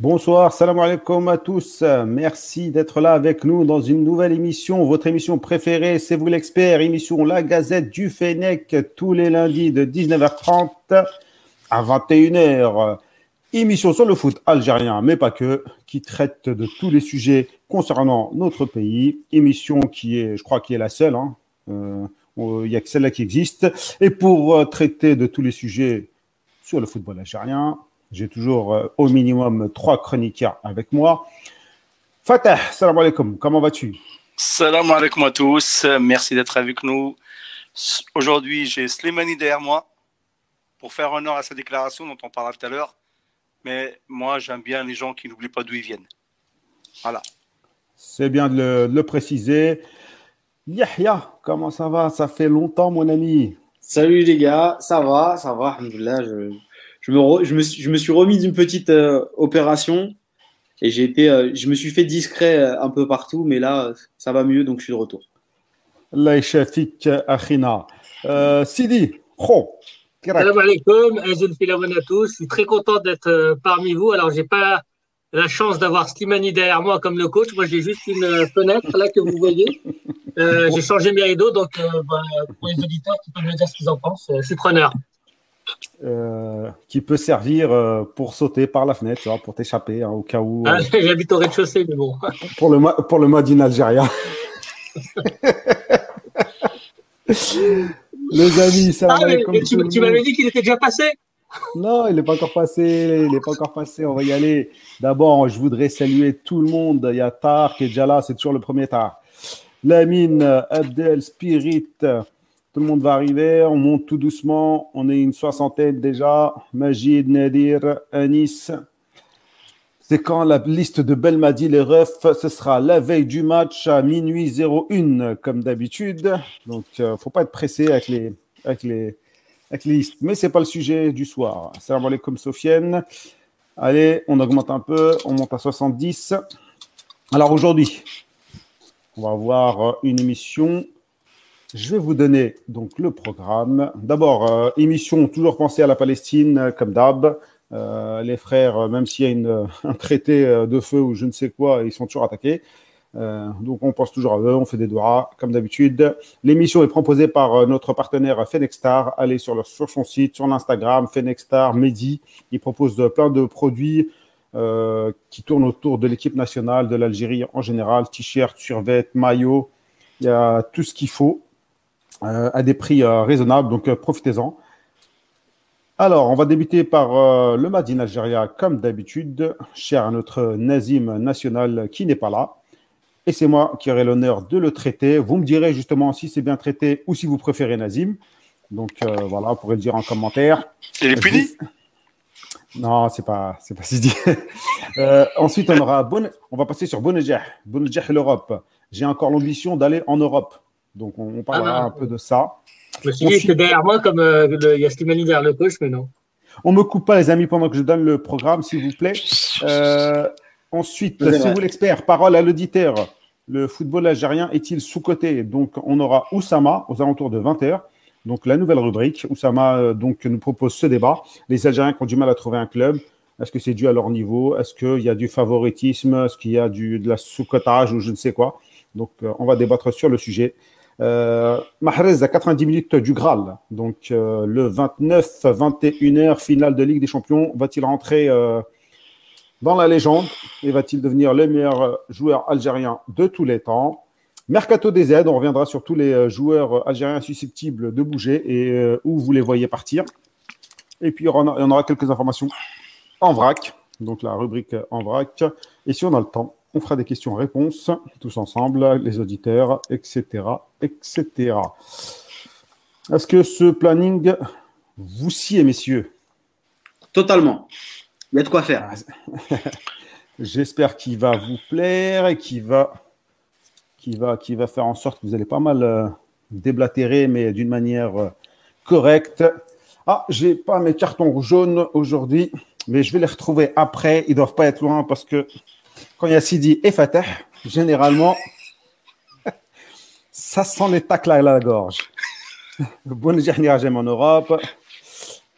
Bonsoir, salam alaikum à tous. Merci d'être là avec nous dans une nouvelle émission. Votre émission préférée, c'est vous l'expert, émission La Gazette du Fennec, tous les lundis de 19h30 à 21h. Émission sur le foot algérien, mais pas que, qui traite de tous les sujets concernant notre pays. Émission qui est, je crois, qui est la seule. Hein. Euh, il n'y a que celle-là qui existe. Et pour euh, traiter de tous les sujets sur le football algérien, j'ai toujours euh, au minimum trois chroniqueurs avec moi. Fatah, salam alaikum, comment vas-tu? Salam alaikum à tous, merci d'être avec nous. Aujourd'hui, j'ai Slimani derrière moi pour faire honneur à sa déclaration dont on parlera tout à l'heure. Mais moi, j'aime bien les gens qui n'oublient pas d'où ils viennent. Voilà. C'est bien de le, préciser. Yahya, comment ça va? Ça fait longtemps, mon ami. Salut les gars, ça va, ça va, je, je me, je me, je me suis remis d'une petite euh, opération et j'ai été, euh, je me suis fait discret euh, un peu partout, mais là, ça va mieux, donc je suis de retour. Allah Akhina. Sidi, oh, Salam alaikum, à tous. Je suis très content d'être parmi vous. Alors, j'ai pas la chance d'avoir Slimani derrière moi comme le coach. Moi, j'ai juste une fenêtre là que vous voyez. j'ai changé mes rideaux, donc bah, pour les auditeurs qui peuvent me dire ce qu'ils en pensent, je suis preneur. Euh, qui peut servir euh, pour sauter par la fenêtre, tu vois, pour t'échapper hein, au cas où. Ah, euh, J'habite au rez-de-chaussée, mais bon. pour le, pour le mode in Algérie. Les amis, ça ah, Tu, m'avais dit qu'il était déjà passé? Non, il n'est pas encore passé. Il n'est pas encore passé. On va y aller. D'abord, je voudrais saluer tout le monde. Il y a Tar qui est déjà là. C'est toujours le premier Tar. Lamine, Abdel, Spirit, tout le monde va arriver, on monte tout doucement. On est une soixantaine déjà. Majid, Nadir, Anis. C'est quand la liste de Belmadi, les refs, ce sera la veille du match à minuit 01, comme d'habitude. Donc, il euh, ne faut pas être pressé avec les, avec les, avec les listes. Mais ce n'est pas le sujet du soir. Salam alaikum, Sofiane. Allez, on augmente un peu. On monte à 70. Alors, aujourd'hui, on va avoir une émission je vais vous donner donc le programme. D'abord, euh, émission toujours pensée à la Palestine, euh, comme d'hab. Euh, les frères, même s'il y a un traité de feu ou je ne sais quoi, ils sont toujours attaqués. donc on pense toujours à eux, on fait des doigts comme d'habitude. L'émission est proposée par notre partenaire Fenexstar. Allez sur, leur, sur son site, sur l'Instagram, Fenexstar, Mehdi. Il propose plein de produits qui tournent autour de l'équipe nationale de l'Algérie en général, t-shirts, survêtements, maillots. Il y a tout ce qu'il faut. Euh, à des prix euh, raisonnables, donc euh, profitez-en. Alors, on va débuter par le Madin Algérie, comme d'habitude, cher à notre Nazim national qui n'est pas là. Et c'est moi qui aurai l'honneur de le traiter. Vous me direz justement si c'est bien traité ou si vous préférez Nazim. Donc voilà, vous pourrez le dire en commentaire. Il est puni? Non, c'est pas, c'est pas si dit. ensuite, on aura on va passer sur Bonejah, Bonejah l'Europe. J'ai encore l'ambition d'aller en Europe. Donc, on, parlera ah, un peu de ça. Je me suis dit que derrière moi, comme euh, il y a Slimani derrière le coach, mais non. On ne me coupe pas, les amis, pendant que je donne le programme, s'il vous plaît. Euh, ensuite, si vous l'expert, parole à l'auditeur. Le football algérien est-il sous-coté? Donc, on aura Oussama aux alentours de 20h. Donc, la nouvelle rubrique. Oussama euh, donc, nous propose ce débat. Les Algériens qui ont du mal à trouver un club. Est-ce que c'est dû à leur niveau? Est-ce qu'il y a du favoritisme? Est-ce qu'il y a du, de la sous-cotage ou je ne sais quoi? Donc, on va débattre sur le sujet. Euh, Mahrez à 90 minutes du Graal. Donc euh, le 29, 21h, finale de Ligue des Champions, va-t-il rentrer euh, dans la légende et va-t-il devenir le meilleur joueur algérien de tous les temps? Mercato des aides, on reviendra sur tous les joueurs algériens susceptibles de bouger et où vous les voyez partir. Et puis, on aura quelques informations en vrac, donc la rubrique en vrac. Et si on a le temps, on fera des questions-réponses tous ensemble, les auditeurs, etc. etc. Est-ce que ce planning vous sied, messieurs? Totalement. Il y a de quoi faire. J'espère qu'il va vous plaire et qu'il va, va, va faire en sorte que vous allez pas mal euh, déblatérer, mais d'une manière euh, correcte. Ah, j'ai pas mes cartons jaunes aujourd'hui, mais je vais les retrouver après. Ils doivent pas être loin parce que quand il y a Sidi et Fatah, généralement, ça sent les tacles à la gorge. Bonne journée en Europe.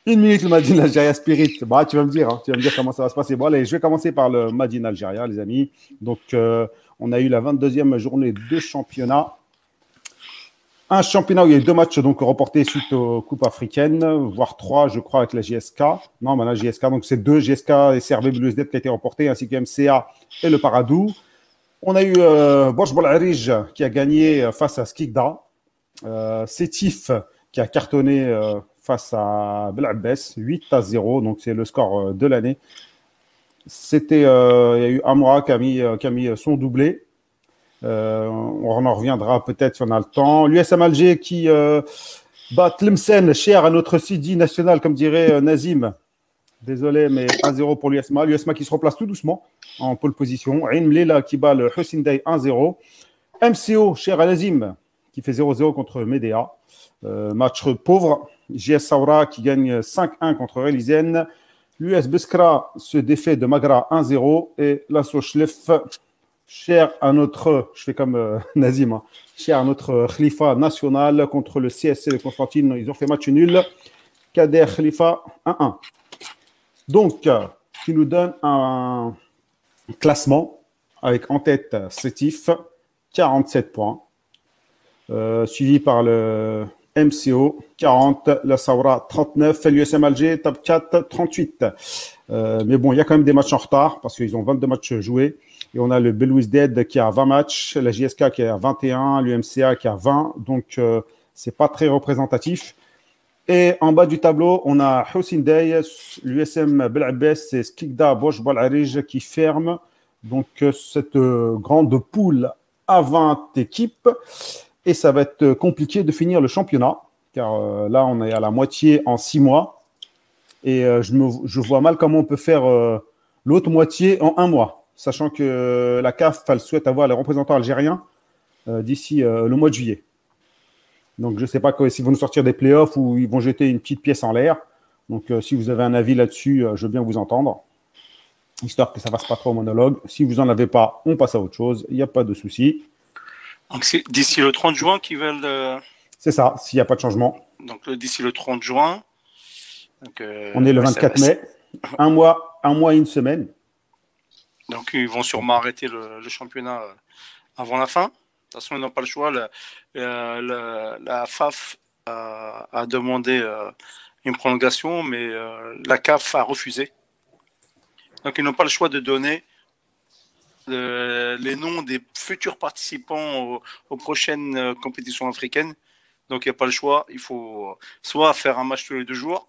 Une minute, le Madine Algérie Spirit. Bah, tu vas me dire, hein, tu vas me dire comment ça va se passer. Bon, allez, je vais commencer par le Madine Algérie, les amis. Donc, euh, on a eu la 22e journée de championnat. Un championnat où il y a eu deux matchs donc reportés suite aux Coupes africaines, voire trois, je crois, avec la JSK. Non, mais la JSK, donc c'est deux JSK et Bluesnet qui a été reportés, ainsi que MCA et le Paradou. On a eu euh, Bosch qui a gagné face à Skikda. Euh, qui a cartonné euh, face à Belabbès, 8 à 0, donc c'est le score euh, de l'année. C'était, euh, il y a eu Amra qui a mis son doublé. On en reviendra peut-être si on a le temps. L'USM Alger qui bat Tlemcen, cher à notre CD national, comme dirait Nazim. Désolé, mais 1-0 pour l'USMA. L'USMA qui se replace tout doucement en pole position. Ain Lela qui bat le Hussein Day 1-0. MCO, cher à Nazim, qui fait 0-0 contre Medea. Euh, match pauvre. JS Saura qui gagne 5-1 contre Relisen. L'US Beskra se défait de Magra 1-0. Et l'Asso Schlef, cher à notre, je fais comme euh, Nazim, hein, cher à notre Khalifa national contre le CSC de Constantine. Ils ont fait match nul. Kader Khalifa 1-1. Donc, qui nous donne un classement avec en tête Sétif, 47 points, euh, suivi par le MCO 40, la Saura 39, l'USM Alger top 4 38. Euh, mais bon, il y a quand même des matchs en retard parce qu'ils ont 22 matchs joués. Et on a le Belouis Dead qui a 20 matchs, la JSK qui a 21, l'UMCA qui a 20. Donc, euh, c'est pas très représentatif. Et en bas du tableau, on a Hussein Day, l'USM Belabès et Skikda Bosch Balarij qui ferment donc euh, cette euh, grande poule à 20 équipes et ça va être compliqué de finir le championnat, car euh, là, on est à la moitié en six mois. Et euh, je, vois mal comment on peut faire euh, l'autre moitié en un mois, sachant que la CAF, elle souhaite avoir les représentants algériens d'ici le mois de juillet. Donc, je ne sais pas s'ils vont nous sortir des playoffs ou ils vont jeter une petite pièce en l'air. Donc, si vous avez un avis là-dessus, je veux bien vous entendre, histoire que ça ne fasse pas trop monologue. Si vous n'en avez pas, on passe à autre chose. Il n'y a pas de souci. Donc c'est d'ici le 30 juin qu'ils veulent. Euh, c'est ça, s'il n'y a pas de changement. Donc d'ici le 30 juin. Euh, On est le 24 mai. Un mois, un mois et une semaine. Donc ils vont sûrement arrêter le, championnat euh, avant la fin. De toute façon, ils n'ont pas le choix. la FAF a, demandé une prolongation, mais la CAF a refusé. Donc ils n'ont pas le choix de donner les noms des futurs participants aux, prochaines euh, compétitions africaines. Donc il n'y a pas le choix. Il faut soit faire un match tous les deux jours,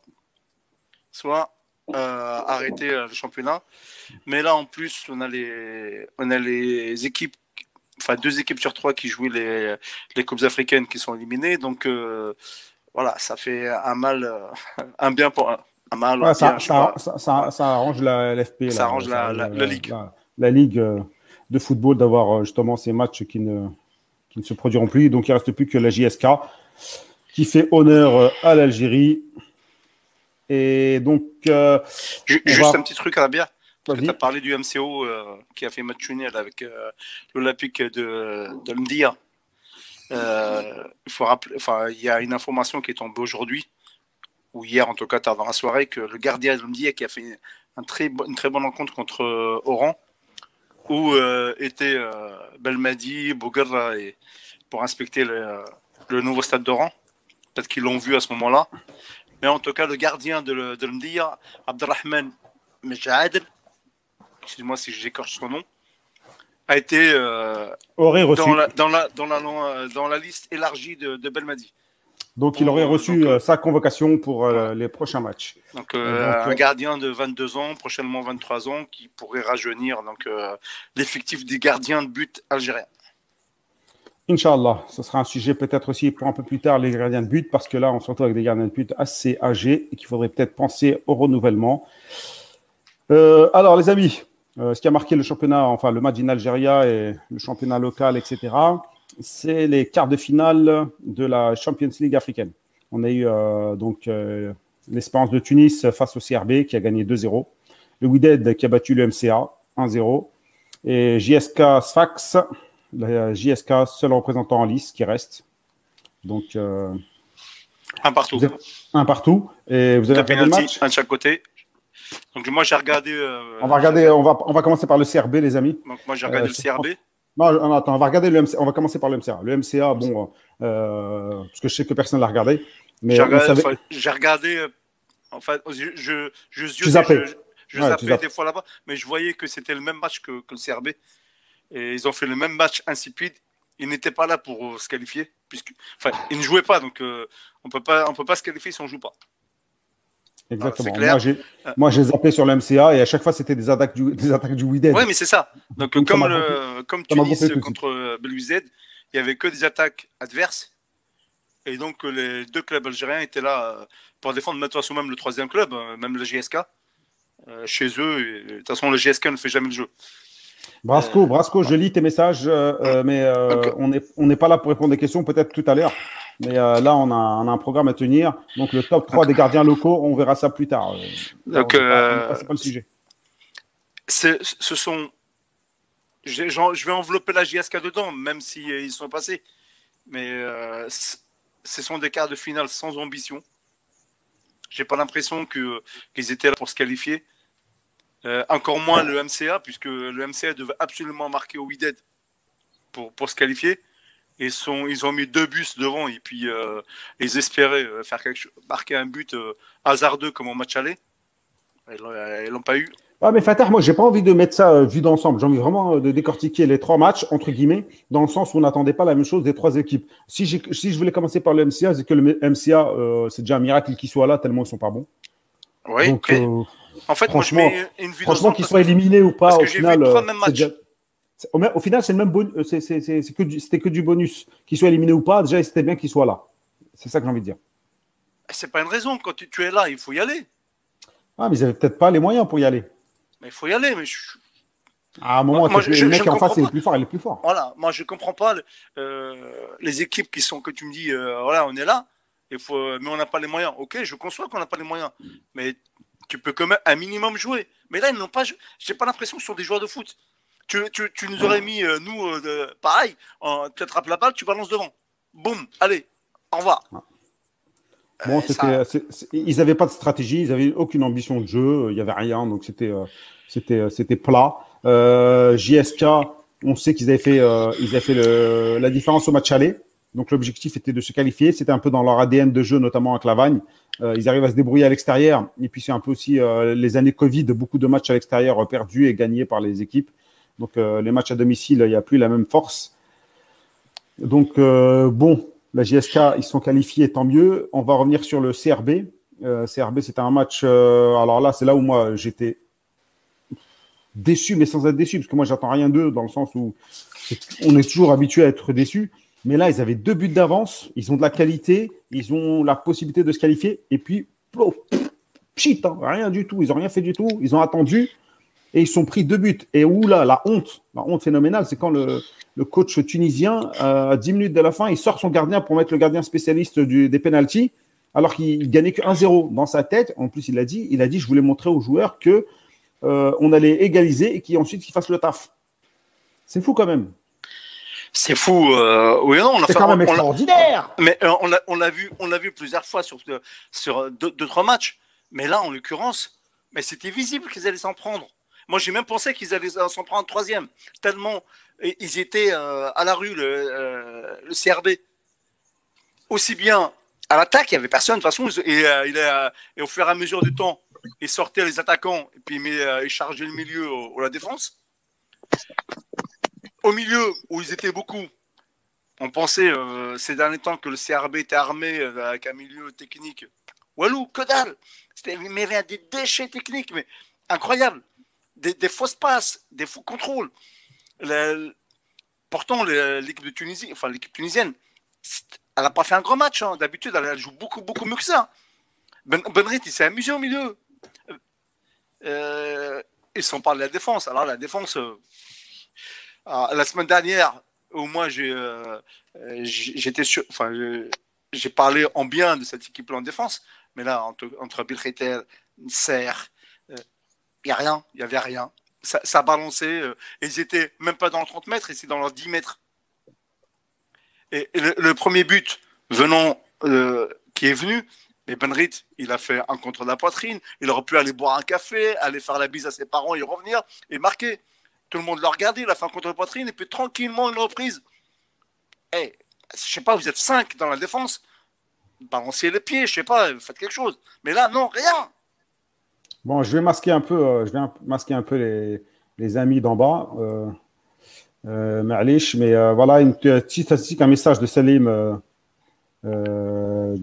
soit euh, arrêter euh, le championnat. Mais là, en plus, on a les, on a les équipes, enfin deux équipes sur trois qui jouent les, les Coupes africaines qui sont éliminées. Donc voilà, ça fait un mal, un bien pour un, mal. ça, ça, arrange la LFP. Ça arrange la, la, ligue la Ligue euh, de football d'avoir euh, justement ces matchs qui ne, qui ne se produiront plus. Donc il ne reste plus que la JSK qui fait honneur euh, à l'Algérie. Et donc. Juste un petit truc à la bière. Tu as parlé du MCO qui a fait match nul avec l'Olympique de, de Mdia. il faut rappeler, enfin, il y a une information qui est tombée aujourd'hui, ou hier en tout cas tard dans la soirée, que le gardien de Mdia qui a fait un très, une très bonne rencontre contre Oran où euh, euh, Belmadi, Bouguerra et pour inspecter le, le nouveau stade d'Oran. Peut-être qu'ils l'ont vu à ce moment-là. Mais en tout cas, le gardien de, le, de l'Mdia, Abdelrahman Mejadel, excuse-moi si j'écorche son nom, a été euh, Aurait reçu. Dans, la, dans, la, dans, la, dans la liste élargie de, de Belmadi. Donc, il aurait reçu euh, sa convocation pour euh, les prochains matchs. Donc, euh, un gardien de 22 ans, prochainement 23 ans, qui pourrait rajeunir donc l'effectif des gardiens de but algériens. Inch'Allah, ce sera un sujet peut-être aussi pour un peu plus tard, les gardiens de but, parce que là, on se retrouve avec des gardiens de but assez âgés et qu'il faudrait peut-être penser au renouvellement. alors, les amis, ce qui a marqué le championnat, enfin le match in Algérie et le championnat local, etc., c'est les quarts de finale de la Champions League africaine. On a eu euh, donc euh, l'Espérance de Tunis face au CRB qui a gagné 2-0, le Wydad qui a battu le MCA 1-0 et JSK Sfax, la JSK seul représentant en lice qui reste. Donc euh, Un partout. Un partout. Et vous avez regardé le match Un de chaque côté. Donc moi j'ai regardé. Euh, on va regarder. On va on va commencer par le CRB les amis. Donc moi j'ai regardé le CRB. Non, attends, on va regarder le MCA. On va commencer par le MCA. Le MCA, bon, parce que je sais que personne l'a regardé. Mais j'ai regardé, en fait, je, je, je, je, zappais des fois là-bas, mais je voyais que c'était le même match que, que, le CRB. Et ils ont fait le même match insipide. Ils n'étaient pas là pour se qualifier, puisque, enfin, ils ne jouaient pas, donc euh, on on peut pas se qualifier si on joue pas. Exactement. j'ai, moi, j'ai zappé sur le MCA et à chaque fois, c'était des attaques du, des attaques du Oui, mais c'est ça. Donc, comme, le, comme Tunis contre Belouizdad, il n'y avait que des attaques adverses. Et donc, les deux clubs algériens étaient là euh, pour défendre, de toute même le troisième club, euh, même le GSK, euh, chez eux. de toute façon, le GSK ne fait jamais le jeu. Brasco, Brasco, je lis tes messages, mais on n'est on pas là pour répondre des questions, peut-être tout à l'heure. Mais là, on a, on a, un programme à tenir. Donc, le top 3 des gardiens locaux, on verra ça plus tard. Donc, c'est pas, le sujet. Ce sont. Je vais envelopper la JSK dedans, même s'ils ils sont passés. Mais ce sont des quarts de finale sans ambition. J'ai pas l'impression qu'ils étaient là pour se qualifier. Euh, encore moins le MCA, puisque le MCA devait absolument marquer au Wydad pour, pour se qualifier. Et sont, ils ont mis deux bus devant et puis euh, ils espéraient euh, faire quelque chose, marquer un but hasardeux comme au match aller. Ils l'ont pas eu. Ah, mais Fatah, moi, j'ai pas envie de mettre ça vu d'ensemble. J'ai envie vraiment de décortiquer les trois matchs, entre guillemets, dans le sens où on n'attendait pas la même chose des trois équipes. Si, si je voulais commencer par le MCA, c'est que le MCA, c'est déjà un miracle qu'ils soient là, tellement ils sont pas bons. Oui, Donc, en fait, franchement, moi, je mets une franchement qu'ils soient éliminés ou pas, au final, au, final, c'est le même bonus, c'était que, du bonus. Qu'ils soient éliminés ou pas, déjà, c'était bien qu'ils soient là. C'est ça que j'ai envie de dire. C'est pas une raison. Quand tu, tu es là, il faut y aller. Ah, mais ils n'avaient peut-être pas les moyens pour y aller. Mais il faut y aller. Mais À un moment, moi, le mec en face, il est plus fort, il est plus fort. Voilà, moi je comprends pas euh, les équipes qui sont que tu me dis, euh, voilà, on est là, il faut, mais on n'a pas les moyens. Ok, je conçois qu'on n'a pas les moyens, mais tu peux quand même un minimum jouer. Mais là, ils n'ont pas. J'ai pas l'impression que ce sont des joueurs de foot. Tu, tu, tu nous aurais mis, euh, nous, pareil, tu attrapes la balle, tu balances devant. Boum, allez, au revoir. Bon, ils n'avaient pas de stratégie, ils n'avaient aucune ambition de jeu, il n'y avait rien, donc c'était euh, plat. Euh, JSK, on sait qu'ils avaient fait euh, ils avaient fait le, la différence au match aller. Donc l'objectif était de se qualifier. C'était un peu dans leur ADN de jeu, notamment à Lavagne. Euh, ils arrivent à se débrouiller à l'extérieur. Et puis c'est un peu aussi euh, les années Covid, beaucoup de matchs à l'extérieur perdus et gagnés par les équipes. Donc euh, les matchs à domicile, il n'y a plus la même force. Donc bon, la JSK, ils sont qualifiés, tant mieux. On va revenir sur le CRB. CRB, c'était un match. alors là, c'est là où moi j'étais déçu, mais sans être déçu, parce que moi, j'attends rien d'eux, dans le sens où on est toujours habitué à être déçu. Mais là, ils avaient deux buts d'avance, ils ont de la qualité, ils ont la possibilité de se qualifier, et puis, pchit, hein, rien du tout, ils n'ont rien fait du tout, ils ont attendu, et ils sont pris deux buts. Et où là, la honte, la honte phénoménale, c'est quand le, coach tunisien, euh, à 10 minutes de la fin, il sort son gardien pour mettre le gardien spécialiste des pénalties, alors qu'il gagnait que 1-0 dans sa tête. En plus, il a dit, il a dit, je voulais montrer aux joueurs que euh, on allait égaliser et qui ensuite qu'il fasse le taf. C'est fou quand même. C'est fou. Euh, oui, non, c'est quand même extraordinaire. mais euh, on l'a vu, on l'a vu plusieurs fois sur sur deux, trois matchs. Mais là, en l'occurrence, mais c'était visible qu'ils allaient s'en prendre. Moi, j'ai même pensé qu'ils allaient s'en prendre un troisième. Tellement ils étaient à la rue, le, le, CRB. Aussi bien à l'attaque, il n'y avait personne de toute façon. Et, et, au fur et à mesure du temps, et sortait les attaquants et puis euh, chargeait le milieu ou la défense. Au milieu, où ils étaient beaucoup, on pensait euh, ces derniers temps que le CRB était armé euh, avec un milieu technique. Walou, que dalle Mais il y avait des déchets techniques, mais incroyables. Des, fausses passes, des faux contrôles. pourtant, l'équipe de Tunisie, enfin l'équipe tunisienne, elle n'a pas fait un grand match. Hein. D'habitude, elle, joue beaucoup, beaucoup mieux que ça. Ben, Benrit, il s'est amusé au milieu. Euh, ils sont pas de la défense. Alors la défense, euh, la semaine dernière, au moins j'ai euh, enfin parlé en bien de cette équipe en défense, mais là entre, entre Bill Ritter, Serre, il n'y a rien, il n'y avait rien. Ça, ça balançait, ils étaient même pas dans le 30 mètres, ils étaient dans leurs 10 mètres. Et, le, premier but venant qui est venu. Et Benrit, il a fait un contre la poitrine. Il aurait pu aller boire un café, aller faire la bise à ses parents et revenir et marquer. Tout le monde l'a regardé, il a fait un contre la poitrine et puis tranquillement une reprise. Eh, je sais pas, vous êtes cinq dans la défense. Balancez les pieds, je sais pas, faites quelque chose. Mais là, non, rien. Bon, je vais masquer un peu, euh, je vais masquer un peu les, les amis d'en bas. Euh, euh, mais euh, voilà une petite statistique, un message de Salim euh, euh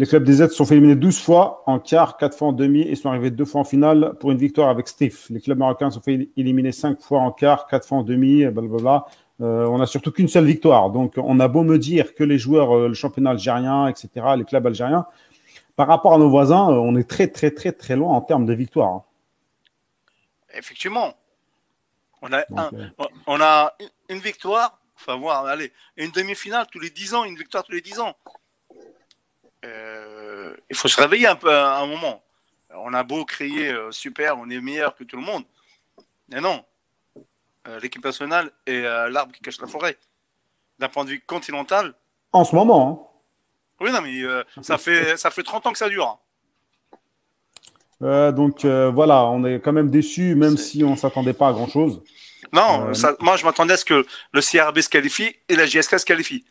Les clubs des aides sont fait éliminer 12 fois en quart, 4 fois en demi et sont arrivés deux fois en finale pour une victoire avec Steve. Les clubs marocains sont fait éliminer 5 fois en quart, 4 fois en demi, blablabla. Euh, on n'a surtout qu'une seule victoire. Donc, on a beau me dire que les joueurs, le championnat algérien, etc., les clubs algériens, par rapport à nos voisins, on est très, très, très, très loin en termes de victoire. Hein. Effectivement. On a, on a une victoire, enfin voir, allez, une demi-finale tous les 10 ans, une victoire tous les 10 ans. Euh, il faut se réveiller un peu à un moment. On a beau crier euh, super, on est meilleur que tout le monde. Mais non. Euh, l'équipe nationale est l'arbre qui cache la forêt. D'un point de vue continental. En ce moment. Hein. Oui, non, mais ça, fait, ça fait 30 ans que ça dure. Hein. Donc voilà, on est quand même déçu, même si on ne s'attendait pas à grand chose. Non, moi je m'attendais à ce que le CRB se qualifie et la JSK se qualifie.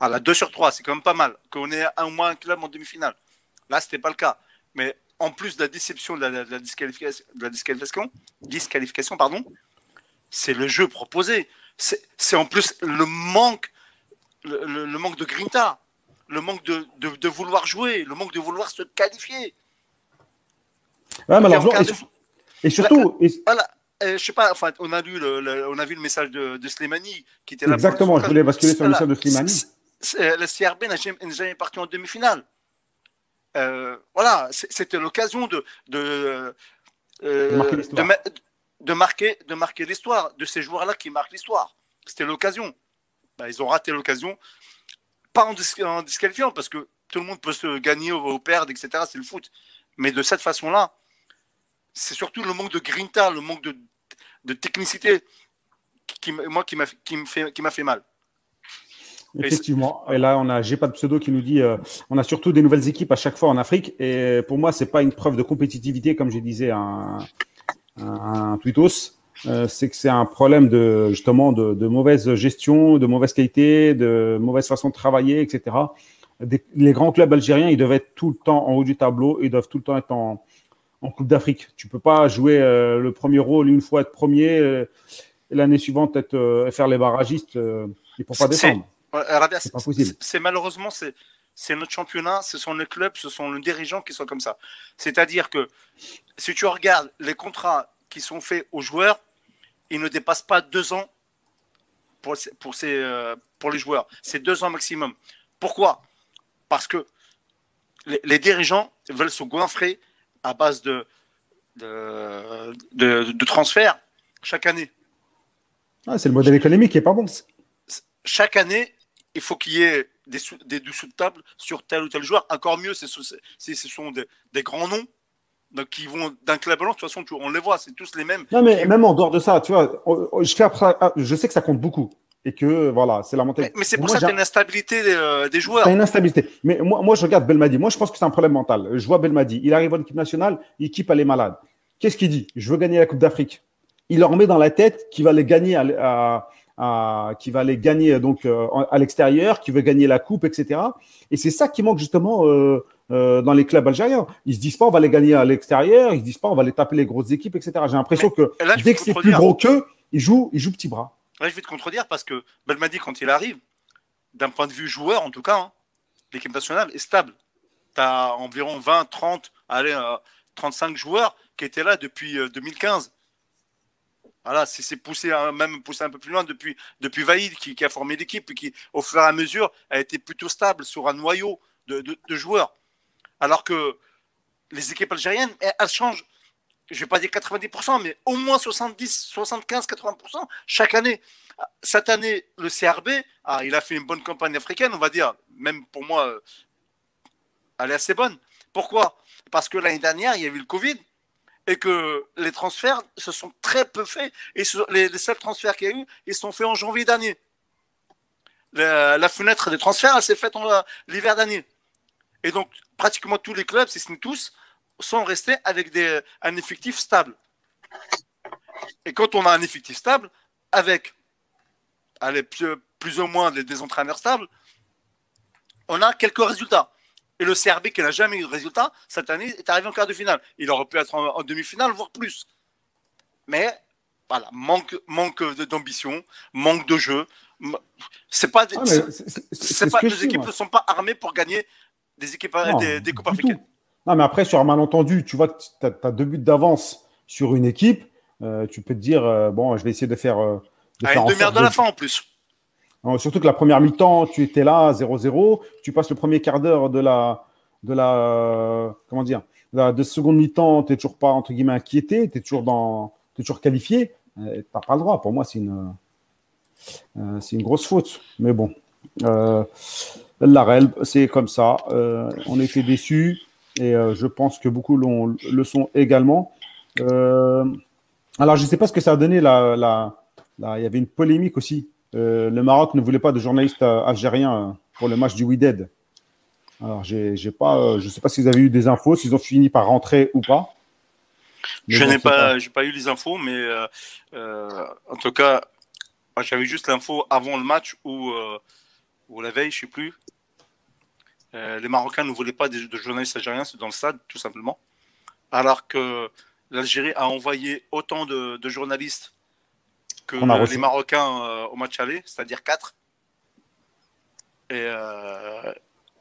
À la 2 sur 3, c'est quand même pas mal. Qu'on ait un ou moins un club en demi-finale. Là, ce n'était pas le cas. Mais en plus de la déception de la, disqualification, de la disqualification, disqualification pardon, c'est le jeu proposé. C'est en plus le manque, le, manque de grinta, le manque de, de, vouloir jouer, le manque de vouloir se qualifier et, surtout. Voilà. Euh, je sais pas, enfin, on a vu le, on a vu le message de, de Slimani qui était là. Exactement, je voulais basculer sur le message de Slimani. Le CRB n'a jamais, parti en demi-finale. Euh, voilà, c'était l'occasion de, de, euh, de, marquer de, marquer l'histoire de ces joueurs-là qui marquent l'histoire. C'était l'occasion. Bah, ils ont raté l'occasion, pas en, disqualifiant, parce que tout le monde peut se gagner ou, ou perdre, etc. C'est le foot. Mais de cette façon-là, c'est surtout le manque de grinta, le manque de, technicité qui, moi, qui m'a fait, qui fait mal. Effectivement. Et là, on a, j'ai pas de pseudo qui nous dit, euh, on a surtout des nouvelles équipes à chaque fois en Afrique. Et pour moi, c'est pas une preuve de compétitivité, comme je disais un, un, tweetos. Euh, c'est que c'est un problème de justement de, mauvaise gestion, de mauvaise qualité, de mauvaise façon de travailler, etc. les grands clubs algériens, ils doivent être tout le temps en haut du tableau, ils doivent tout le temps être en, en Coupe d'Afrique. Tu peux pas jouer euh, le premier rôle une fois être premier, euh, et l'année suivante être, euh, faire les barragistes et pour pas descendre. Possible. C'est malheureusement c'est notre championnat, ce sont les clubs, ce sont les dirigeants qui sont comme ça. C'est-à-dire que si tu regardes les contrats qui sont faits aux joueurs, ils ne dépassent pas deux ans pour, pour, ces, pour les joueurs. C'est deux ans maximum. Pourquoi? Parce que les, les, dirigeants veulent se goinfrer à base de, de, de, transferts chaque année. Ah, c'est le modèle économique qui n'est pas bon. Chaque année, il faut qu'il y ait des, des dessous de table sur tel ou tel joueur. Encore mieux, c'est ce sont des, grands noms donc qui vont d'un club à l'autre. De toute façon, on les voit, c'est tous les mêmes. Non, mais même en dehors de ça, tu vois, je, fais ah, je sais que ça compte beaucoup et que voilà, c'est la montée. Mais, c'est pour ça qu'il y a une instabilité des, euh, des joueurs. une instabilité. Mais moi, moi, je regarde Belmadi. Moi, je pense que c'est un problème mental. Je vois Belmadi. Il arrive en équipe nationale, l'équipe elle est malade. Qu'est-ce qu'il dit? Je veux gagner la Coupe d'Afrique. Il leur met dans la tête qu'il va les gagner à, à, qui va les gagner donc euh, à l'extérieur, qui veut gagner la coupe, etc. Et c'est ça qui manque justement euh, euh, dans les clubs algériens. Ils se disent pas on va les gagner à l'extérieur, ils se disent pas on va les taper les grosses équipes, etc. J'ai l'impression que dès que c'est plus gros qu'eux, ils jouent, ils jouent petit bras. Là, je vais te contredire parce que Belmadi, quand il arrive, d'un point de vue joueur en tout cas, hein, l'équipe nationale est stable. Tu as environ 20, 30, allez, 35 joueurs qui étaient là depuis 2015. Voilà, c'est poussé même poussé un peu plus loin depuis, depuis Vaïd qui, a formé l'équipe et qui, au fur et à mesure, a été plutôt stable sur un noyau de, joueurs. Alors que les équipes algériennes, elles changent je vais pas dire 90%, mais au moins 70, 75, 80% chaque année. Cette année, le CRB, ah, il a fait une bonne campagne africaine, on va dire, même pour moi, euh, elle est assez bonne. Pourquoi? Parce que l'année dernière, il y a eu le Covid et que les transferts se sont très peu faits. Et les, seuls transferts qu'il y a eu, ils sont faits en janvier dernier. la, fenêtre des transferts, elle s'est faite l'hiver dernier. Et donc, pratiquement tous les clubs, si ce n'est tous, sont restés avec des, un effectif stable. Et quand on a un effectif stable, avec allez, plus, ou moins des, entraîneurs stables, on a quelques résultats. Et le CRB qui n'a jamais eu de résultat, cette année, est arrivé en quart de finale. Il aurait pu être en, demi-finale, voire plus. Mais voilà, manque, manque d'ambition, manque de jeu. C'est pas, ah, c'est, pas les équipes ne sont pas armées pour gagner des équipes des, des, coupes africaines. Non, mais après, sur un malentendu, tu vois que tu as, deux buts d'avance sur une équipe. Euh, tu peux te dire, euh, bon, je vais essayer de faire. Euh, de ah, une demi-heure de la fin en plus. Surtout que la première mi-temps, tu étais là, 0-0. Tu passes le premier quart d'heure de la. De la comment dire De seconde mi-temps, tu n'es toujours pas, entre guillemets, inquiété. Tu es toujours, dans, toujours qualifié. tu n'as pas le droit. Pour moi, c'est une. c'est une grosse faute. Mais bon. la REL, c'est comme ça. on était déçus et je pense que beaucoup le sont également. Euh, alors, je ne sais pas ce que ça a donné. La, il y avait une polémique aussi. Euh, le Maroc ne voulait pas de journalistes euh, algériens pour le match du Wydad. Alors, j'ai, pas, je ne sais pas si vous avez eu des infos, s'ils ont fini par rentrer ou pas. je n'ai pas, pas eu les infos, mais en tout cas, j'avais juste l'info avant le match ou, ou la veille, je ne sais plus. les Marocains ne voulaient pas de, de journalistes algériens dans le stade, tout simplement. Alors que l'Algérie a envoyé autant de, journalistes que les Marocains euh, au match aller, c'est-à-dire 4. Et, euh,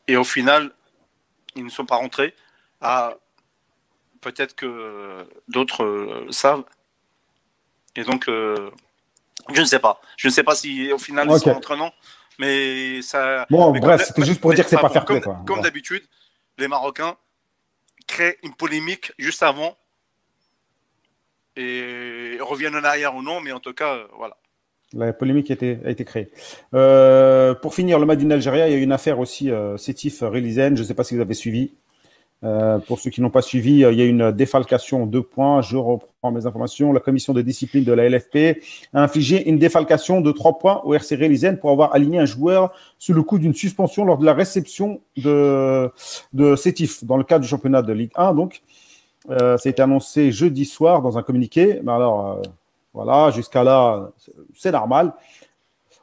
et au final, ils ne sont pas rentrés. Ah, peut-être que d'autres euh, savent. Et donc, je ne sais pas. Je ne sais pas si au final ils sont rentrés non. Mais ça. Bon, bref, c'était juste pour dire que c'est pas fair play. Comme, d'habitude, les Marocains créent une polémique juste avant et reviennent en arrière ou non, mais en tout cas, euh, voilà. La polémique a été, créée. Euh, pour finir, le Madine Algérie, il y a eu une affaire aussi, euh, Sétif Je ne sais pas si vous avez suivi. Euh, pour ceux qui n'ont pas suivi, il y a une défalcation de points. Je reprends mes informations. La commission de discipline de la LFP a infligé une défalcation de trois points au RC Rélisène pour avoir aligné un joueur sous le coup d'une suspension lors de la réception de, de Sétif dans le cadre du championnat de Ligue 1. Donc, euh, ça a été annoncé jeudi soir dans un communiqué. Mais alors, euh, voilà, jusqu'à là, c'est normal.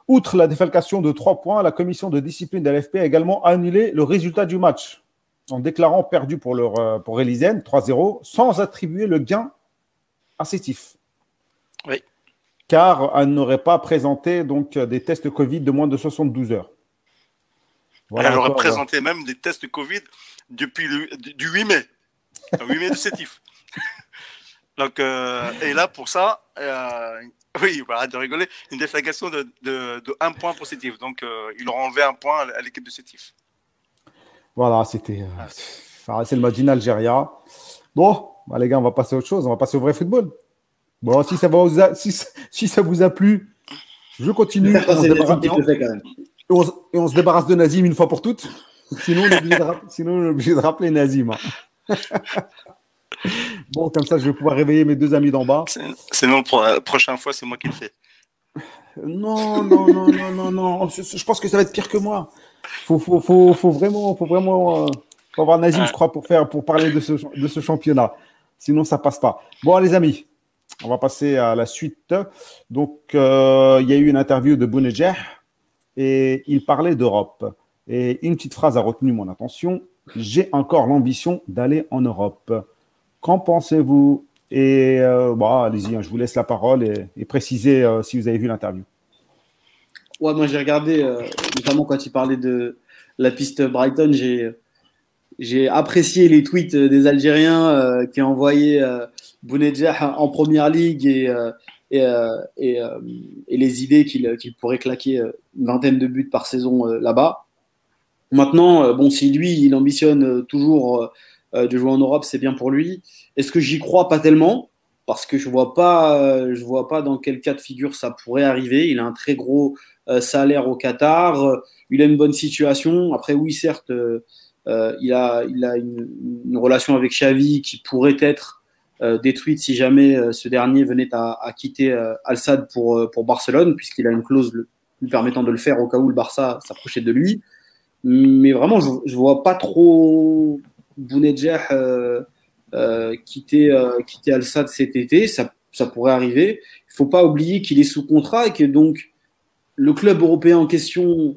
Outre la défalcation de trois points, la commission de discipline de l'FP a également annulé le résultat du match en déclarant perdu pour, leur, euh, pour 3-0 sans attribuer le gain à Sétif. Oui. Car elle n'aurait pas présenté donc, des tests Covid de moins de 72 heures. elle aurait présenté même des tests Covid depuis le, du 8 mai. Oui, mais de sétif. Donc, euh, et là, pour ça, euh, oui, voilà, de rigoler, une déflagration de, de, de un point pour Sétif. Donc, euh, ils ont enlevé un point à l'équipe de Sétif. Voilà, c'était. c'est le match d'Algérie. Bon, bah, les gars, on va passer à autre chose. On va passer au vrai football. Bon, si ça, vous a, si, si ça vous a plu, je continue. On se débarrasse, et, on, et on se débarrasse de Nazim une fois pour toutes. Sinon, on est obligé de, sinon, on est obligé de rappeler Nazim. Hein. bon, comme ça, je vais pouvoir réveiller mes deux amis d'en bas. Sinon, la prochaine fois, c'est moi qui le fais. Non, non, non, non, non, non. Je, pense que ça va être pire que moi. Faut, faut, faut, faut vraiment, faut vraiment, euh, faut avoir Nazim, je crois, pour faire, pour parler de ce, de ce championnat. Sinon, ça passe pas. Bon, les amis, on va passer à la suite. Donc, euh, il y a eu une interview de Bounedjah et il parlait d'Europe. Et une petite phrase a retenu mon attention j'ai encore l'ambition d'aller en Europe. Qu'en pensez-vous? Et euh, bah, allez-y, hein, je vous laisse la parole et, précisez euh, si vous avez vu l'interview. Ouais, moi j'ai regardé, euh, notamment quand il parlait de la piste Brighton, j'ai, j'ai apprécié les tweets des Algériens qui ont envoyé Bounedjah en première ligue et, et, et, les idées qu'il pourrait claquer une vingtaine de buts par saison là-bas. Maintenant, euh, bon, si lui, il ambitionne euh, toujours euh, de jouer en Europe, c'est bien pour lui. Est-ce que j'y crois? Pas tellement Parce que je vois pas, vois pas dans quel cas de figure ça pourrait arriver. Il a un très gros salaire au Qatar. il a une bonne situation. Après, oui, certes, il a, une, relation avec Xavi qui pourrait être détruite si jamais ce dernier venait à, quitter Al-Sad pour Barcelone, puisqu'il a une clause lui permettant de le faire au cas où le Barça s'approchait de lui. Mais vraiment, je ne vois pas trop Bounedjah euh, euh, quitter, euh, quitter Al-Sad cet été. Ça, ça pourrait arriver. Il faut pas oublier qu'il est sous contrat et que donc le club européen en question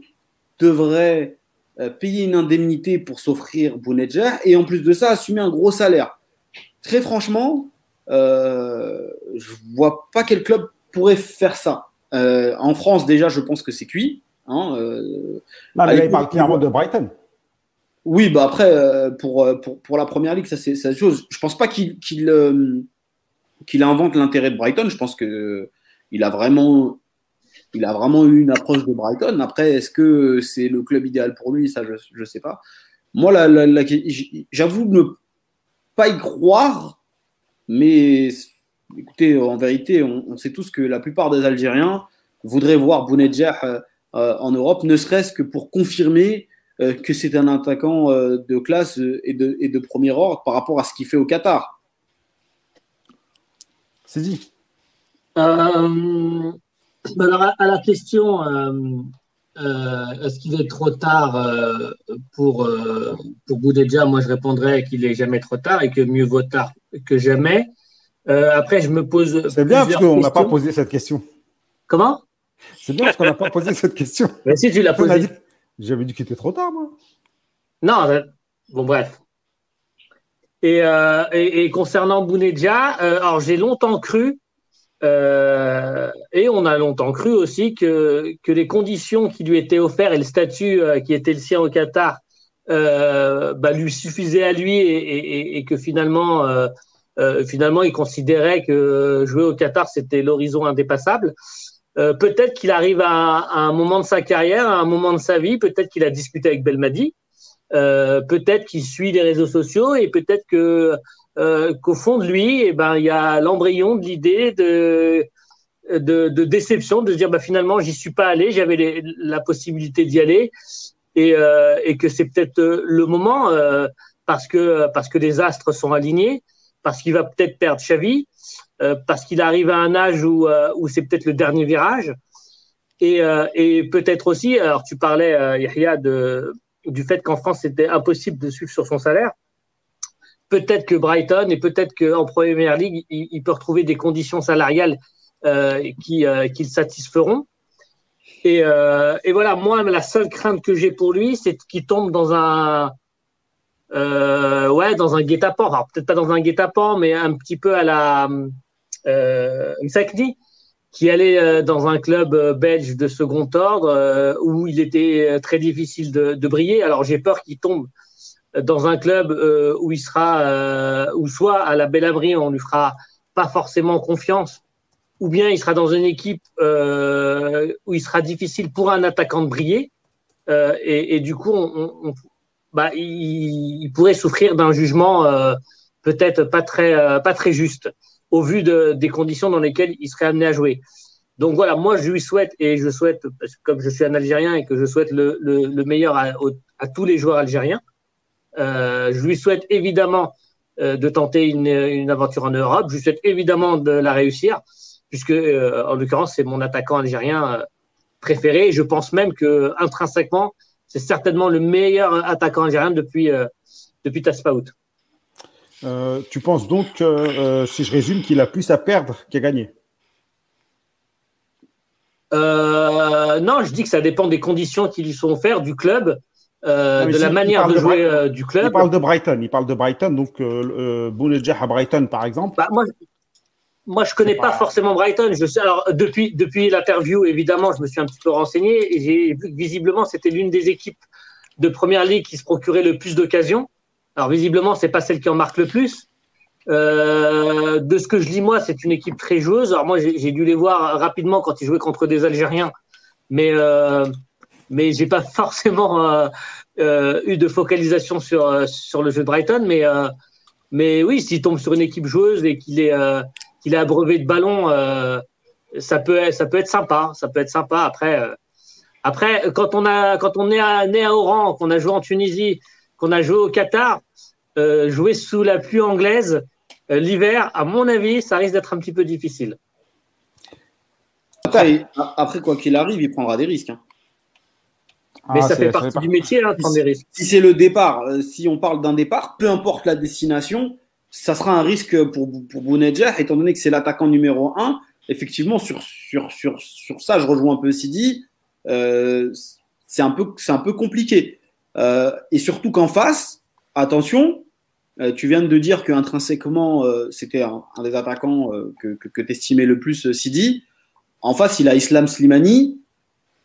devrait euh, payer une indemnité pour s'offrir Bounedjah et en plus de ça, assumer un gros salaire. Très franchement, euh, je vois pas quel club pourrait faire ça. En France, déjà, je pense que c'est cuit. Hein, euh, non, mais là, il parle clairement de Brighton. Oui, bah après, euh, pour, pour, pour, la première ligue, ça c'est ça chose. Je pense pas qu'il qu'il qu'il invente l'intérêt de Brighton. Je pense que il a vraiment il a vraiment eu une approche de Brighton. Après, est-ce que c'est le club idéal pour lui? Ça, je ne sais pas. Moi, la, la, j'avoue ne pas y croire, mais écoutez, en vérité, on, sait tous que la plupart des Algériens voudraient voir Bounedjah euh, euh, en Europe, ne serait-ce que pour confirmer euh, que c'est un attaquant de classe et de, et de premier ordre par rapport à ce qu'il fait au Qatar. C'est dit. Alors, à la question, euh, euh, est-ce qu'il est trop tard euh, pour, pour Boudéja Moi, je répondrais qu'il n'est jamais trop tard et que mieux vaut tard que jamais. après, je me pose. C'est bien parce qu'on n'a pas posé cette question. Comment? C'est bien parce qu'on n'a pas posé cette question. Mais si tu l'as posée. J'avais dit qu'il était trop tard, moi. Non, bon, bref. Et, et, concernant Bounedja, alors j'ai longtemps cru euh, et on a longtemps cru aussi que, que les conditions qui lui étaient offertes et le statut euh, qui était le sien au Qatar euh, bah, lui suffisaient à lui et, que finalement, euh, euh, finalement, il considérait que jouer au Qatar, c'était l'horizon indépassable. Peut-être qu'il arrive à, à, un moment de sa carrière, à un moment de sa vie, peut-être qu'il a discuté avec Belmadi, peut-être qu'il suit les réseaux sociaux et peut-être que euh, qu'au fond de lui, eh ben, il y a l'embryon de l'idée de, de, de, déception, de se dire bah, finalement, j'y suis pas allé, j'avais la possibilité d'y aller, et, euh, et que c'est peut-être euh, le moment euh, parce que parce que les astres sont alignés, parce qu'il va peut-être perdre Xavi, euh, parce qu'il arrive à un âge où, où c'est peut-être le dernier virage, et, et peut-être aussi, alors tu parlais Yahya de du fait qu'en France c'était impossible de suivre sur son salaire peut-être que Brighton et peut-être qu'en Première Ligue, il, peut retrouver des conditions salariales euh, qui, euh, qui, le satisferont. Et, euh, et, voilà, moi, la seule crainte que j'ai pour lui, c'est qu'il tombe dans un, euh, ouais, dans un guet-apens. Alors peut-être pas dans un guet-apens, mais un petit peu à la euh, qui allait euh, dans un club belge de second ordre où il était très difficile de, briller. Alors j'ai peur qu'il tombe dans un club euh, où il sera, euh, ou soit à la belle abri, on lui fera pas forcément confiance, ou bien il sera dans une équipe euh, où il sera difficile pour un attaquant de briller, et, du coup, bah, il, pourrait souffrir d'un jugement peut-être pas très juste au vu de, des conditions dans lesquelles il serait amené à jouer. Donc voilà, moi je lui souhaite, et je souhaite, comme je suis un Algérien et que je souhaite le, le, le meilleur à, à, tous les joueurs algériens, euh, je lui souhaite évidemment euh, de tenter une, une, aventure en Europe. Je lui souhaite évidemment de la réussir, puisque euh, en l'occurrence c'est mon attaquant algérien préféré. Je pense même que intrinsèquement c'est certainement le meilleur attaquant algérien depuis depuis Taspaout. Euh, tu penses donc, euh, si je résume, qu'il a plus à perdre qu'à gagner? Euh, Non, je dis que ça dépend des conditions qui lui sont offertes du club de la manière de, jouer du club. Il parle de Brighton, il parle de Brighton, donc euh à Brighton par exemple. Bah, moi, moi, je connais pas... forcément Brighton. Je sais, alors depuis depuis l'interview, évidemment, je me suis un petit peu renseigné et j'ai vu que visiblement c'était l'une des équipes de première ligue qui se procurait le plus d'occasions. Alors visiblement, c'est pas celle qui en marque le plus. Euh, de ce que je lis moi, c'est une équipe très joueuse. Alors moi, j'ai dû les voir rapidement quand ils jouaient contre des Algériens, mais euh, mais j'ai pas forcément euh, euh, eu de focalisation sur sur le jeu de Brighton, mais mais oui, s'il tombe sur une équipe joueuse et qu'il est qu'il est abreuvé de ballons, ça peut ça peut être sympa, ça peut être sympa. Après après quand on a quand on est né à Oran, qu'on a joué en Tunisie, qu'on a joué au Qatar, jouer sous la pluie anglaise l'hiver, à mon avis, ça risque d'être un petit peu difficile. Après, quoi qu'il arrive, il prendra des risques. Hein. Mais ah, ça fait partie du métier, hein, prendre des risques. Si c'est le départ, euh, si on parle d'un départ, peu importe la destination, ça sera un risque pour, pour Bounedjah, étant donné que c'est l'attaquant numéro un. Effectivement, sur, sur, sur, sur ça, je rejoins un peu Sidi. Euh, c'est un, peu, un peu compliqué. Euh, et surtout qu'en face, attention, euh, tu viens de dire qu'intrinsèquement, euh, c'était un, des attaquants euh, que, que, que tu estimais le plus, Sidi. En face, il a Islam Slimani,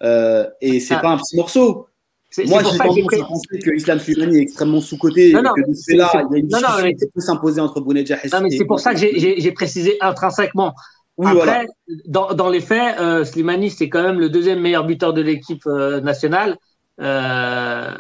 et c'est ah. pas un petit morceau. Moi, j'ai tendance à penser que Islam Slimani est extrêmement sous-côté, et que de ce là il y a une discussion qui peut s'imposer entre Bounedjah et Non, mais c'est pour ça que j'ai précisé intrinsèquement. Oui, Après, dans, dans, les faits, Slimani, c'est quand même le deuxième meilleur buteur de l'équipe nationale. Euh,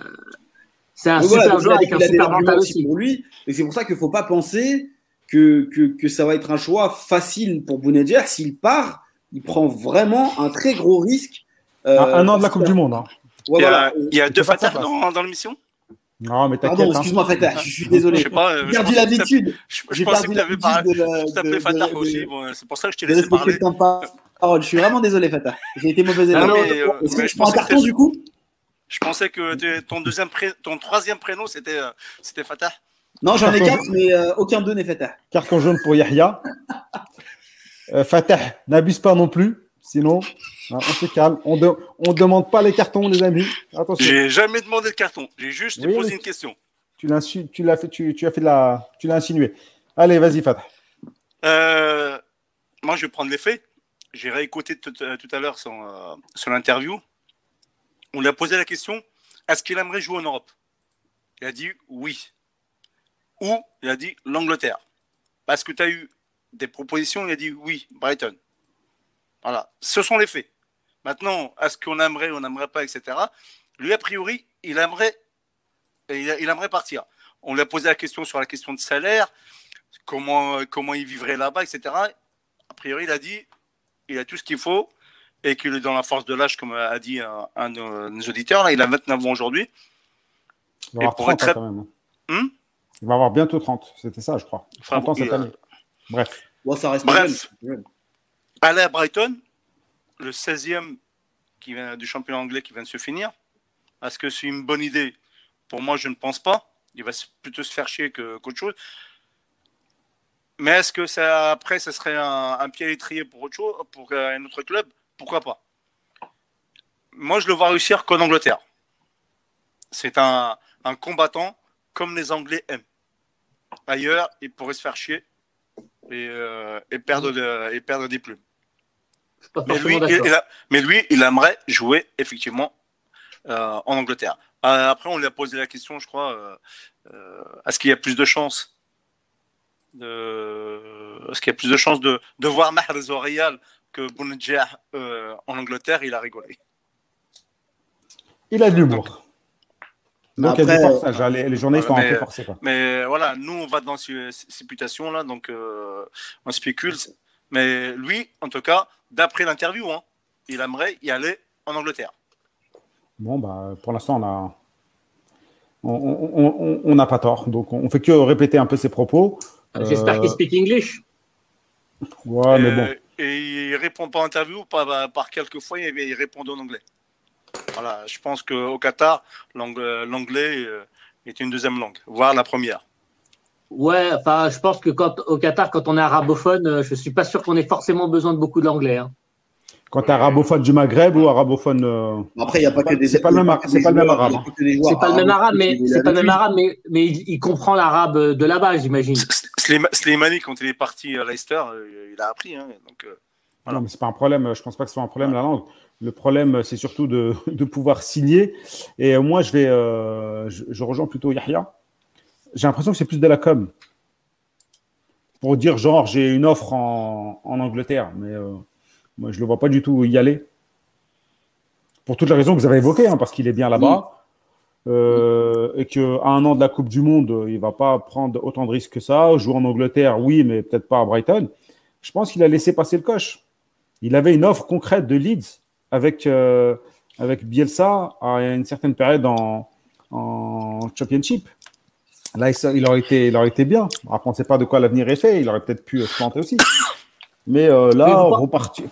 c'est un super joueur avec un super mental aussi. Pour lui, et c'est pour ça qu'il ne faut pas penser que, que, que, ça va être un choix facile pour Bounedjah. S'il part, il prend vraiment un très gros risque. Euh, un, an de la Coupe du Monde. Hein. il, y a, il y a deux Fatah dans, dans l'émission? Non, mais t'inquiète. Pardon, hein. excuse-moi, Fatah, je suis désolé. Je sais pas. J'ai perdu l'habitude. Je, pensais que tu avais parlé. Je t'appelais Fatah aussi. Bon, c'est pour ça que je t'ai laissé parler. Je suis vraiment désolé, Fatah. J'ai été mauvais élève. Euh, Est-ce que je prends un carton du coup? Je pensais que ton, deuxième ton troisième prénom, c'était euh, c'était Fatah. Non, j'en ai quatre, mais euh, aucun d'eux n'est Fatah. Carton jaune pour Yahya. Euh, Fatah, n'abuse pas non plus. Sinon, hein, on se calme. On ne demande pas les cartons, les amis. Attention. J'ai jamais demandé le carton. J'ai juste posé une question. Tu l'as tu l'as fait, tu, tu, as fait de la, tu l'as insinué. Allez, vas-y, Fatah. moi, je vais prendre les faits. J'ai réécouté tout, tout, à l'heure son, son interview on lui a posé la question est-ce qu'il aimerait jouer en Europe? Il a dit oui. Ou il a dit l'Angleterre. Parce que tu as eu des propositions, il a dit oui, Brighton. Voilà, ce sont les faits. Maintenant, est-ce qu'on aimerait ou on n'aimerait pas, etc. Lui, a priori, il aimerait, il, aimerait partir. On lui a posé la question sur la question de salaire, comment il vivrait là-bas, etc. A priori, il a dit, il a tout ce qu'il faut et qu'il est dans la force de l'âge, comme a dit un, de nos auditeurs. Là, il a 29 ans aujourd'hui. Il va avoir 30 très... quand même. Hein. Hmm il va avoir bientôt 30. C'était ça, je crois. 30 ans cette année. Bref. ça reste Bref. Aller à Brighton, le 16e qui vient, du championnat anglais qui vient de se finir. Est-ce que c'est une bonne idée? Pour moi, je ne pense pas. Il va plutôt se faire chier qu'autre chose. Mais est-ce que ça, après, ce serait un, un pied à l'étrier pour autre chose, pour un autre club? Pourquoi pas Moi, je le vois réussir qu'en Angleterre. C'est un, combattant comme les Anglais aiment. Ailleurs, il pourrait se faire chier et, euh, perdre, et perdre des plumes. Mais lui, il, mais lui, il aimerait jouer effectivement euh, en Angleterre. Euh, après, on lui a posé la question, je crois, est-ce qu'il y a plus de chances de... Est-ce qu'il y a plus de chances de, de voir Mahrez au Real que Bounedjah euh, en Angleterre, il a rigolé. Il a de l'humour. Donc, il y a du forçage. Hein. Les, journées sont un peu forcées. Mais voilà, nous, on va dans ces, putations-là, donc euh, on spécule. Mais lui, en tout cas, d'après l'interview, hein, il aimerait y aller en Angleterre. Bon, bah, pour l'instant, on a. On n'a pas tort. Donc, on fait que répéter un peu ses propos. J'espère qu'il euh, speak English. Ouais, mais bon. Et il répond en interview, par, par quelques fois, il répond en anglais. Voilà, je pense qu'au Qatar, l'anglais euh, est une deuxième langue, voire la première. Ouais, enfin, je pense que quand, au Qatar, quand on est arabophone, euh, je suis pas sûr qu'on ait forcément besoin de beaucoup d'anglais. Hein. Quand tu es arabophone du Maghreb ou arabophone. Euh, Après, il n'y a pas que des. C'est pas, le même, c'est pas le même arabe. C'est pas le même arabe, mais c'est pas le même arabe, mais, mais il, comprend l'arabe de là-bas, j'imagine. Slimani, quand il est parti à Leicester, il a appris. Hein, donc, voilà. Non, mais c'est pas un problème. Je pense pas que ce soit un problème la langue. Le problème, c'est surtout de, de, pouvoir signer. Et moi, je vais, euh, je, rejoins plutôt Yahya. J'ai l'impression que c'est plus de la com. Pour dire genre, j'ai une offre en, en Angleterre, mais euh, moi, je le vois pas du tout y aller. Pour toutes les raisons que vous avez évoquées, hein, parce qu'il est bien là-bas. Euh, et qu'à un an de la Coupe du Monde, il va pas prendre autant de risques que ça. Jouer en Angleterre, oui, mais peut-être pas à Brighton. Je pense qu'il a laissé passer le coche il avait une offre concrète de Leeds avec, euh, avec Bielsa à une certaine période en, Championship. Là, il aurait été, il aurait été bien. Après, on ne sait pas de quoi l'avenir est fait. Il aurait peut-être pu se planter aussi. Mais euh, là, repartir,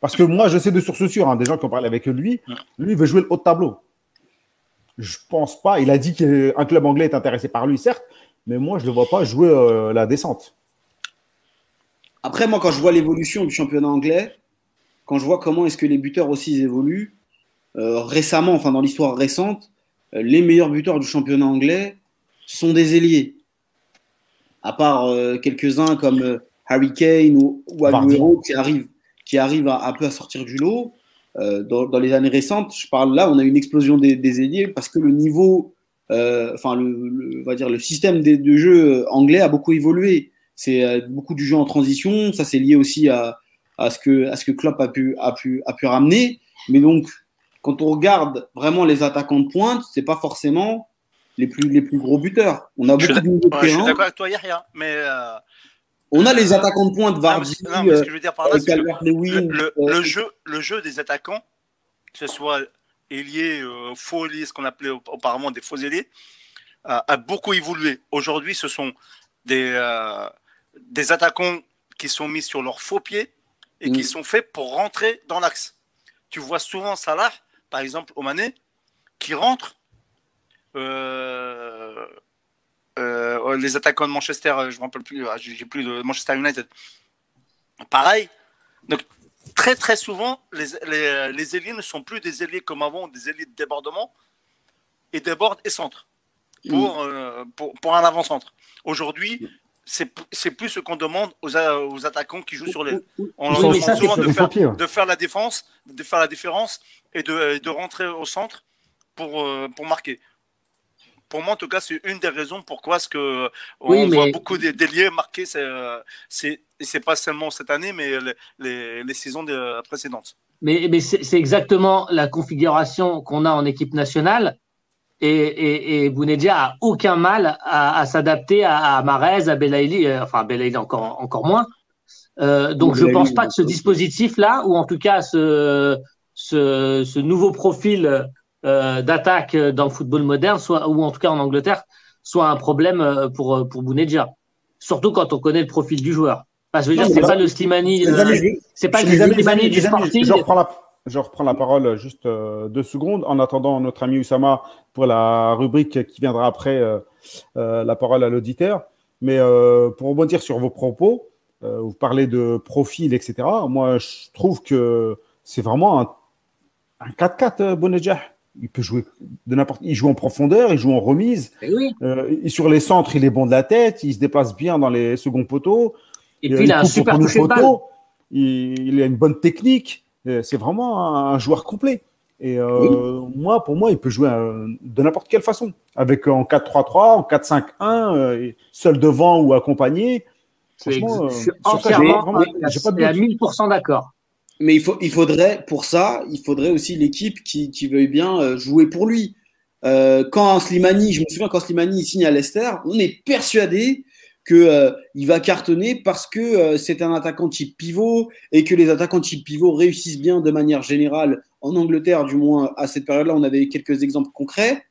Parce que moi, je sais de sources sûres, hein, des gens qui ont parlé avec lui, lui, il veut jouer le haut de tableau. Je pense pas. Il a dit qu'un club anglais est intéressé par lui, certes, mais moi, je ne le vois pas jouer euh, la descente. Après, moi, quand je vois l'évolution du championnat anglais, quand je vois comment est-ce que les buteurs aussi évoluent, euh, récemment, enfin dans l'histoire récente, euh, les meilleurs buteurs du championnat anglais sont des ailiers. À part quelques-uns comme Harry Kane ou, ou Aguero qui arrivent, qui arrivent un peu à sortir du lot. Dans, les années récentes, je parle là, on a une explosion des, des ailiers parce que le niveau euh, enfin, le, va dire le système de, jeu anglais a beaucoup évolué. C'est euh, beaucoup du jeu en transition. Ça, c'est lié aussi à, à, ce que, à ce que Klopp a pu, a pu, a pu ramener. Mais donc, quand on regarde vraiment les attaquants de pointe, c'est pas forcément les plus, les plus gros buteurs. On a beaucoup de milieux Je suis d'accord avec toi, Yahya, mais. Euh, on a les attaquants de pointe, Vardy, non, mais ce que je veux dire par là, c'est le, le, jeu, le jeu des attaquants, que ce soit ailier, euh, faux ailier, ce qu'on appelait auparavant des faux ailiers, euh, a beaucoup évolué. Aujourd'hui, ce sont des, euh, des attaquants qui sont mis sur leurs faux pieds et qui mm. sont faits pour rentrer dans l'axe. Tu vois souvent Salah, par exemple, au Mané, qui rentre. Les attaquants de Manchester, je ne me rappelle plus, j'ai plus de Manchester United. Pareil. Donc, très très souvent, les, les, les, ailiers ne sont plus des ailiers comme avant, des ailiers de débordement, et débordent et centrent pour, mm. euh, pour, pour, un avant-centre. Aujourd'hui, c'est plus ce qu'on demande aux, aux, attaquants qui jouent sur les. On leur demande souvent de faire, de faire, la défense, de faire la différence et de, de rentrer au centre pour, euh, pour marquer pour moi, en tout cas, c'est une des raisons pourquoi ce que on voit beaucoup d'ailiers marqués. Euh, c'est c'est pas seulement cette année, mais les, les, saisons précédentes. Mais, mais c'est exactement la configuration qu'on a en équipe nationale. Et, et, et Bounedja a aucun mal à, s'adapter à, à Marez, à Belaïli, euh, enfin Belaïli encore, encore moins. Euh, donc je ne pense pas que ce dispositif-là, ou en tout cas ce, ce, ce nouveau profil euh, d'attaque dans le football moderne, soit, ou en tout cas en Angleterre, soit un problème euh, pour, pour Bounedja. Surtout quand on connaît le profil du joueur. Enfin, je veux dire, c'est pas le Slimani, c'est pas le Slimani du Sporting. Je reprends la, je reprends la parole juste euh, deux secondes en attendant notre ami Oussama pour la rubrique qui viendra après la parole à l'auditeur. Mais pour rebondir sur vos propos, vous parlez de profil, etc. Moi, je trouve que c'est vraiment un, un 4-4 Bounedjah il peut jouer de n'importe. Il joue en profondeur, il joue en remise. Et, eh euh, sur les centres, il est bon de la tête, il se déplace bien dans les seconds poteaux. Et puis il, a un super toucher poteau, il, a une bonne technique. Euh, c'est vraiment un, joueur complet. Et euh, moi, pour moi, il peut jouer de n'importe quelle façon, avec en 4-3-3, en 4-5-1, seul devant ou accompagné. Franchement, je suis entièrement, à 1000% d'accord. Mais il, faut, il faudrait, pour ça, il faudrait aussi l'équipe qui, veuille bien euh, jouer pour lui. Euh, quand Slimani, je me souviens quand Slimani signe à Leicester, on est persuadé qu'il euh, va cartonner parce que c'est un attaquant type pivot et que les attaquants type pivot réussissent bien de manière générale en Angleterre, du moins à cette période-là, on avait quelques exemples concrets.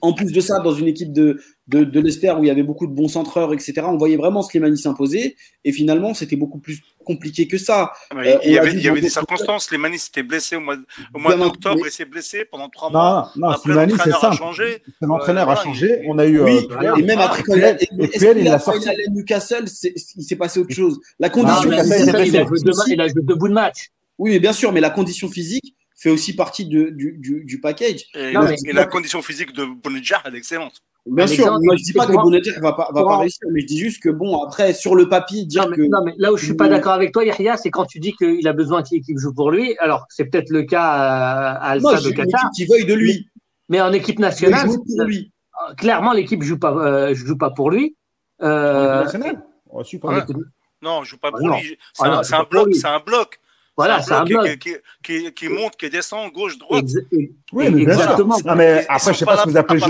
En plus de ça, dans une équipe de, de, de Leicester où il y avait beaucoup de bons centreurs, etc., on voyait vraiment Slimani s'imposer. Et finalement, c'était beaucoup plus compliqué que ça. Ah, euh, il y avait, il y avait des circonstances. Slimani s'était blessé au mois, au mois d'octobre et s'est blessé pendant trois mois. Non, Après, l'entraîneur a changé. L'entraîneur a changé. On a eu. Oui, euh, et même après, quand il a, il a sorti. Newcastle, il s'est passé autre chose. La condition. il, a joué deux bouts de match. Oui, mais bien sûr, mais la condition physique fait aussi partie de, du, du, du, package. Et, non, mais, et la condition physique de Bonadja, elle est excellente. Bien sûr, moi je dis pas que Bonadja va pas, va pas réussir, mais je dis juste que bon, après, sur le papier, dire non, mais, que. Non, mais là où je suis pas d'accord avec toi, Yahya, c'est quand tu dis qu'il a besoin que l'équipe joue pour lui. Alors, c'est peut-être le cas à Al de Qatar. qui veuille de lui. Mais en équipe nationale, lui. Euh, clairement, l'équipe joue pas, euh, joue pas pour lui. Euh, nationale? Oh, super. Non, je joue pas pour lui. C'est un, un, bloc. C'est un bloc. Voilà, c'est un bloc qui, qui, qui, monte, qui descend, gauche, droite. oui, mais exactement. Non, mais après, je sais pas ce que vous appelez.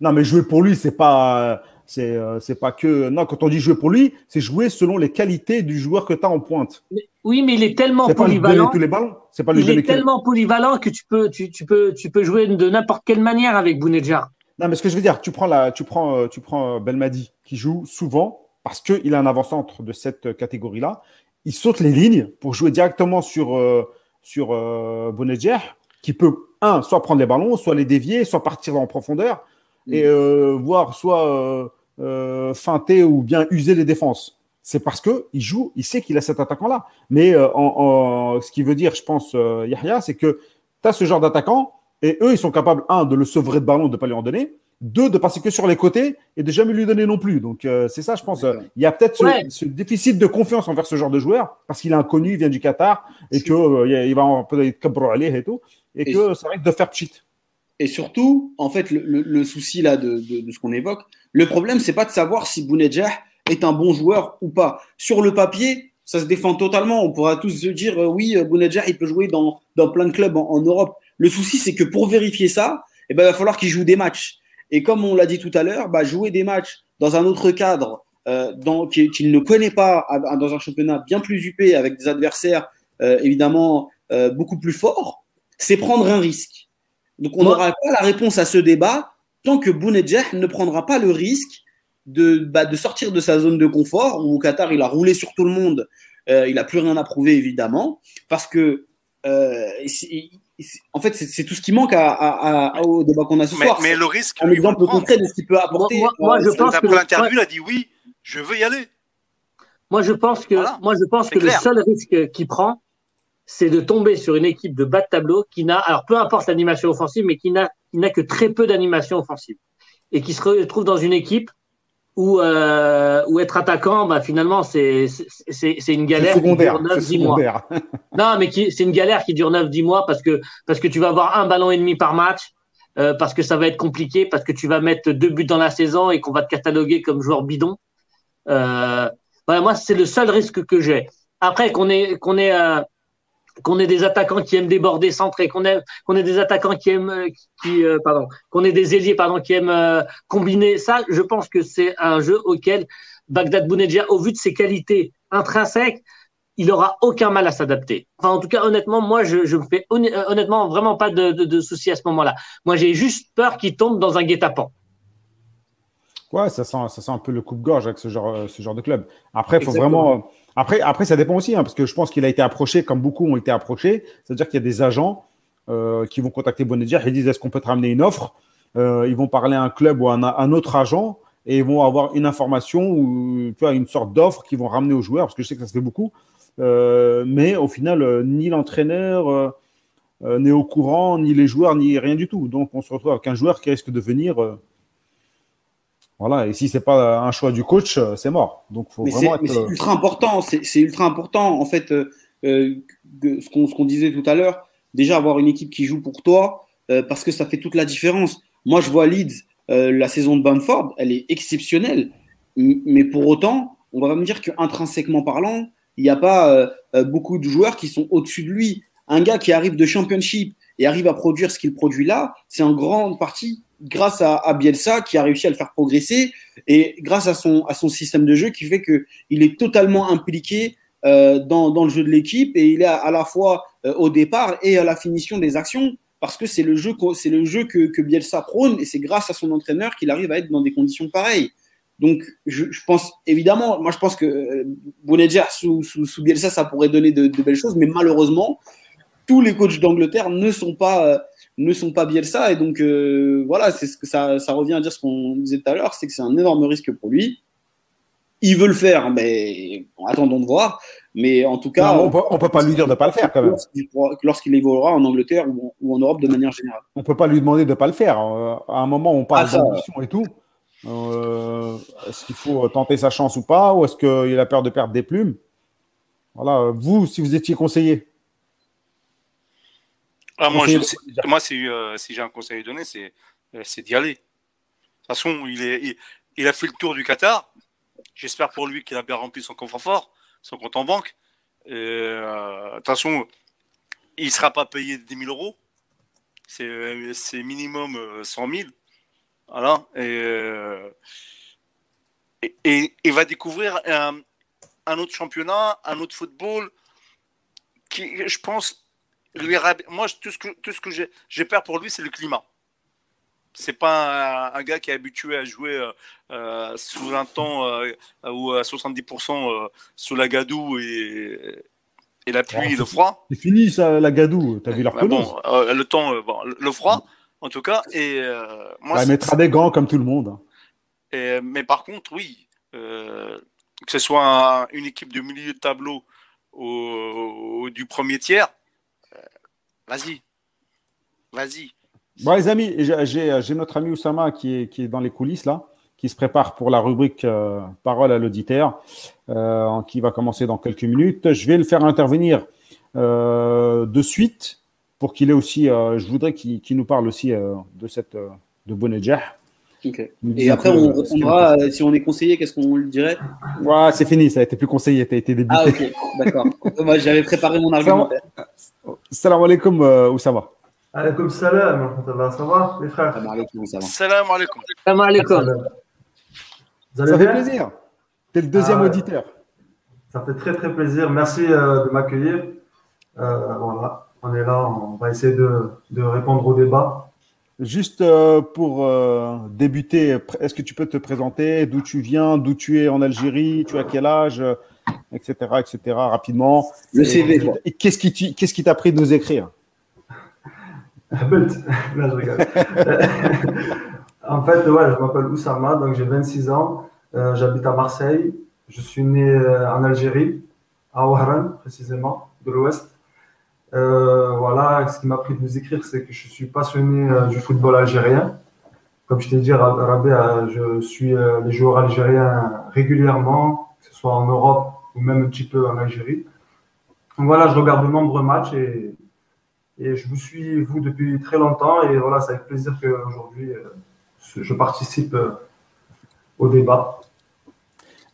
Non, mais jouer pour lui, c'est pas. C'est, euh, c'est pas que. Non, quand on dit jouer pour lui, c'est jouer selon les qualités du joueur que tu as en pointe. oui, mais il est tellement polyvalent. Pas tous les ballons. C'est pas il est tellement polyvalent que tu peux, tu, tu, peux, tu peux jouer de n'importe quelle manière avec Bounedja. Non, mais ce que je veux dire, tu prends, la, tu prends, euh, tu prends euh, Belmadi, qui joue souvent parce qu'il a un avant-centre de cette catégorie-là il saute les lignes pour jouer directement sur, euh, sur qui peut, un, soit prendre les ballons, soit les dévier, soit partir en profondeur, et mm. voir soit feinter ou bien user les défenses. C'est parce qu'il joue, il sait qu'il a cet attaquant-là. Mais en, ce qui veut dire, je pense, Yahya, c'est que tu as ce genre d'attaquant, et eux, ils sont capables, un, de le sevrer de ballon, de ne pas lui en donner, deux, de passer que sur les côtés et de jamais lui donner non plus. Donc, euh, c'est ça, je pense. Euh, il y a peut-être ce, déficit de confiance envers ce genre de joueur parce qu'il est inconnu, il vient du Qatar et qu'il euh, il va peut-être aller et tout, et, que ça risque de faire cheat. Et surtout, en fait, le, souci là de, ce qu'on évoque, le problème, c'est pas de savoir si Bounedjah est un bon joueur ou pas. Sur le papier, ça se défend totalement. On pourra tous se dire, oui, Bounedjah, il peut jouer dans, plein de clubs en, Europe. Le souci, c'est que pour vérifier ça, eh ben, il va falloir qu'il joue des matchs. Et comme on l'a dit tout à l'heure, bah, jouer des matchs dans un autre cadre euh, qu'il ne connaît pas, dans un championnat bien plus huppé, avec des adversaires euh, évidemment euh, beaucoup plus forts, c'est prendre un risque. Donc on n'aura pas la réponse à ce débat tant que Bounedjah ne prendra pas le risque de, bah, de sortir de sa zone de confort, où au Qatar il a roulé sur tout le monde, il n'a plus rien à prouver évidemment, parce que en fait, c'est tout ce qui manque à, au débat qu'on a ce soir. Mais le risque. Un exemple concret de ce qu'il peut apporter. Moi, je pense que. l'interview, il a dit oui, je veux y aller. Moi, je pense que, moi, je pense que le seul risque qu'il prend, c'est de tomber sur une équipe de bas de tableau qui n'a, alors peu importe l'animation offensive, mais qui n'a que très peu d'animation offensive. Et qui se retrouve dans une équipe ou euh, être attaquant, bah, finalement, c'est une galère qui dure 9-10 mois. non, mais c'est une galère qui dure 9-10 mois parce que, parce que tu vas avoir un ballon et demi par match, euh, parce que ça va être compliqué, parce que tu vas mettre deux buts dans la saison et qu'on va te cataloguer comme joueur bidon. Euh, voilà, moi, c'est le seul risque que j'ai. Après, qu'on ait, qu'on ait, qu'on ait des attaquants qui aiment déborder, centrer, qu'on ait, qu'on ait des attaquants qui aiment, euh, qui, euh, pardon, qu'on ait des ailiers, pardon, qui aiment euh, combiner. Ça, je pense que c'est un jeu auquel Bagdad Bounedjah, au vu de ses qualités intrinsèques, il aura aucun mal à s'adapter. Enfin, en tout cas, honnêtement, moi, je, je me fais honnêtement vraiment pas de, de, de soucis à ce moment-là. Moi, j'ai juste peur qu'il tombe dans un guet-apens. Ouais, ça sent, ça sent un peu le coupe-gorge avec ce genre, ce genre de club. Après, il faut vraiment après, ça dépend aussi, hein, parce que je pense qu'il a été approché, comme beaucoup ont été approchés. C'est-à-dire qu'il y a des agents euh, qui vont contacter Bonedia et disent est-ce qu'on peut te ramener une offre? Euh, Ils vont parler à un club ou à un, autre agent et ils vont avoir une information ou une sorte d'offre qu'ils vont ramener aux joueurs, parce que je sais que ça se fait beaucoup. Euh, mais au final, ni l'entraîneur n'est au courant, ni les joueurs, ni rien du tout. Donc on se retrouve avec un joueur qui risque de venir voilà, et si c'est pas un choix du coach, euh, c'est mort. Donc, faut mais c'est euh, ultra important. C'est ultra important, en fait, euh, ce qu'on disait tout à l'heure. Déjà, avoir une équipe qui joue pour toi, parce que ça fait toute la différence. Moi, je vois Leeds, la saison de Bamford, elle est exceptionnelle. Mais pour autant, on va me dire qu'intrinsèquement parlant, il n'y a pas beaucoup de joueurs qui sont au-dessus de lui. Un gars qui arrive de Championship et arrive à produire ce qu'il produit là, c'est en grande partie grâce à, Bielsa qui a réussi à le faire progresser et grâce à son, système de jeu qui fait qu'il est totalement impliqué euh, dans, le jeu de l'équipe et il est à, la fois euh, au départ et à la finition des actions parce que c'est le jeu, que, Bielsa prône et c'est grâce à son entraîneur qu'il arrive à être dans des conditions pareilles. Donc, je, pense évidemment, moi je pense que euh, sous, sous, sous, Bielsa ça pourrait donner de, de, belles choses, mais malheureusement, tous les coachs d'Angleterre ne sont pas euh, ne sont pas Bielsa. Et donc, euh, voilà, c'est ce que ça, ça, revient à dire ce qu'on disait tout à l'heure, c'est que c'est un énorme risque pour lui. Il veut le faire, mais attendons de voir. Mais en tout cas, on peut, peut pas lui dire de ne pas le faire quand même. Lorsqu'il évoluera en Angleterre ou, en Europe de manière générale. On peut pas lui demander de ne pas le faire. Euh, à un moment, on parle ah, d'ambition et tout. Euh, est-ce qu'il faut tenter sa chance ou pas Ou est-ce qu'il a peur de perdre des plumes? Voilà, vous, si vous étiez conseiller, ah, moi, moi euh, si j'ai un conseil à donner, euh, c'est d'y aller. De toute façon, il, est, il, a fait le tour du Qatar. J'espère pour lui qu'il a bien rempli son coffre fort, son compte en banque. Euh, de toute façon, il ne sera pas payé 10 000 euros. C'est minimum 100 000. Voilà. Et, et, il va découvrir un, un, autre championnat, un autre football qui, je pense, lui, moi, tout ce que, tout ce que j'ai peur pour lui, c'est le climat. c'est pas un, gars qui est habitué à jouer sous un temps ou à 70% sous la gadoue et, et la pluie, le froid. C'est fini ça, la gadoue. T'as vu leur bah bon, Le temps, bon, le froid en tout cas. Et moi, ouais, mettra des gants comme tout le monde. Et, mais par contre, oui, que ce soit une équipe de milieu de tableau ou, du premier tiers, euh, vas-y. Vas-y. Bon, les amis, j'ai notre ami Oussama qui est, dans les coulisses là, qui se prépare pour la rubrique euh, Parole à l'auditeur, euh, qui va commencer dans quelques minutes. Je vais le faire intervenir de suite pour qu'il ait aussi, je voudrais qu'il nous parle aussi de cette de. Et après, on répondra euh, si on est conseillé, qu'est-ce qu'on lui dirait? Ouais, c'est fini, ça a été plus conseillé, tu as été débuté. Ah, ok, d'accord. Moi, j'avais préparé mon argument. Salam alaikum, euh, où ça va Alaikum salam, ça va, les frères? Salam alaikum. Salam alaikum. Salam alaikum. Ça fait plaisir. Tu es le deuxième ah auditeur. Ça fait très très plaisir. Merci euh, de m'accueillir. voilà, on est là, on va essayer de, de répondre au débat. Juste euh, pour euh, débuter, est-ce que tu peux te présenter? D'où tu viens? D'où tu es en Algérie? Tu as quel âge? Etc. etc. rapidement. Le CV. Qu'est-ce qui qu'est-ce qui t'a pris de nous écrire? Là, je rigole. en fait, ouais, je m'appelle Oussama, donc j'ai 26 ans. Euh, j'habite à Marseille. Je suis né en Algérie, à Ouaran précisément, de l'Ouest. Euh, voilà, ce qui m'a pris de vous écrire, c'est que je suis passionné euh, du football algérien. Comme je t'ai dit, Rabé, euh, je suis les joueurs algériens régulièrement, que ce soit en Europe ou même un petit peu en Algérie. Donc voilà, je regarde de nombreux matchs et, et je vous suis, vous, depuis très longtemps. Et voilà, c'est avec plaisir qu'aujourd'hui, je participe au débat.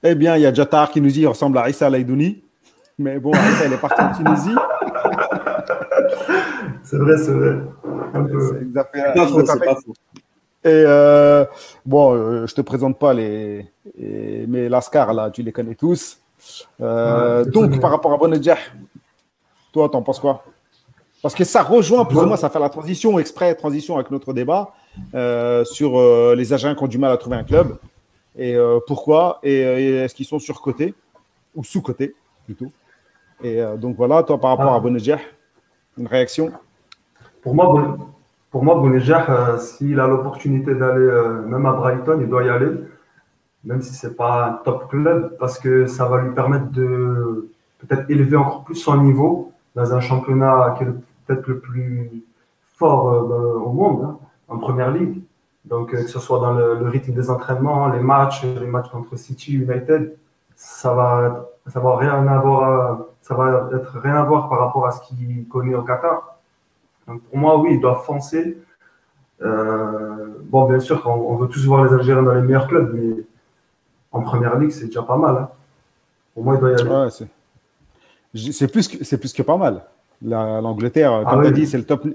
Eh bien, il y a Jatar qui nous dit qu'il ressemble à Issa Laïdouni. Mais bon, Issa, elle est partie en Tunisie. c'est vrai, c'est vrai. C'est pas faux, Et euh, bon, euh, je te présente pas les, mais Lascar là, tu les connais tous. Euh, donc, par rapport à Bonedjah, toi, t'en penses quoi? Parce que ça rejoint plus ou moins, ça fait la transition, exprès transition avec notre débat sur les agents qui ont du mal à trouver un club. Et pourquoi? Et, est-ce qu'ils sont surcotés? Ou sous-cotés plutôt Et donc voilà, toi, par rapport ah. à Bonedjah, une réaction? Pour moi, pour moi euh, s'il a l'opportunité d'aller euh, même à Brighton, il doit y aller, même si ce n'est pas un top club, parce que ça va lui permettre de peut-être élever encore plus son niveau dans un championnat qui est peut-être le plus fort euh, au monde, hein, en première ligue. Donc, que ce soit dans le, rythme des entraînements, les matchs, les matchs contre City, United, ça va, ça va rien avoir ça va être rien à voir par rapport à ce qu'il connaît au Qatar. Donc pour moi, oui, il doit foncer. Euh, bon, bien sûr, on, veut tous voir les Algériens dans les meilleurs clubs, mais en première ligue, c'est déjà pas mal. Hein. Pour moi, il doit y aller. c'est plus, que, plus que pas mal. L'Angleterre, ah comme tu as dit, c'est le, top,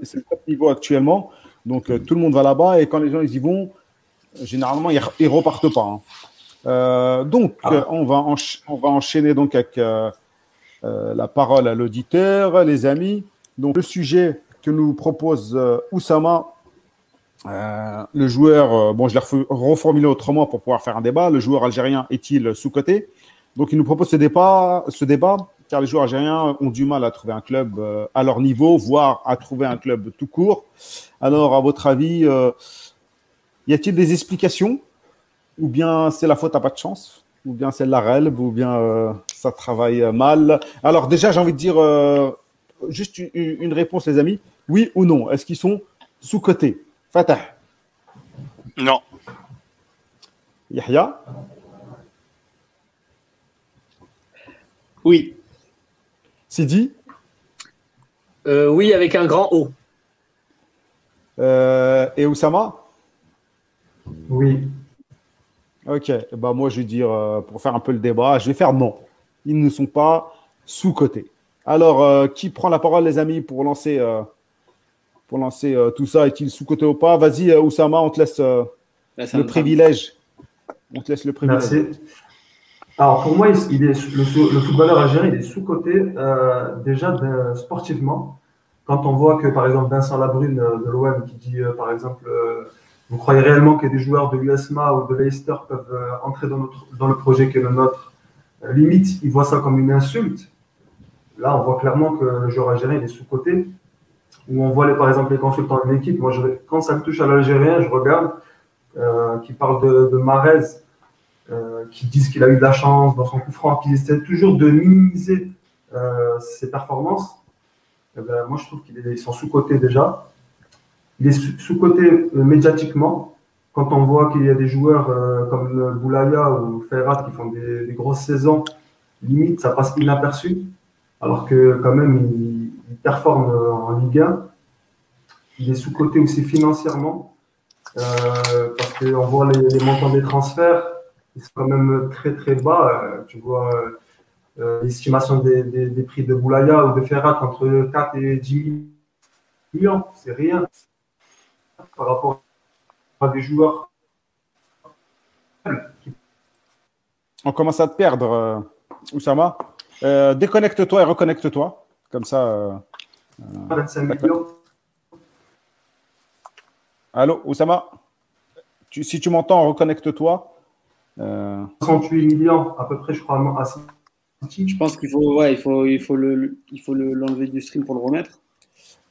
niveau actuellement. Donc euh, tout le monde va là-bas et quand les gens ils y vont, généralement, ils ne repartent pas. Hein. Euh, donc, ah. on, va on va enchaîner donc avec la parole à l'auditeur, les amis. Donc, le sujet que nous propose euh, Oussama, euh, le joueur, bon, je l'ai reformulé autrement pour pouvoir faire un débat. Le joueur algérien est-il sous-coté? Donc, il nous propose ce débat, ce débat, car les joueurs algériens ont du mal à trouver un club à leur niveau, voire à trouver un club tout court. Alors, à votre avis, y a-t-il des explications? Ou bien c'est la faute à pas de chance? Ou bien c'est la relève, ou bien euh, ça travaille mal. Alors déjà, j'ai envie de dire euh, juste une, réponse, les amis. Oui ou non? Est-ce qu'ils sont sous-cotés? Fatah Non. Yahya? Oui. Sidi? Euh, Oui, avec un grand O. et Oussama? Oui. Ok, bah moi je vais dire, euh, pour faire un peu le débat, je vais faire non. Ils ne sont pas sous-cotés. Alors, euh, qui prend la parole, les amis, pour lancer, euh, pour lancer tout ça? Est-il sous-coté ou pas? Vas-y, Oussama, on te laisse le privilège. On te laisse le privilège. Merci. Alors, pour moi, il est, le, footballeur algérien il est sous-coté déjà sportivement. Quand on voit que, par exemple, Vincent Labrune de l'OM qui dit, par exemple, Vous croyez réellement que des joueurs de l'USMA ou de Leicester peuvent euh, entrer dans, notre, dans le projet qui est le nôtre? Euh, Limite, ils voient ça comme une insulte. Là, on voit clairement que le joueur algérien est sous-côté. Où on voit les, par exemple les consultants de l'équipe. Moi, quand ça touche à l'Algérien, je regarde euh, qui parlent de, Marez, euh, qui disent qu'il a eu de la chance dans son coup franc, qui essaient toujours de minimiser euh, ses performances. Eh ben, moi, je trouve qu'ils sont sous-cotés déjà. Il est sous-coté euh, médiatiquement. Quand on voit qu'il y a des joueurs euh, comme Boulaya ou Ferrat qui font des, grosses saisons, limite, ça passe inaperçu. Alors que quand même, il, performe en Ligue 1. Il est sous-coté aussi financièrement. Euh, parce qu'on voit les, montants des transferts, ils sont quand même très très bas. tu vois l'estimation des, des, prix de Boulaya ou de Ferrat entre 4 et 10 millions, c'est rien par rapport à des joueurs. On commence à te perdre, euh, Oussama. Euh, déconnecte-toi et reconnecte-toi. Comme ça. 25 euh, millions. Allô, Oussama? Si tu m'entends, reconnecte-toi. 38 millions à peu près, je crois, à Je pense qu'il faut, ouais, il faut, il faut le, il faut l'enlever du stream pour le remettre.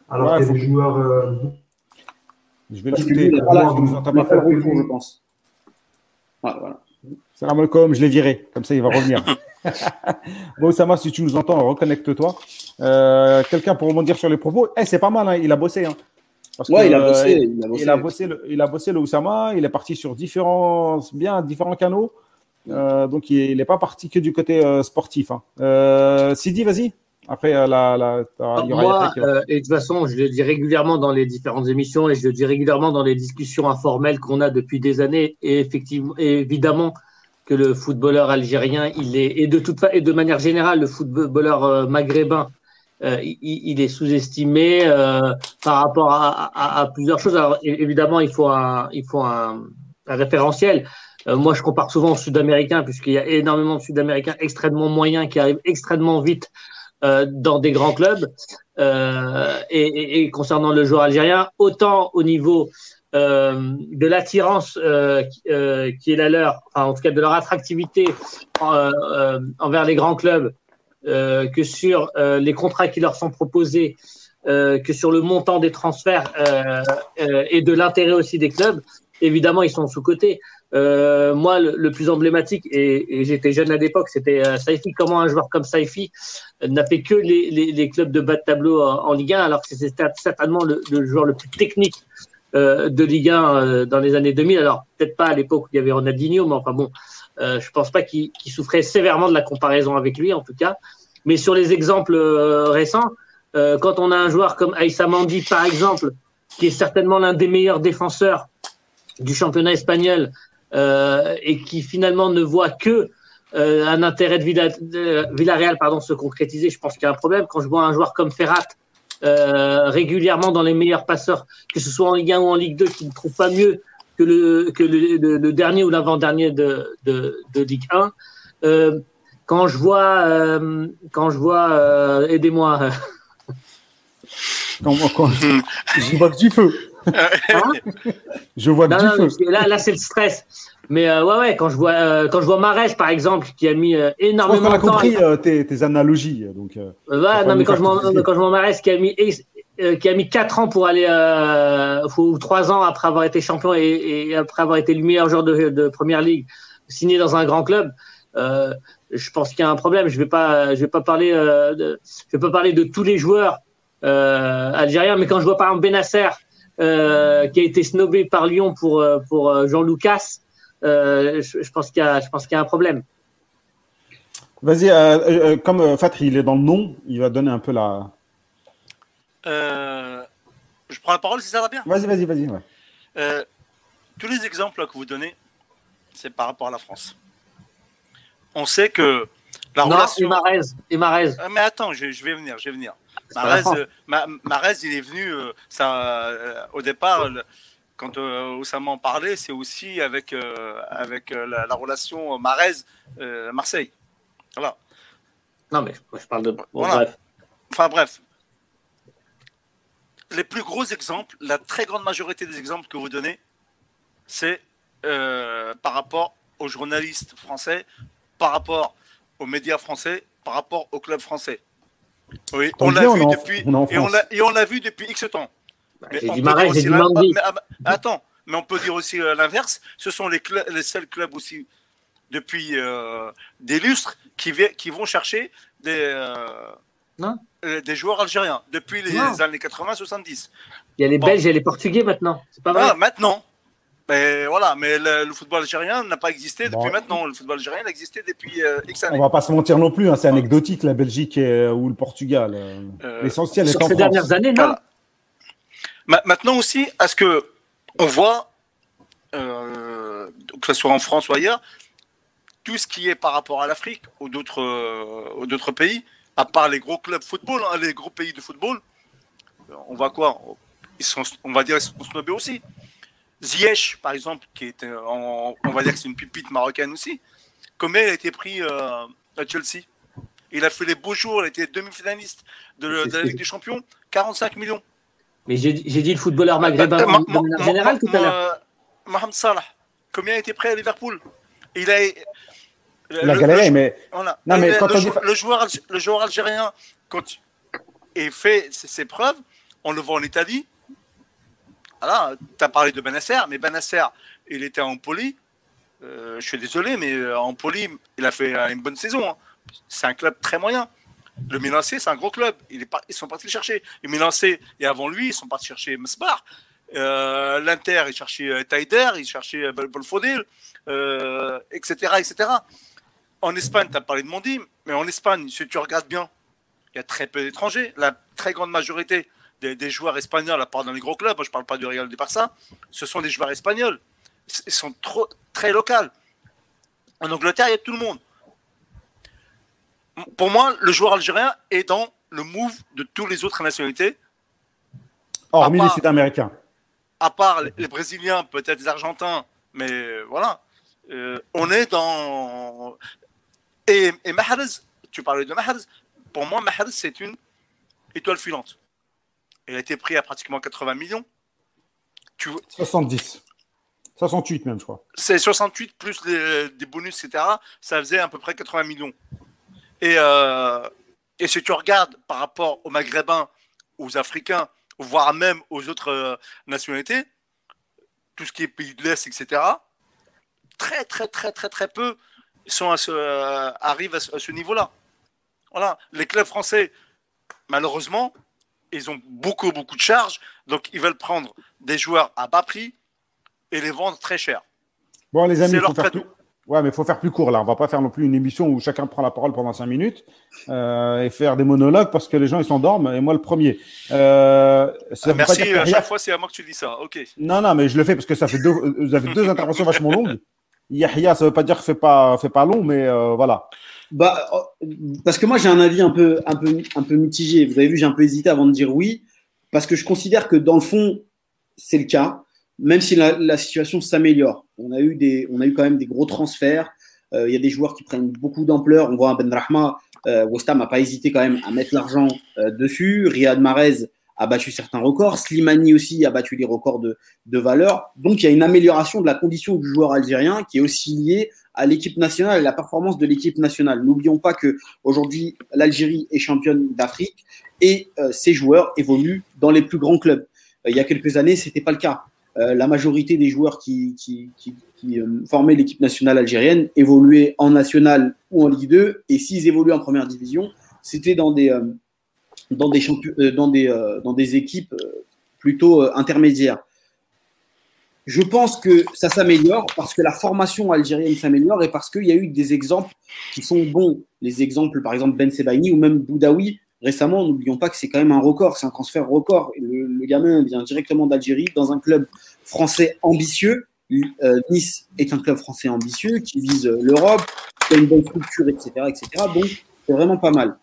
Alors qu'il y a des joueurs je vais l'écouter. je pense. voilà. Salam alaikum, je l'ai viré. Comme ça, il va revenir. bon, Oussama, si tu nous entends, reconnecte-toi. Euh, quelqu'un pour rebondir sur les propos? Eh, c'est pas mal, hein, il a bossé. Hein. Parce ouais, il, a bossé, il, a bossé. il a bossé. le, il a bossé le Oussama. Il est parti sur différents, bien, différents canaux. Euh, donc, il n'est pas parti que du côté euh, sportif. Hein. Sidi, vas-y. Après, euh, la, il y aura Moi, euh, et de toute façon, je le dis régulièrement dans les différentes émissions et je le dis régulièrement dans les discussions informelles qu'on a depuis des années. Et effectivement, évidemment, que le footballeur algérien, il est, et de toute et de manière générale, le footballeur euh, maghrébin, il, est sous-estimé par rapport à, plusieurs choses. Alors évidemment, il faut un, il faut un, référentiel. moi, je compare souvent aux Sud-Américains, puisqu'il y a énormément de Sud-Américains extrêmement moyens qui arrivent extrêmement vite euh, dans des grands clubs. Euh, et, et, concernant le joueur algérien, autant au niveau euh, de l'attirance euh, euh, qui est la leur, enfin, en tout cas de leur attractivité envers les grands clubs, que sur les contrats qui leur sont proposés, que sur le montant des transferts et de l'intérêt aussi des clubs, évidemment, ils sont sous-cotés. Euh, moi, le, plus emblématique, et, j'étais jeune à l'époque, c'était euh, Saifi. Comment un joueur comme Saifi euh, n'a fait que les, clubs de bas de tableau en, Ligue 1, alors que c'était certainement le, joueur le plus technique de Ligue 1 dans les années 2000. Alors, peut-être pas à l'époque où il y avait Ronaldinho, mais enfin bon, je pense pas qu'il souffrait sévèrement de la comparaison avec lui, en tout cas. Mais sur les exemples récents, quand on a un joueur comme Aïssa Mandi, par exemple, qui est certainement l'un des meilleurs défenseurs du championnat espagnol, euh, et qui finalement ne voit que euh, un intérêt de, Villa, Villarreal pardon, se concrétiser, je pense qu'il y a un problème. Quand je vois un joueur comme Ferrat euh, régulièrement dans les meilleurs passeurs, que ce soit en Ligue 1 ou en Ligue 2, qui ne trouve pas mieux que le, que dernier ou l'avant-dernier de, Ligue 1. Euh, quand je vois, euh, quand je vois, euh, aidez-moi. quand, quand, je vois du feu. Hein je vois du feu. Là, là c'est le stress. Mais euh, ouais, ouais, quand je vois, euh, quand je vois Marèche, par exemple, qui a mis euh, énormément de temps. compris tes, tes, analogies. Donc, ouais, non, mais quand je, quand je vois Marèche qui a mis qui a mis 4 ans pour aller, ou 3 ans après avoir été champion et, et, après avoir été le meilleur joueur de, de première ligue, signé dans un grand club, je pense qu'il y a un problème. Je vais pas, je vais pas parler, de, je vais pas parler de tous les joueurs algériens, mais quand je vois par exemple Benasser, euh, qui a été snobé par Lyon pour, euh, pour euh, Jean Lucas, je, pense qu'il y, a, je pense qu'il y a un problème. Vas-y, comme Fatri, il est dans le nom, il va donner un peu la. je prends la parole, si ça va bien? Vas-y, vas-y, vas-y. tous les exemples que vous donnez, c'est par rapport à la France. On sait que la non, relation. Et Marez. mais attends, je, je, vais venir, je vais venir. Marez, il est venu, euh, ça, euh, au départ, quand euh, Oussama en parlait, c'est aussi avec, avec la, relation Marez-Marseille. voilà. Non, mais je parle de. Enfin, bref. Les plus gros exemples, la très grande majorité des exemples que vous donnez, c'est par rapport aux journalistes français, par rapport aux médias français, par rapport au club français. Oui, on l'a vu depuis et on l'a et on l'a vu depuis X temps. Bah, mais on peut aussi mais, ah, bah, attends, mais on peut dire aussi euh, l'inverse. Ce sont les, les seuls clubs aussi depuis euh, des lustres qui, qui vont chercher des, euh, des joueurs algériens depuis les années 80-70. Il y a les Belges et les Portugais maintenant. C'est pas vrai? Ah, maintenant. Mais voilà, mais le, football algérien n'a pas existé depuis maintenant. Le football algérien a existé depuis X années. On va pas se mentir non plus, hein, c'est anecdotique la Belgique ou le Portugal. L'essentiel est en ces dernières années, non Maintenant aussi, à ce que on voit, euh, que ce soit en France ou ailleurs, tout ce qui est par rapport à l'Afrique ou d'autres euh, pays, à part les gros clubs football, hein, les gros pays de football, on voit quoi? Ils sont, On va dire qu'ils sont snobés aussi. Ziyech, par exemple, qui est, on va dire que c'est une pipite marocaine aussi, comment il a été pris euh, à Chelsea Il a fait les beaux jours, il était demi-finaliste de, de la Ligue des Champions, 45 millions. Mais j'ai dit le footballeur maghrébin en général tout à l'heure. Mohamed Salah, combien a été prêt à Liverpool Il a. Il a galéré, mais. Non, mais quand le, dit... le, joueur, le joueur algérien, quand il fait ses preuves, on le voit en Italie. Voilà, tu as parlé de Benasser, mais Benasser, il était en poli. Euh, je suis désolé, mais euh, en poli, il a fait une bonne saison. Hein. C'est un club très moyen. Le Milan C, c'est un gros club. ils sont partis le chercher. Le Milan C, et avant lui, ils sont partis chercher Mesbar. Euh, L'Inter, ils cherchaient euh, Taider, ils cherchaient Bolfodil, euh, etc., etc. En Espagne, tu as parlé de Mondi, mais en Espagne, si tu regardes bien, il y a très peu d'étrangers. La très grande majorité des, joueurs espagnols, à part dans les gros clubs, je ne parle pas du Real de Barça, ce sont des joueurs espagnols. Ils sont trop, très locaux. En Angleterre, il y a tout le monde pour moi, le joueur algérien est dans le move de toutes les autres nationalités. Hormis les Sud-Américains. À part les Brésiliens, peut-être les Argentins, mais voilà. Euh, on est dans. Et, et Mahrez, tu parlais de Mahrez, pour moi, Mahrez, c'est une étoile filante. Il a été pris à pratiquement 80 millions. Tu... 70. 68 même, je crois. C'est 68 plus des bonus, etc. Ça faisait à peu près 80 millions. Et, euh, et si tu regardes par rapport aux Maghrébins, aux Africains, voire même aux autres euh, nationalités, tout ce qui est pays de l'Est, etc., très, très, très, très, très peu sont à ce, euh, arrivent à ce, niveau-là. Voilà. Les clubs français, malheureusement, ils ont beaucoup, beaucoup de charges, donc ils veulent prendre des joueurs à bas prix et les vendre très cher. Bon, les amis, il faut, faire tout. Ouais, mais faut faire plus court là. On va pas faire non plus une émission où chacun prend la parole pendant cinq minutes euh, et faire des monologues parce que les gens ils s'endorment et moi le premier. Euh, ah, merci. À chaque fois, c'est à moi que tu dis ça. Ok. Non, non, mais je le fais parce que ça fait deux. Vous avez deux interventions vachement longues. Yahya, ça veut pas dire que fait pas fait pas long, mais euh, voilà. Bah, parce que moi j'ai un avis un peu un peu un peu mitigé. Vous avez vu, j'ai un peu hésité avant de dire oui parce que je considère que dans le fond c'est le cas même si la, situation s'améliore. On, a eu des, on a eu quand même des gros transferts. Euh, il y a des joueurs qui prennent beaucoup d'ampleur. On voit un Ben Rahma, euh, West n'a pas hésité quand même à mettre l'argent euh, dessus. Riyad Mahrez a battu certains records. Slimani aussi a battu les records de, de valeur. Donc il y a une amélioration de la condition du joueur algérien qui est aussi liée à l'équipe nationale et la performance de l'équipe nationale. N'oublions pas que aujourd'hui l'Algérie est championne d'Afrique et ses joueurs évoluent dans les plus grands clubs. il y a quelques années, c'était pas le cas. Euh, la majorité des joueurs qui, euh, formaient l'équipe nationale algérienne évoluaient en national ou en Ligue 2. Et s'ils évoluaient en première division, c'était dans des, euh, dans, des dans, des, dans des équipes plutôt intermédiaires. Je pense que ça s'améliore parce que la formation algérienne s'améliore et parce qu'il y a eu des exemples qui sont bons. Les exemples, par exemple, Ben Sebaini ou même Boudaoui, récemment, n'oublions pas que c'est quand même un record, c'est un transfert record. Le, gamin vient directement d'Algérie dans un club français ambitieux. Euh, nice est un club français ambitieux qui vise l'Europe, qui a une bonne structure, etc. etc. donc, c'est vraiment pas mal.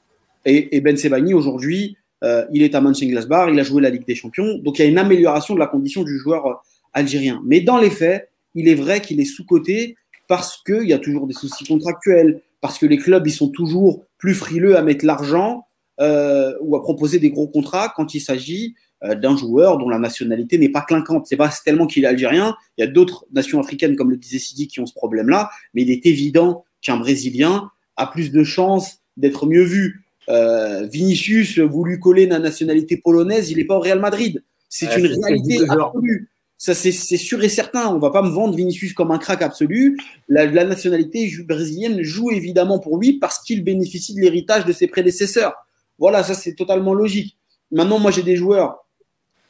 Et, Ben Sebani, aujourd'hui, euh, il est à Mönchengladbach, il a joué la Ligue des Champions. Donc, il y a une amélioration de la condition du joueur euh, algérien. Mais dans les faits, il est vrai qu'il est sous-coté parce qu'il y a toujours des soucis contractuels, parce que les clubs, ils sont toujours plus frileux à mettre l'argent euh, ou à proposer des gros contrats quand il s'agit euh, d'un joueur dont la nationalité n'est pas clinquante. C'est pas tellement qu'il est algérien. Il y a d'autres nations africaines, comme le disait Sidi, qui ont ce problème-là. Mais il est évident qu'un Brésilien a plus de chances d'être mieux vu. Euh, Vinicius voulu coller la nationalité polonaise, il n'est pas au Real Madrid. C'est une réalité absolue. Ça, c'est sûr et certain. On va pas me vendre Vinicius comme un crack absolu. La, la nationalité brésilienne joue évidemment pour lui parce qu'il bénéficie de l'héritage de ses prédécesseurs. Voilà, ça c'est totalement logique. Maintenant, moi j'ai des joueurs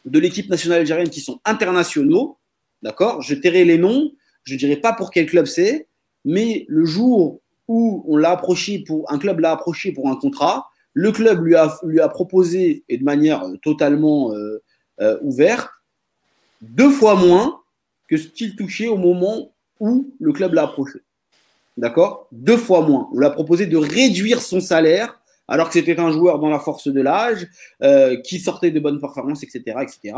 de l'équipe nationale algérienne qui sont internationaux. D'accord? Je tairai les noms. Je ne dirai pas pour quel club c'est. Mais le jour où on l'a approché pour un club l'a approché pour un contrat, le club lui a, lui a proposé et de manière totalement euh, euh, ouverte deux fois moins que ce qu'il touchait au moment où le club l'a approché. D'accord? Deux fois moins. On lui a proposé de réduire son salaire alors que c'était un joueur dans la force de l'âge, euh, qui sortait de bonnes performances, etc. etc.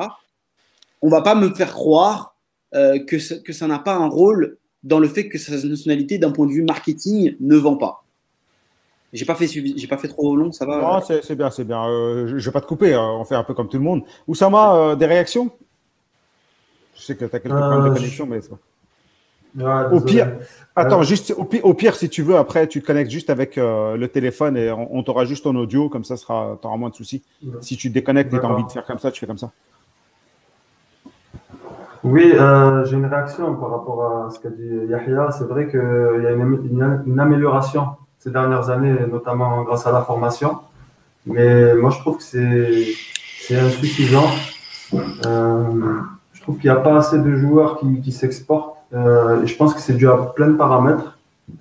On va pas me faire croire euh, que, ça, n'a pas un rôle dans le fait que sa nationalité, d'un point de vue marketing, ne vend pas. J'ai pas fait j'ai pas fait trop long, ça va? C'est bien, c'est bien. Euh, je, je vais pas te couper, hein. on fait un peu comme tout le monde. Oussama, des réactions? Je sais que tu as quelques problèmes de euh, connexion, mais ça au pire, attends, juste au pire, si tu veux, après, tu te connectes juste avec euh, le téléphone et on, t'aura juste en audio, comme ça, tu auras moins de soucis. Si tu déconnectes et tu as envie de faire comme ça, tu fais comme ça. Oui, euh, j'ai une réaction par rapport à ce qu'a dit Yahya. C'est vrai qu'il y a une, amélioration ces dernières années, notamment grâce à la formation. Mais moi, je trouve que c'est insuffisant. Euh, je trouve qu'il n'y a pas assez de joueurs qui, qui s'exportent euh, je pense que c'est dû à plein de paramètres.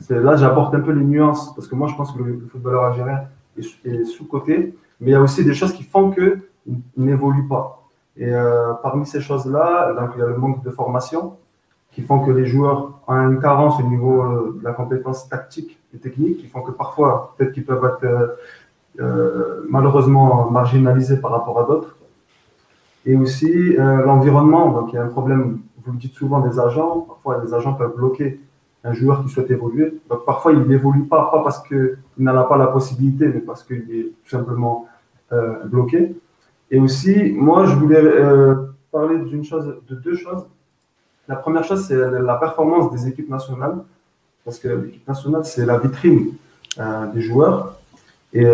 Là, j'apporte un peu les nuances parce que moi, je pense que le, footballeur algérien est, sous-coté, mais il y a aussi des choses qui font qu'il n'évolue pas. Et euh, parmi ces choses-là, il y a le manque de formation qui font que les joueurs ont une carence au niveau euh, de la compétence tactique et technique, qui font que parfois, peut-être qu'ils peuvent être euh, malheureusement marginalisés par rapport à d'autres. Et aussi l'environnement, donc il y a un problème vous le dites souvent des agents, parfois les agents peuvent bloquer un joueur qui souhaite évoluer. Donc parfois il n'évolue pas, pas parce qu'il n'en a pas la possibilité, mais parce qu'il est tout simplement euh, bloqué. Et aussi, moi je voulais euh, parler d'une chose, de deux choses. La première chose, c'est la performance des équipes nationales, parce que l'équipe nationale, c'est la vitrine euh, des joueurs. Et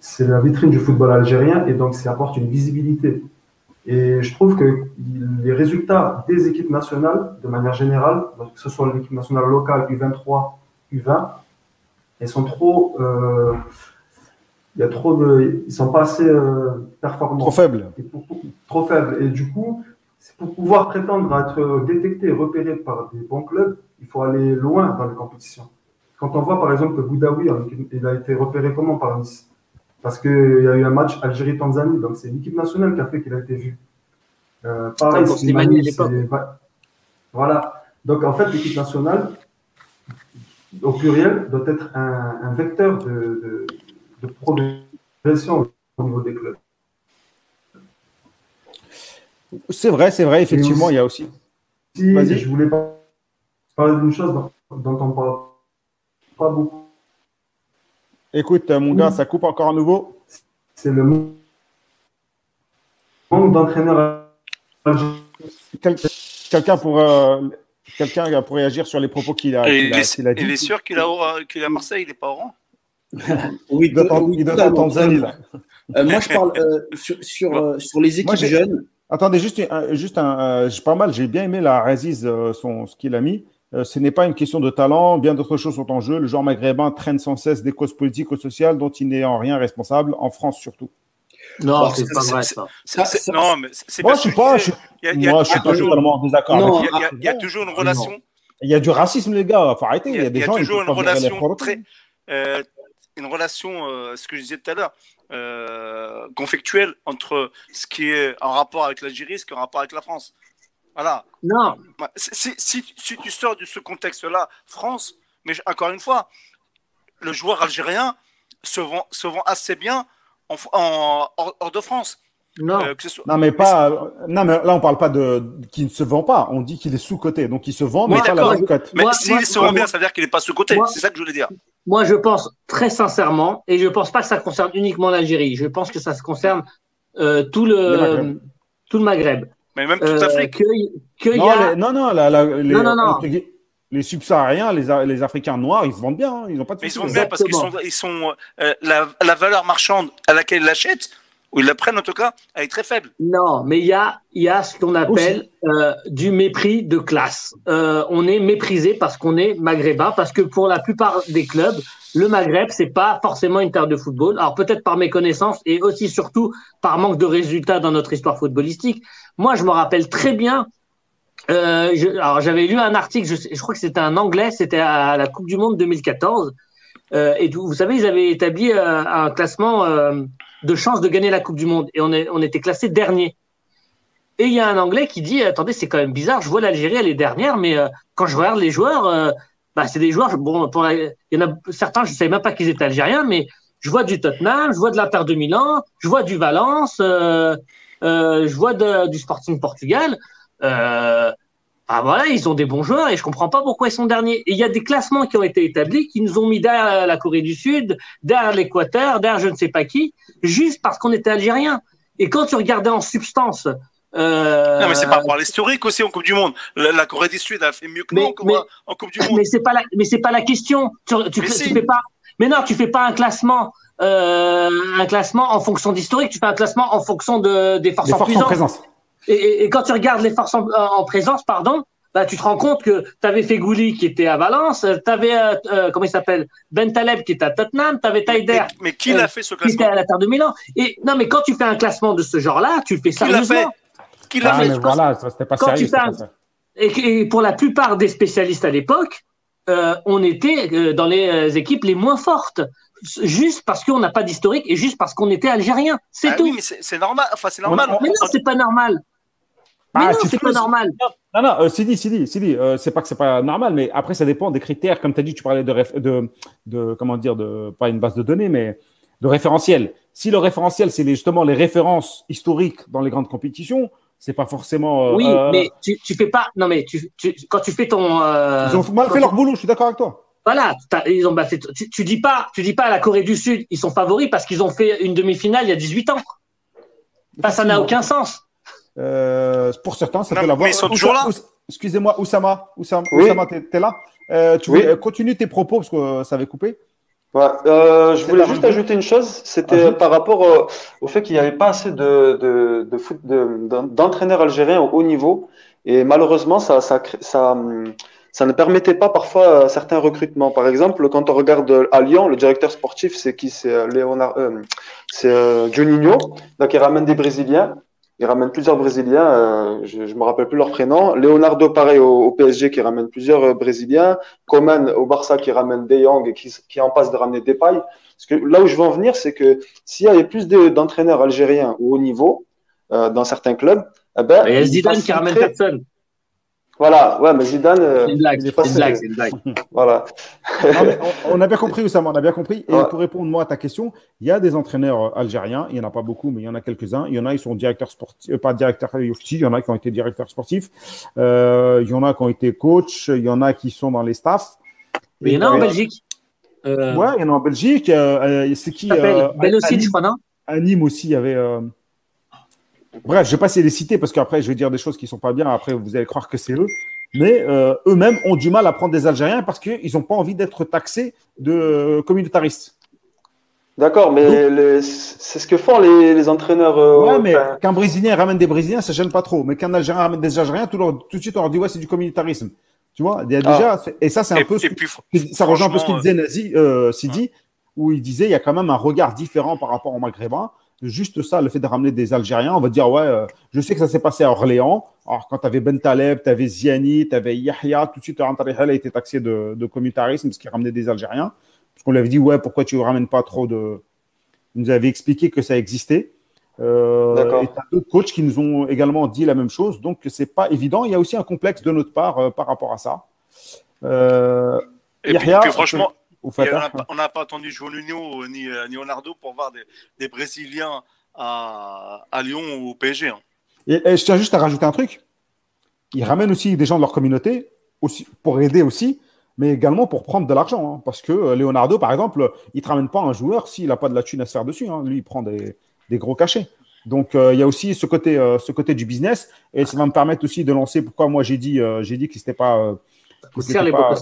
c'est la vitrine du football algérien, et donc ça apporte une visibilité et je trouve que les résultats des équipes nationales, de manière générale, que ce soit l'équipe nationale locale, U23, U20, elles sont trop. Euh, il y a trop de. Ils sont pas assez euh, performants. Trop faibles. trop faibles. Et du coup, pour pouvoir prétendre à être détecté, repéré par des bons clubs, il faut aller loin dans les compétitions. Quand on voit par exemple que Boudaoui, il a été repéré comment par Nice? Parce qu'il y a eu un match Algérie-Tanzanie, donc c'est l'équipe nationale qui a fait qu'il a été vu. Euh, pareil, c'est Voilà. Donc en fait, l'équipe nationale, au pluriel, doit être un, vecteur de, progression au niveau des clubs. C'est vrai, c'est vrai, effectivement, il y a aussi. Si, je voulais parler d'une chose dont, dont on ne parle pas beaucoup Écoute, mon gars, ça coupe encore à nouveau. C'est le manque d'entraîneurs. Quelqu'un pour, euh, quelqu'un pour réagir sur les propos qu'il a, il, a, dit. Il est sûr qu'il est à Marseille, il n'est pas au rang? Oui, il doit être en Tanzanie. Là. Euh, moi, je parle euh, sur, sur, sur, les équipes jeunes. Attendez, juste, juste un, pas mal, j'ai bien aimé la Raziz, son, ce qu'il a mis. Euh, ce n'est pas une question de talent, bien d'autres choses sont en jeu. Le genre maghrébin traîne sans cesse des causes politiques ou sociales dont il n'est en rien responsable, en France surtout. Non, c'est pas vrai ça. non, mais c'est moi, je suis pas, je, moi, je suis pas totalement en désaccord. Il y, a toujours une relation. Il y a du racisme, les gars. Faut arrêter. Il y a, des gens. Il y a toujours une relation très, euh, une relation, euh, ce que je disais tout à l'heure, euh, conflictuelle entre ce qui est en rapport avec l'Algérie et ce qui est en rapport avec la France. Voilà. Non. Si, si, tu sors de ce contexte-là, France, mais encore une fois, le joueur algérien se vend, se vend assez bien en, hors, de France. Non. Euh, non, mais pas. non, mais là, on parle pas de qu'il ne se vend pas. On dit qu'il est sous-coté. Donc, il se vend, mais pas la bonne cote. Mais s'il se vend bien, ça veut dire qu'il n'est pas sous-coté. C'est ça que je voulais dire. Moi, je pense très sincèrement, et je ne pense pas que ça concerne uniquement l'Algérie. Je pense que ça se concerne tout, le, tout le Maghreb. Mais même toute l'Afrique. non, non, non, les, non, les subsahariens, les, les Africains noirs, ils se vendent bien. Hein, ils n'ont pas de Ils se vendent bien parce qu'ils sont, ils sont la, la, valeur marchande à laquelle ils l'achètent, ou ils la prennent en tout cas, elle est très faible. Non, mais il y a, y a ce qu'on appelle euh, du mépris de classe. Euh, on est méprisé parce qu'on est maghrébin, parce que pour la plupart des clubs, le Maghreb, c'est pas forcément une terre de football. Alors peut-être par mes connaissances et aussi surtout par manque de résultats dans notre histoire footballistique. Moi, je me rappelle très bien. Euh, je, alors j'avais lu un article, je, je crois que c'était un anglais, c'était à la Coupe du Monde 2014. Euh, et vous, vous, savez, ils avaient établi euh, un classement de chances de gagner la Coupe du Monde. Et on, est, on était classé dernier. Et il y a un Anglais qui dit Attendez, c'est quand même bizarre, je vois l'Algérie, elle est dernière, mais euh, quand je regarde les joueurs, euh, bah, c'est des joueurs. Bon, pour il y en a certains, je ne savais même pas qu'ils étaient algériens, mais je vois du Tottenham, je vois de l'Inter de Milan, je vois du Valence, euh, je vois du Sporting Portugal. Ah voilà, ils ont des bons joueurs et je comprends pas pourquoi ils sont derniers. Et il y a des classements qui ont été établis qui nous ont mis derrière la Corée du Sud, derrière l'Équateur, derrière je ne sais pas qui, juste parce qu'on était algérien. Et quand tu regardais en substance. Euh... Non, mais c'est par rapport à l'historique aussi en Coupe du Monde. La, Corée du Sud a fait mieux que nous en, Coupe du Monde. Mais c'est pas la, mais c'est pas la question. Tu, tu, fais pas. Mais non, tu fais pas un classement, euh, un classement en fonction d'historique. Tu fais un classement en fonction de, des forces, en, présence. Et, et, quand tu regardes les forces en, présence, pardon, bah, tu te rends compte que tu avais Fegouli qui était à Valence, tu avais, euh, euh, comment il s'appelle, Ben Taleb qui était à Tottenham, tu avais Taider. Mais, qui l'a euh, fait ce classement Qui était à la Terre de Milan. Et non, mais quand tu fais un classement de ce genre-là, tu le fais sérieusement. Qui l'a fait, Qui l'a fait Voilà, c'était pas sérieux. Et, et, pour la plupart des spécialistes à l'époque, euh, on était dans les équipes les moins fortes juste parce qu'on n'a pas d'historique et juste parce qu'on était algérien. C'est ah tout. Oui, mais c'est normal. Enfin, c'est normal. Mais non, c'est pas normal. Mais ah, non, c'est pas normal. Non, non, euh, Sidi, Sidi, Sidi, euh, c'est pas que c'est pas normal, mais après, ça dépend des critères. Comme tu as dit, tu parlais de, de, de, comment dire, de, pas une base de données, mais de référentiel. Si le référentiel, c'est justement les références historiques dans les grandes compétitions, c'est pas forcément. Euh, oui, euh, mais tu, tu fais pas. Non, mais tu, tu, quand tu fais ton. Ils ont mal fait leur boulot, je suis d'accord avec toi. Voilà, ils ont, bah, tu, tu dis pas, tu dis pas à la Corée du Sud, ils sont favoris parce qu'ils ont fait une demi-finale il y a 18 ans. Bah, ça n'a aucun sens. Euh, pour certains, ça peut l'avoir. Mais ils sont toujours là. Excusez-moi, Oussama. Oussama, Oussama tu es, là euh, Tu oui. continue tes propos parce que euh, ça avait coupé. Ouais, euh, je voulais juste ajouter une chose, c'était par rapport au, au fait qu'il n'y avait pas assez de, de, de foot, d'entraîneurs algériens au haut niveau. Et malheureusement, ça, ça, ça, ça ne permettait pas parfois certains recrutements. Par exemple, quand on regarde à Lyon, le directeur sportif, c'est qui? Euh, c'est Juninho, donc il ramène des Brésiliens. Il ramène plusieurs Brésiliens, euh, je ne me rappelle plus leur prénom. Leonardo, pareil, au, PSG, qui ramène plusieurs euh, Brésiliens. Coman, au Barça, qui ramène De Jong et qui, qui en passe de ramener Depay. Parce que là où je veux en venir, c'est que s'il y avait plus d'entraîneurs algériens au haut niveau, euh, dans certains clubs, eh ben, il y a Zidane qui ramène personne. Voilà, ouais, mais Zidane. Euh, c'est une blague, c'est une blague, c'est une blague. voilà. on, a bien compris, Oussama, on a bien compris. Et pour répondre, moi, à ta question, il y a des entraîneurs euh, algériens, il n'y en a pas beaucoup, mais il y en a quelques-uns. Il y en a, ils sont directeurs sportifs, euh, pas directeurs il y en a qui ont été directeurs sportifs. il y en a qui ont été coachs, il y en a qui sont dans les staffs. Mais il y en a en Belgique. Euh... Ouais, il y en a en Belgique. c'est qui euh, Belocid, je crois, non? À Nîmes aussi, il y avait. Bref, je ne vais pas essayer de les citer parce qu'après, je vais dire des choses qui ne sont pas bien. Après, vous allez croire que c'est eux. Mais euh, eux-mêmes ont du mal à prendre des Algériens parce qu'ils n'ont pas envie d'être taxés de communautaristes. D'accord, mais c'est ce que font les, entraîneurs. Euh, ouais, mais qu'un Brésilien ramène des Brésiliens, ça ne gêne pas trop. Mais qu'un Algérien ramène des Algériens, tout, de suite, on leur dit ouais, c'est du communautarisme. Tu vois, il y a déjà, ah. et ça, c'est un peu. ça rejoint un peu ce qu'il disait Nazi, euh, Sidi, où il disait il y a quand même un regard différent par rapport aux Maghrébins juste ça, le fait de ramener des Algériens, on va dire, ouais, euh, je sais que ça s'est passé à Orléans. Alors, quand tu avais Ben Taleb, tu avais Ziani, tu avais Yahya, tout de suite, Antariel a été taxé de, de communautarisme parce qu'il ramenait des Algériens. Parce qu'on lui avait dit, ouais, pourquoi tu ne ramènes pas trop de. Il nous avait expliqué que ça existait. Euh, et tu as d'autres coachs qui nous ont également dit la même chose. Donc, c'est pas évident. Il y a aussi un complexe de notre part euh, par rapport à ça. Euh, et Yahya, franchement, on n'a pas attendu Juninho ni, euh, ni Leonardo pour voir des, Brésiliens à, Lyon ou au PSG. Hein. Et, je tiens juste à rajouter un truc. Ils ramènent aussi des gens de leur communauté aussi, pour aider aussi, mais également pour prendre de l'argent. Hein. parce que euh, Leonardo, par exemple, il ne te ramène pas un joueur s'il n'a pas de la thune à se faire dessus. Hein. Lui, il prend des, gros cachets. Donc, il y a aussi ce côté, ce côté du business. Et ça va me permettre aussi de lancer pourquoi moi j'ai dit, j'ai dit que pas. c'était pas,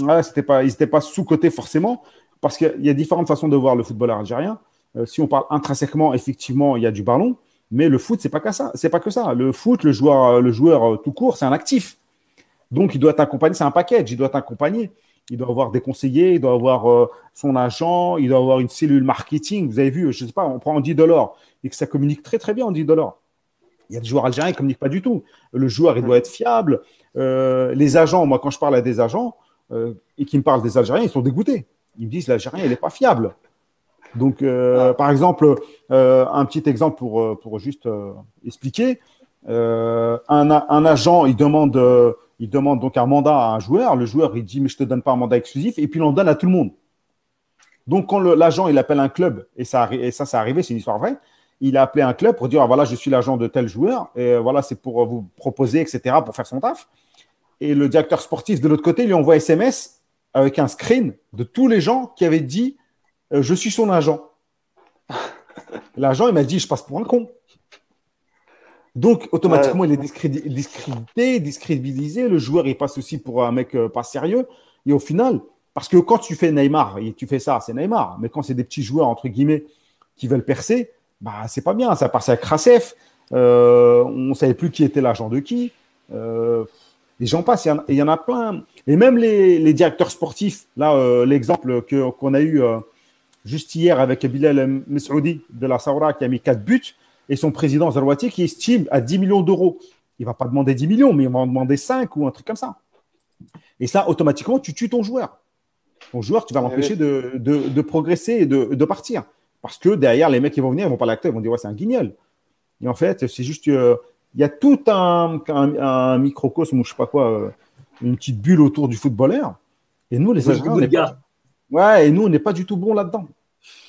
ouais, c'était pas, ils n'étaient pas sous-cotés forcément. Parce qu'il y a différentes façons de voir le footballeur algérien. si on parle intrinsèquement, effectivement, il y a du ballon. Mais le foot, c'est pas que ça. C'est pas que ça. Le foot, le joueur, le joueur tout court, c'est un actif. Donc, il doit t'accompagner. C'est un package. Il doit t'accompagner. Il doit avoir des conseillers. Il doit avoir euh, son agent. Il doit avoir une cellule marketing. Vous avez vu, je sais pas, on prend 10 dollars et que ça communique très très bien en 10 dollars. Il y a des joueurs algériens qui ne communiquent pas du tout. Le joueur, il doit être fiable. Euh, les agents, moi, quand je parle à des agents euh, et qui me parlent des Algériens, ils sont dégoûtés. Ils me disent l'Algérien, il n'est pas fiable. Donc, euh, par exemple, euh, un petit exemple pour, pour juste expliquer. Un, un, agent, il demande, il demande donc un mandat à un joueur. Le joueur, il dit, mais je te donne pas un mandat exclusif. Et puis, il en donne à tout le monde. Donc, quand l'agent, il appelle un club, et ça, et ça, c'est arrivé, c'est une histoire vraie, il a appelé un club pour dire, ah, voilà, je suis l'agent de tel joueur, et voilà, c'est pour vous proposer, etc., pour faire son taf. Et le directeur sportif de l'autre côté lui envoie SMS avec un screen de tous les gens qui avaient dit euh, je suis son agent. L'agent, il m'a dit, je passe pour un con. Donc, automatiquement, il est discrédité, discrédibilisé. Le joueur, il passe aussi pour un mec euh, pas sérieux. Et au final, parce que quand tu fais Neymar, et tu fais ça, c'est Neymar. Mais quand c'est des petits joueurs, entre guillemets, qui veulent percer, bah, c'est pas bien. Ça passe à Krasef. Euh, on ne savait plus qui était l'agent de qui. Les gens passent. Il y, en a plein. Et même les, directeurs sportifs, là, l'exemple qu'on a eu juste hier avec Bilal Mesoudi de la Saoura qui a mis 4 buts et son président Zarouati qui estime à 10 millions d'euros. Il ne va pas demander 10 millions, mais il va en demander 5 ou un truc comme ça. Et ça, automatiquement, tu tues ton joueur. Ton joueur, tu vas eh l'empêcher de, progresser et de, partir. Parce que derrière, les mecs qui vont venir, ils vont pas l'acter, ils vont dire ouais, c'est un guignol. Et en fait, c'est juste. Euh, il y a tout un, un, microcosme ou je sais pas quoi, euh, une petite bulle autour du footballeur. Et nous, les Algériens, Ouais, et nous, on n'est pas du tout bon là-dedans.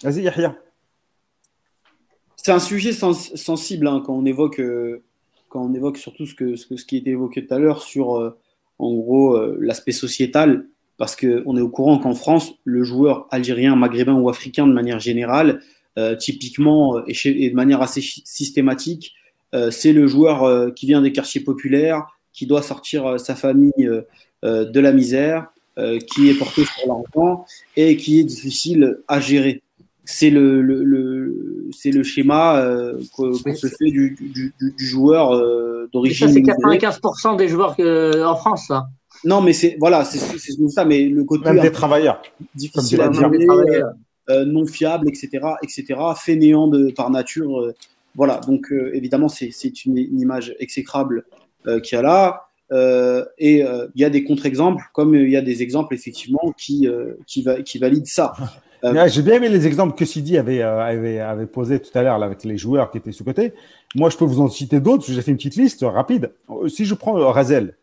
Vas-y, Yahya. C'est un sujet sensible hein, quand on évoque euh, quand on évoque surtout ce, que, ce, qui a été évoqué tout à l'heure sur euh, en gros euh, l'aspect sociétal, parce qu'on est au courant qu'en France, le joueur algérien, maghrébin ou africain de manière générale, typiquement et, et, de manière assez systématique, c'est le joueur qui vient des quartiers populaires, qui doit sortir sa famille de la misère, euh, qui est porté sur l'argent et qui est difficile à gérer. C'est le, le, le c'est le schéma euh, qu'on se fait du, du, du joueur euh, d'origine. Ça, c'est 95% des joueurs que, en France, ça. Non, mais c'est voilà, c'est ça, mais le côté même des travailleurs, difficile à gérer, euh, non fiable, etc., etc., fainéant de par nature. Voilà, donc évidemment, c'est une, une, image exécrable qu'il y a là. Euh, et euh, il y a des contre-exemples, comme il y a des exemples effectivement qui, euh, valident ça. J'ai bien aimé les exemples que Sidi avait, avait, avait posé tout à l'heure avec les joueurs qui étaient sous-côté. Moi, je peux vous en citer d'autres. J'ai fait une petite liste rapide. Si je prends Razel,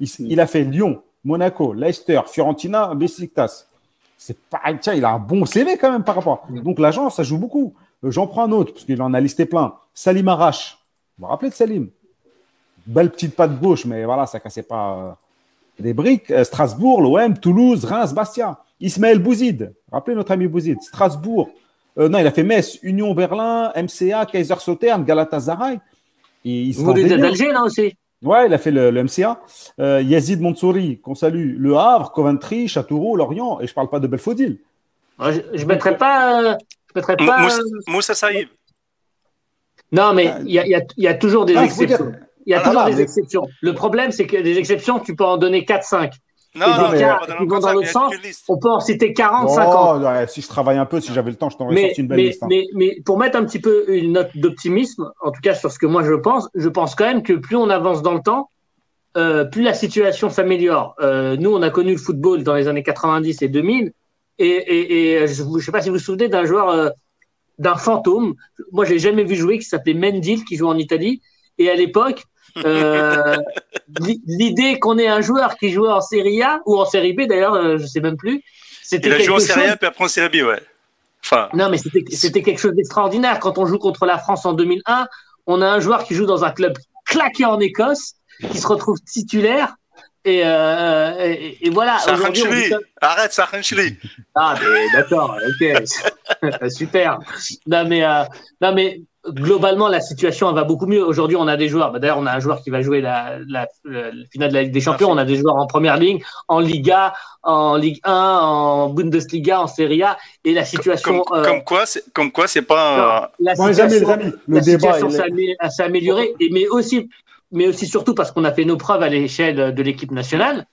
il, mm. il, a fait Lyon, Monaco, Leicester, Fiorentina, Besiktas. C'est pareil. Tiens, il a un bon CV quand même par rapport. Mm. Donc l'agent, ça joue beaucoup. J'en prends un autre parce qu'il en a listé plein. Salim Arash. Vous vous rappelez de Salim? Belle petite patte gauche, mais voilà, ça cassait pas euh, des briques. Euh, Strasbourg, l'OM, Toulouse, Reims, Bastia. Ismaël Bouzid, rappelez notre ami Bouzid? Strasbourg, euh, non, il a fait Metz, Union Berlin, MCA, Kaiserslautern, Galatasaray. Et Vous êtes d'Alger là aussi? Ouais, il a fait le, MCA. Yazid Monsouri, qu'on salue, Le Havre, Coventry, Châteauroux, Lorient, et je parle pas de Belfodil. Je ne mettrais pas. Je mettrais pas Moussa Saïb. Non, mais il y, y, a toujours des exceptions. Il y a ah, toujours des exceptions. Le problème, c'est que des exceptions, tu peux en donner 4-5. Non, non, des cas qui vont dans l'autre sens, on peut en citer 40, 50. si je travaille un peu, si j'avais le temps, je t'aurais sorti une belle mais, liste. Hein. Mais, mais, pour mettre un petit peu une note d'optimisme, en tout cas sur ce que moi je pense, je pense quand même que plus on avance dans le temps, euh, plus la situation s'améliore. Euh, nous, on a connu le football dans les années 90 et 2000, et, et, et je ne sais pas si vous vous souvenez d'un joueur, euh, d'un fantôme. Moi, je l'ai jamais vu jouer, qui s'appelait Mendil, qui joue en Italie. Et à l'époque, euh, l'idée qu'on ait un joueur qui jouait en Série A ou en Série B d'ailleurs, euh, je sais même plus. Il a joué en Série A puis après en Série B, ouais. Enfin. Non, mais c'était quelque chose d'extraordinaire. Quand on joue contre la France en 2001, on a un joueur qui joue dans un club claqué en Écosse, qui se retrouve titulaire. Et, euh, et, voilà. Arrête, ça Ah, d'accord, ok. Super. Non, mais, non, mais globalement, la situation va beaucoup mieux. Aujourd'hui, on a des joueurs. Bah, d'ailleurs, on a un joueur qui va jouer la, finale de la Ligue des Champions. On a des joueurs en première ligne, en Liga, en Ligue 1, en Bundesliga, en Serie A. Et la situation. Comme, euh, quoi, c'est comme quoi, c'est pas. la situation, le débat, s'est améliorée. Et mais aussi, mais aussi surtout parce qu'on a fait nos preuves à l'échelle de l'équipe nationale.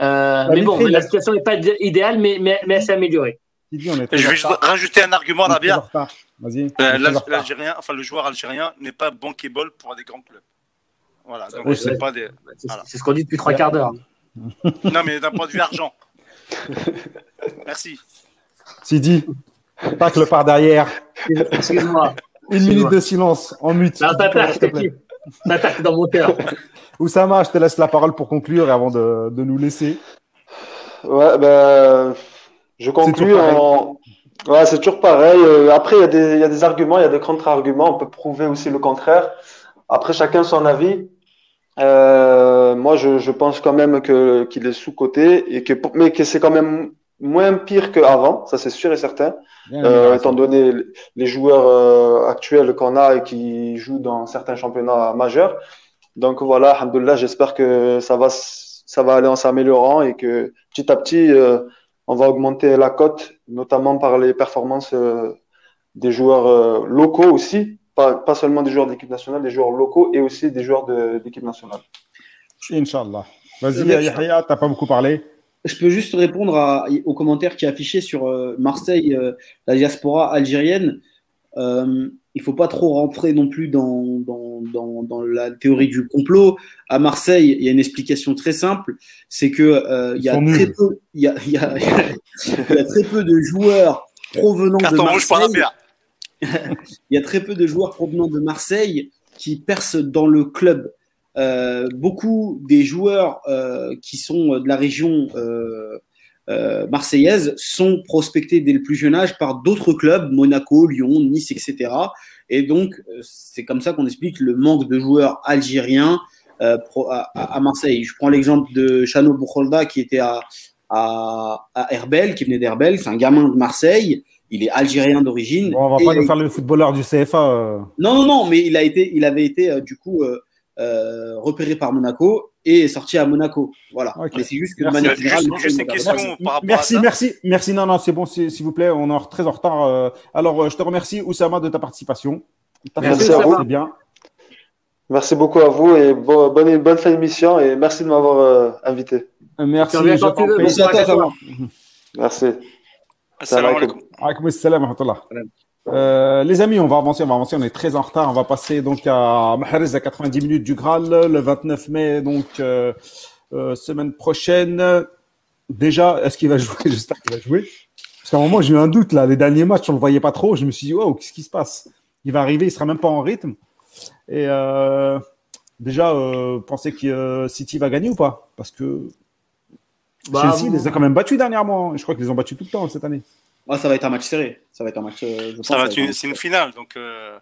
Euh, mais bon, la situation n'est pas idéale, mais, mais, mais elle s'est améliorée. Je vais juste rajouter un argument, Rabia. Euh, L'Algérien, enfin le joueur algérien n'est pas bankable pour des grands clubs. Voilà, c'est pas des. C'est ce qu'on dit depuis trois quarts d'heure. non, mais d'un point de vue argent. Merci. Sidi, tacle par derrière. Excuse-moi. Une minute de silence en mute. Non, t'attaques, dans mon cœur. Oussama, je te laisse la parole pour conclure et avant de, de nous laisser. Ouais, ben. Je conclue en. Ouais, c'est toujours pareil. Euh, après, il y, y, a des arguments, il y a des contre-arguments. On peut prouver aussi le contraire. Après, chacun son avis. Euh, moi, je, je, pense quand même que qu'il est sous-coté et que, mais que c'est quand même moins pire qu'avant, ça c'est sûr et certain, euh, étant donné les joueurs euh, actuels qu'on a et qui jouent dans certains championnats majeurs. Donc voilà, alhamdoulilah, j'espère que ça va, ça va aller en s'améliorant et que petit à petit, euh, on va augmenter la cote, notamment par les performances euh, des joueurs euh, locaux aussi, pas, pas seulement des joueurs d'équipe nationale, des joueurs locaux et aussi des joueurs d'équipe nationale. Inch'Allah. Vas-y, Yahya, tu n'as pas beaucoup parlé. Je peux juste répondre à, aux commentaires qui est affiché sur euh, Marseille, la diaspora algérienne. Euh, il faut pas trop rentrer non plus dans, dans, dans, dans, la théorie du complot. À Marseille, il y a une explication très simple, c'est que euh, il, y a très peu, il, y a, il, y a, il y a très peu de joueurs provenant de Marseille. il y a très peu de joueurs provenant de Marseille qui percent dans le club. Euh, beaucoup des joueurs euh, qui sont de la région euh, euh, marseillaises sont prospectées dès le plus jeune âge par d'autres clubs, Monaco, Lyon, Nice, etc. Et donc, euh, c'est comme ça qu'on explique le manque de joueurs algériens euh, à, Marseille. Je prends l'exemple de Chano Boukholda qui était à, à, Herbel, qui venait d'Herbel. C'est un gamin de Marseille. Il est algérien d'origine. on va pas nous faire le footballeur du CFA. Non, non, non, mais il, a été, il avait été du coup repéré par Monaco et sorti à Monaco. Voilà. c'est juste que de manière générale. merci, merci, merci. Non, non, c'est bon, s'il vous plaît, on est très en retard. Euh. Alors, euh, je te remercie, Oussama, de ta participation. Merci à vous. bien. Merci beaucoup à vous et bonne, bonne fin d'émission et merci de m'avoir euh, invité. Merci. Merci. Assalamu alaikum. Assalamu euh, les amis, on va avancer, on va avancer. On est très en retard. On va passer donc à Mahrez à 90 minutes du Graal le 29 mai, donc euh, euh, semaine prochaine. Déjà, est-ce qu'il va jouer? J'espère qu'il va jouer. Parce qu'à un moment, j'ai eu un doute là. Les derniers matchs, on le voyait pas trop. Je me suis dit, wow, qu'est-ce qui se passe? Il va arriver, il sera même pas en rythme. Et déjà, pensez que City va gagner ou pas? Parce que bah, Chelsea les a quand même battus dernièrement. Je crois qu'ils les ont battus tout le temps cette année. Ah, ça va être un match serré. Ça va être un match. Euh, c'est une finale. Donc, euh,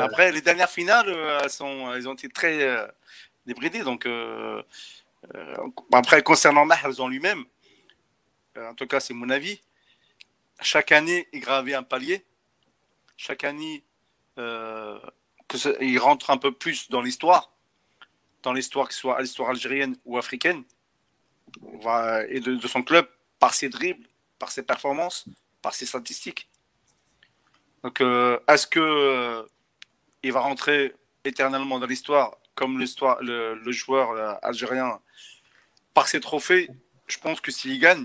Après, les dernières finales, euh, elles, sont, elles ont été très débridées. Donc, après, concernant Mahrez en lui-même, en tout cas, c'est mon avis. Chaque année, il gravait un palier. Chaque année, que il rentre un peu plus dans l'histoire, dans l'histoire, que ce soit l'histoire algérienne ou africaine, et de, de son club, par ses dribbles, par ses performances par ses statistiques. Donc, euh, est-ce que euh, il va rentrer éternellement dans l'histoire comme l'histoire, le, joueur euh, algérien par ses trophées? Je pense que s'il gagne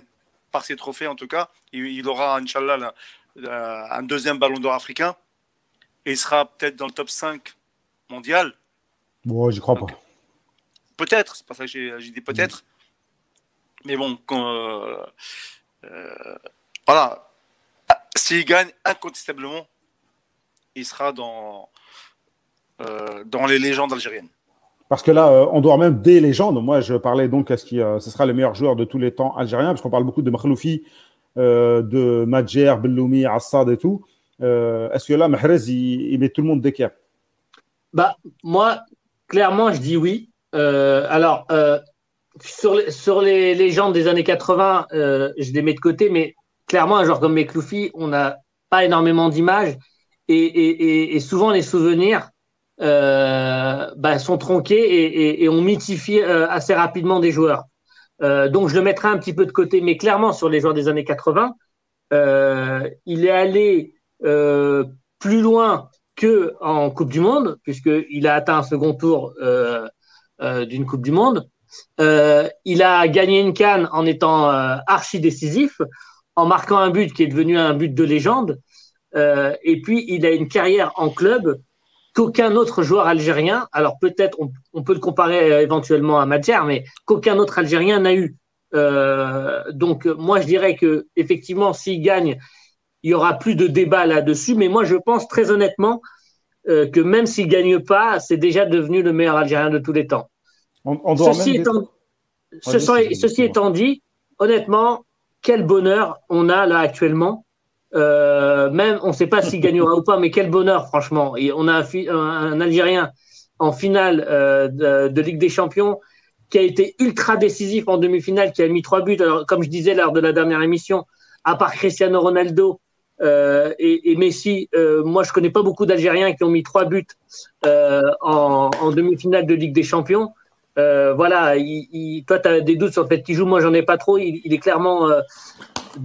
par ses trophées, en tout cas, il, aura, Inch'Allah, un deuxième ballon d'or africain et il sera peut-être dans le top 5 mondial. Bon, j'y crois pas. Peut-être, c'est pas ça que j'ai, dit peut-être. Mais bon, voilà, s'il gagne incontestablement, il sera dans, euh, dans les légendes algériennes. Parce que là, euh, on doit même des légendes. Moi, je parlais donc à ce qui euh, ce sera le meilleur joueur de tous les temps algérien, parce qu'on parle beaucoup de Makhloufi, de Madjer, Belloumi, Assad et tout. Est-ce que là, Mahrez, il, met tout le monde d'équerre? Bah, Moi, clairement, je dis oui. alors, sur, les, sur les légendes des années 80, je les mets de côté, mais clairement, un joueur comme Mekloufi, on n'a pas énormément d'images. et, souvent les souvenirs bah, sont tronqués et, on mythifie assez rapidement des joueurs. donc je le mettrai un petit peu de côté, mais clairement sur les joueurs des années 80, il est allé plus loin que en Coupe du Monde, puisqu'il a atteint un second tour d'une Coupe du Monde. Euh, il a gagné une canne en étant euh, archi décisif, en marquant un but qui est devenu un but de légende. Euh, et puis, il a une carrière en club qu'aucun autre joueur algérien, alors peut-être on, peut le comparer éventuellement à Madjer, mais qu'aucun autre Algérien n'a eu. donc, moi, je dirais que effectivement, s'il gagne, il y aura plus de débat là-dessus. Mais moi, je pense très honnêtement que même s'il gagne pas, c'est déjà devenu le meilleur Algérien de tous les temps ceci, étant, dit, honnêtement, quel bonheur on a là actuellement. Euh, même, on ne sait pas s'il gagnera ou pas, mais quel bonheur, franchement. Et on a un, Algérien en finale euh, de, Ligue des Champions qui a été ultra décisif en demi-finale, qui a mis trois buts. Comme je disais lors de la dernière émission, à part Cristiano Ronaldo euh, et, Messi, moi, je connais pas beaucoup d'Algériens qui ont mis trois buts en demi-finale de Ligue des Champions. Euh, voilà, il, toi, tu as des doutes sur le fait qu'il joue. Moi, j'en ai pas trop. Il, est clairement euh,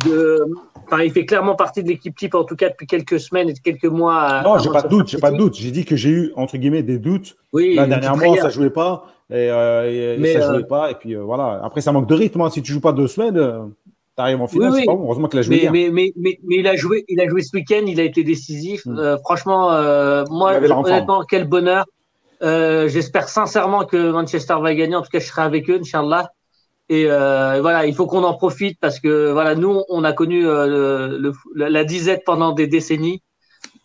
de. Enfin, il fait clairement partie de l'équipe type, en tout cas depuis quelques semaines et quelques mois. Non, j'ai pas de doute, j'ai pas de doute. J'ai dit que j'ai eu entre guillemets des doutes. Oui, Là, dernièrement, ça jouait pas et, euh, et ça jouait pas. Et puis voilà. Après, ça manque de rythme. Hein. Si tu joues pas deux semaines, tu arrives en finale. pas bon. Heureusement qu'il a joué. Mais, mais, mais, mais, il a joué, il a joué ce week-end. Il a été décisif. Hmm. franchement, moi, honnêtement, quel bonheur. Euh, j'espère sincèrement que Manchester va gagner. En tout cas, je serai avec eux, Inch'Allah. Et euh, voilà, il faut qu'on en profite parce que voilà, nous, on a connu euh, la disette pendant des décennies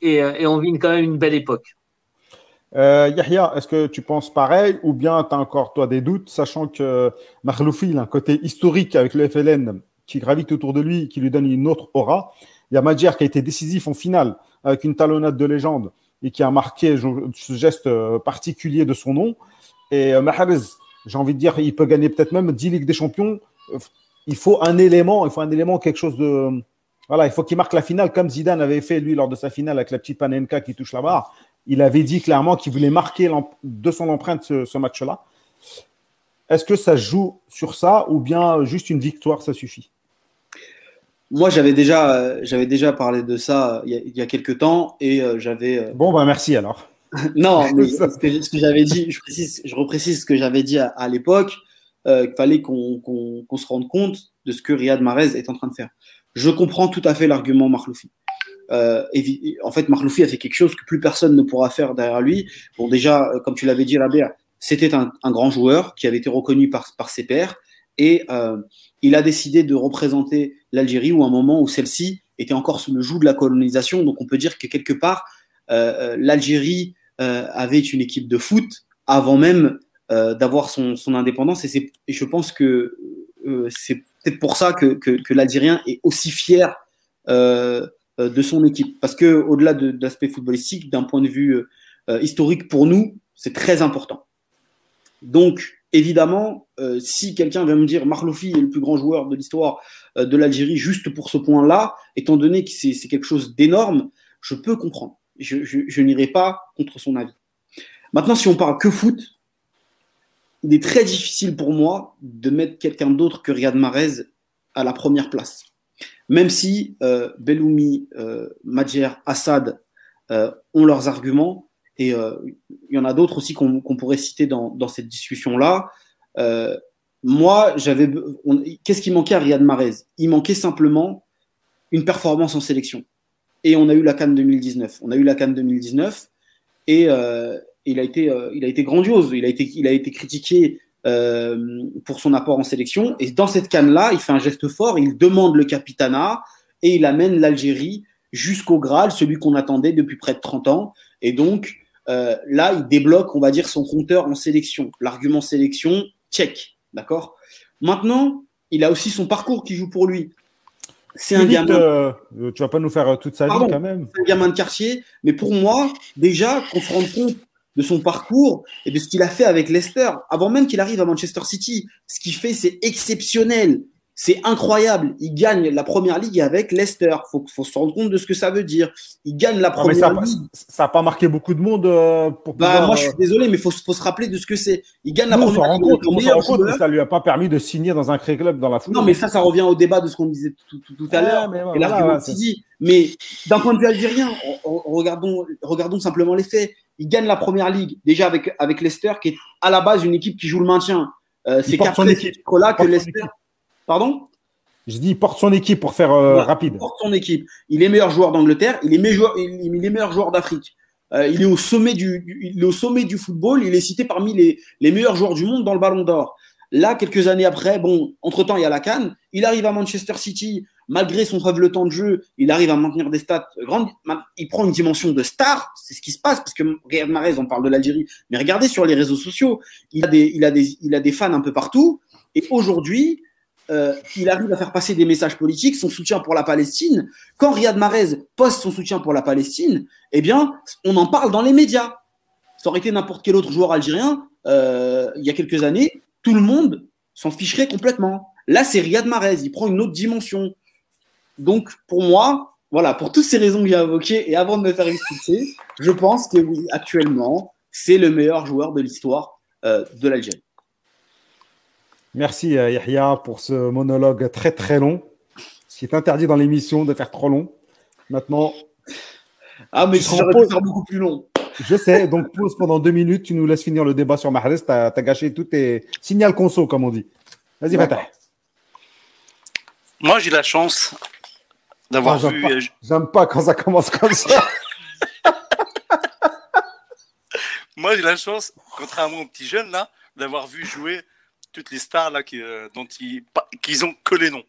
et, on vit quand même une belle époque. Yahya, est-ce que tu penses pareil ou bien tu as encore toi des doutes, sachant que Marloufi a un côté historique avec le FLN qui gravite autour de lui, qui lui donne une autre aura. Il y a Madjer qui a été décisif en finale avec une talonnade de légende et qui a marqué ce geste euh, particulier de son nom. Et euh, Mahrez, j'ai envie de dire, il peut gagner peut-être même 10 Ligues des Champions. Euh, il faut un élément, il faut un élément, quelque chose de. Voilà, il faut qu'il marque la finale comme Zidane avait fait, lui, lors de sa finale avec la petite Panenka qui touche la barre. Il avait dit clairement qu'il voulait marquer de son empreinte ce, match-là. Est-ce que ça joue sur ça ou bien juste une victoire, ça suffit? Moi, j'avais déjà, j'avais déjà parlé de ça il y a, quelques temps et euh, j'avais. Euh, bon, bah merci alors. non, mais ce que, j'avais dit, je, précise, je reprécise ce que j'avais dit à, l'époque, euh, qu'il fallait qu'on se rende compte de ce que Riyad Mahrez est en train de faire. Je comprends tout à fait l'argument Marloufi. en fait, Marloufi a fait quelque chose que plus personne ne pourra faire derrière lui. Bon, déjà, comme tu l'avais dit, Rabia, c'était un, un, grand joueur qui avait été reconnu par, par ses pairs et il a décidé de représenter l'Algérie ou un moment où celle-ci était encore sous le joug de la colonisation. Donc on peut dire que quelque part, euh, euh, l'Algérie euh, avait une équipe de foot avant même d'avoir son, indépendance. Et, et, je pense que c'est peut-être pour ça que, que, l'Algérien est aussi fier de son équipe. Parce que au-delà de, de l'aspect footballistique, d'un point de vue historique pour nous, c'est très important. Donc, Évidemment, euh, si quelqu'un vient me dire Marloufi est le plus grand joueur de l'histoire euh, de l'Algérie juste pour ce point-là, étant donné que c'est quelque chose d'énorme, je peux comprendre. Je, n'irai pas contre son avis. Maintenant, si on parle que foot, il est très difficile pour moi de mettre quelqu'un d'autre que Riyad Mahrez à la première place. Même si euh, Belloumi, euh, Madjer, Assad ont leurs arguments, et euh, il y en a d'autres aussi qu'on pourrait citer dans, cette discussion-là. Euh, moi, j'avais. Qu'est-ce qui manquait à Riyad Mahrez? Il manquait simplement une performance en sélection. Et on a eu la Cannes 2019. On a eu la Cannes 2019 et euh, il, a été, il a été grandiose. Il a été, il a été critiqué pour son apport en sélection. Et dans cette Cannes-là, il fait un geste fort. Il demande le capitanat et il amène l'Algérie jusqu'au Graal, celui qu'on attendait depuis près de 30 ans. Et donc, euh, là, il débloque, on va dire, son compteur en sélection. L'argument sélection, check. D'accord? Maintenant, il a aussi son parcours qui joue pour lui. C'est un gamin. Euh, tu vas pas nous faire toute sa vie quand même. C'est un gamin de quartier. Mais pour moi, déjà, qu'on se rende compte de son parcours et de ce qu'il a fait avec Leicester, avant même qu'il arrive à Manchester City, ce qu'il fait, c'est exceptionnel. C'est incroyable. Il gagne la première ligue avec Leicester. Il faut, se rendre compte de ce que ça veut dire. Il gagne la première ça, ligue. Ça n'a pas marqué beaucoup de monde euh, pour bah, Moi, je suis euh, désolé, mais il faut, se rappeler de ce que c'est. Il gagne la première ligue. Compte, mais ça lui a pas permis de signer dans un club dans la foule. Non, mais ça, ça revient au débat de ce qu'on disait tout, à l'heure. Mais, voilà, mais d'un point de vue algérien, regardons, regardons simplement les faits. Il gagne la première ligue déjà avec, avec Leicester, qui est à la base une équipe qui joue le maintien. Euh, c'est qu'après ce là que Leicester. Pardon? Je dis, il porte son équipe pour faire euh, rapide. Il porte son équipe. Il est meilleur joueur d'Angleterre, il est meilleur, il, est meilleur joueur d'Afrique. Euh, il, est au sommet du, il est au sommet du football, il est cité parmi les, les meilleurs joueurs du monde dans le ballon d'or. Là, quelques années après, bon, entre-temps, il y a la Cannes, il arrive à Manchester City, malgré son faible temps de jeu, il arrive à maintenir des stats grandes. Il prend une dimension de star, c'est ce qui se passe, parce que Riyad Mahrez, on parle de l'Algérie, mais regardez sur les réseaux sociaux, il a des, il a des, il a des fans un peu partout. Et aujourd'hui, euh, il arrive à faire passer des messages politiques, son soutien pour la Palestine. Quand Riyad Mahrez poste son soutien pour la Palestine, eh bien, on en parle dans les médias. Ça aurait été n'importe quel autre joueur algérien euh, il y a quelques années, tout le monde s'en ficherait complètement. Là, c'est Riyad Mahrez, il prend une autre dimension. Donc, pour moi, voilà, pour toutes ces raisons que j'ai évoquées, et avant de me faire expliquer, je pense que oui, actuellement, c'est le meilleur joueur de l'histoire euh, de l'Algérie. Merci euh, Yahya pour ce monologue très très long. Ce qui est interdit dans l'émission de faire trop long. Maintenant. Ah, mais je pu faire beaucoup plus long. Je sais, donc pause pendant deux minutes, tu nous laisses finir le débat sur Mahrez. Tu as, gâché tout tes signal conso, comme on dit. Vas-y, Fatah. Moi, j'ai la chance d'avoir vu. Euh, j'aime pas, quand ça commence comme ça. Moi, j'ai la chance, contrairement aux petits jeunes, là, d'avoir vu jouer toutes les stars là, qui, euh, dont ils, qu'ils ont que les noms.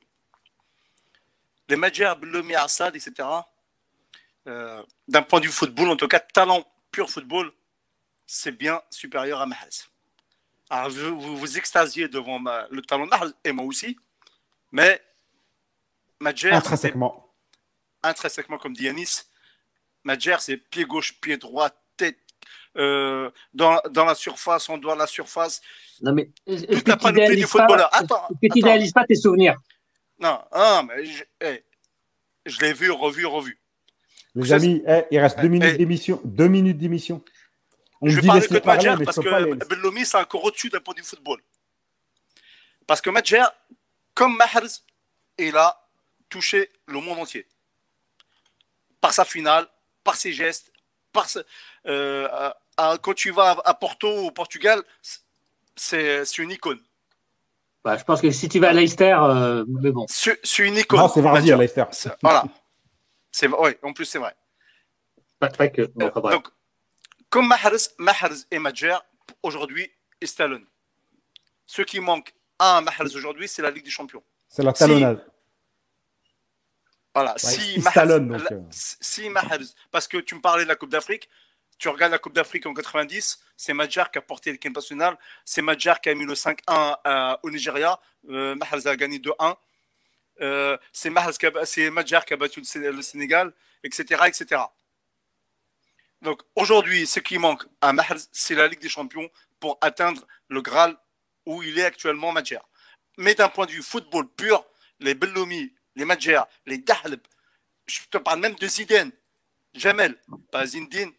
Les Majers, Blomi, Assad, etc. Euh, d'un point de vue football, en tout cas, talent pur football, c'est bien supérieur à Mahrez. Alors, vous vous, extasiez devant le talent de Mahrez, et moi aussi, mais Majer. Intrinsèquement. Intrinsèquement, comme dit Yanis, Majer, c'est pied gauche, pied droit, tête. Euh, dans, dans la surface, on doit la surface. Non, mais toute la panoplie du footballeur. Attends. Que tu n'idéalises pas tes souvenirs. Non, non mais je, eh, je l'ai vu, revu, revu. Les amis, eh, il reste deux minutes d'émission. Deux minutes d'émission. On je vais parler que de Madjer parce que Bellomi, c'est encore au-dessus d'un point du football. Parce que Madjer, comme Mahrez, il a touché le monde entier. Par sa finale, par ses gestes, par euh, quand tu vas à Porto, au Portugal, c'est une icône. Bah, je pense que si tu vas à Leicester, euh, mais bon. C'est une icône. Non, c'est Vardy à Leicester. Voilà. Oui, en plus, c'est vrai. Pas, que. Donc, comme Mahrez, Mahrez et Madjer, aujourd'hui, et Stallone. Ce qui manque à Mahrez aujourd'hui, c'est la Ligue des Champions. C'est la talonnade. Voilà. si, Mahrez, euh. si Mahrez, parce que tu me parlais de la Coupe d'Afrique, tu regardes la Coupe d'Afrique en 90, c'est Madjar qui a porté l'équipe nationale, c'est Madjar qui a mis le 5-1 euh, au Nigeria, euh, a gagné 2-1, euh, c'est Madjar qui a battu le Sénégal, etc. etc. Donc aujourd'hui, ce qui manque à Mahrez, c'est la Ligue des Champions pour atteindre le Graal où il est actuellement Madjar. Mais d'un point de vue football pur, les Bellomi, les Madjer, les Dahleb, je te parle même de Zidane, Jamel, pas Zindine,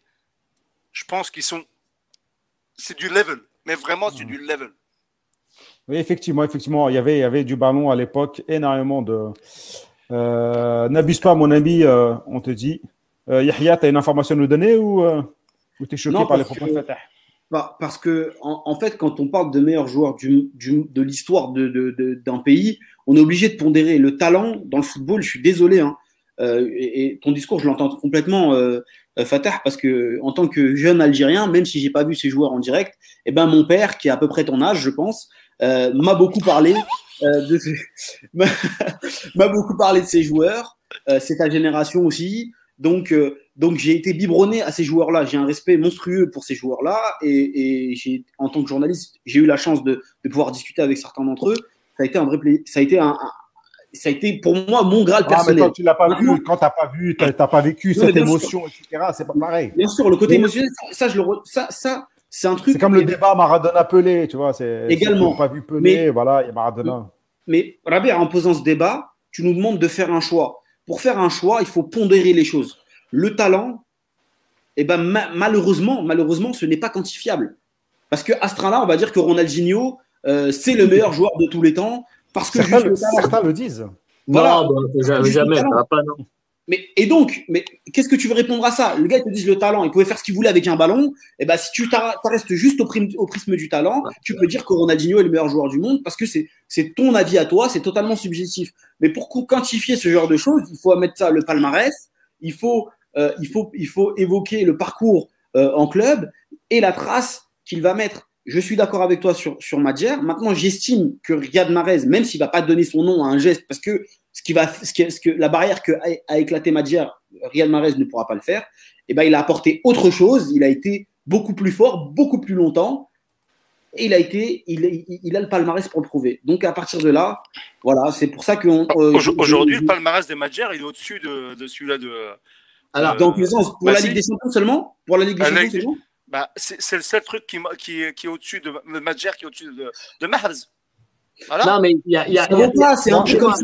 je pense qu'ils sont. C'est du level, mais vraiment, c'est du level. Oui, effectivement, effectivement, il y avait, il y avait du ballon à l'époque, énormément de. Euh, N'abuse pas, mon ami, euh, on te dit. Euh, Yahya, tu as une information à nous donner ou, euh, tu es choqué par les propos de Fatah? bah, parce que, en, fait, quand on parle de meilleurs joueurs du, de l'histoire d'un de, pays, on est obligé de pondérer le talent dans le football. Je suis désolé. Hein. et, ton discours, je l'entends complètement, euh, Fatah, parce que en tant que jeune Algérien, même si j'ai pas vu ces joueurs en direct, eh ben mon père, qui a à peu près ton âge, je pense, euh, m'a beaucoup parlé euh, de m'a beaucoup parlé de ces joueurs. c'est ta génération aussi, donc donc j'ai été biberonné à ces joueurs-là. J'ai un respect monstrueux pour ces joueurs-là, et, et en tant que journaliste, j'ai eu la chance de, de pouvoir discuter avec certains d'entre eux. Ça a été un vrai ça a été un, ça a été pour moi mon graal personnel. quand tu l'as pas vu, quand t'as pas vu, t'as pas vécu cette émotion, etc. C'est pas pareil. Bien sûr, le côté émotionnel, ça, je le, ça, ça, c'est un truc. C'est comme le débat Maradona Pelé, tu vois. C'est également pas vu Pelé, voilà, il y a Maradona. mais Rabé, en posant ce débat, tu nous demandes de faire un choix. Pour faire un choix, il faut pondérer les choses. Le talent, eh ben, malheureusement, malheureusement, ce n'est pas quantifiable. Parce que Astrala, on va dire que Ronaldinho, euh, c'est le meilleur joueur de tous les temps. Parce que certains, le, certains le disent. Voilà. Non, jamais, jamais pas, non. Mais, et donc, mais qu'est-ce que tu veux répondre à ça? Le gars, il te dit le talent, il pouvait faire ce qu'il voulait avec un ballon. Et eh ben, si tu restes juste au, au, prisme du talent, tu peux dire que Ronaldinho est le meilleur joueur du monde parce que c'est ton avis à toi, c'est totalement subjectif. Mais pour quantifier ce genre de choses, il faut mettre ça le palmarès, il faut, euh, il faut, il faut évoquer le parcours euh, en club et la trace qu'il va mettre. Je suis d'accord avec toi sur, sur Madjer. Maintenant, j'estime que Riyad Mahrez, même s'il ne va pas donner son nom à un geste, parce que ce qui va, ce, ce que, la barrière que a, éclaté Madjer, Riyad Mahrez ne pourra pas le faire, eh ben, il a apporté autre chose. Il a été beaucoup plus fort, beaucoup plus longtemps. Et il a été, il, il, a le palmarès pour le prouver. Donc à partir de là, voilà, c'est pour ça que. Euh, aujourd'hui, le palmarès de Madjer, il est au-dessus de, de celui-là de. Alors, dans quel sens? Pour la Ligue des Champions seulement? Pour la Ligue des Champions seulement? Bah, c'est le seul truc qui, qui, qui est au-dessus de, de Madjer, qui est au-dessus de, de Mahrez. Voilà. Non, mais il y a. Y a, y a, c'est un peu comme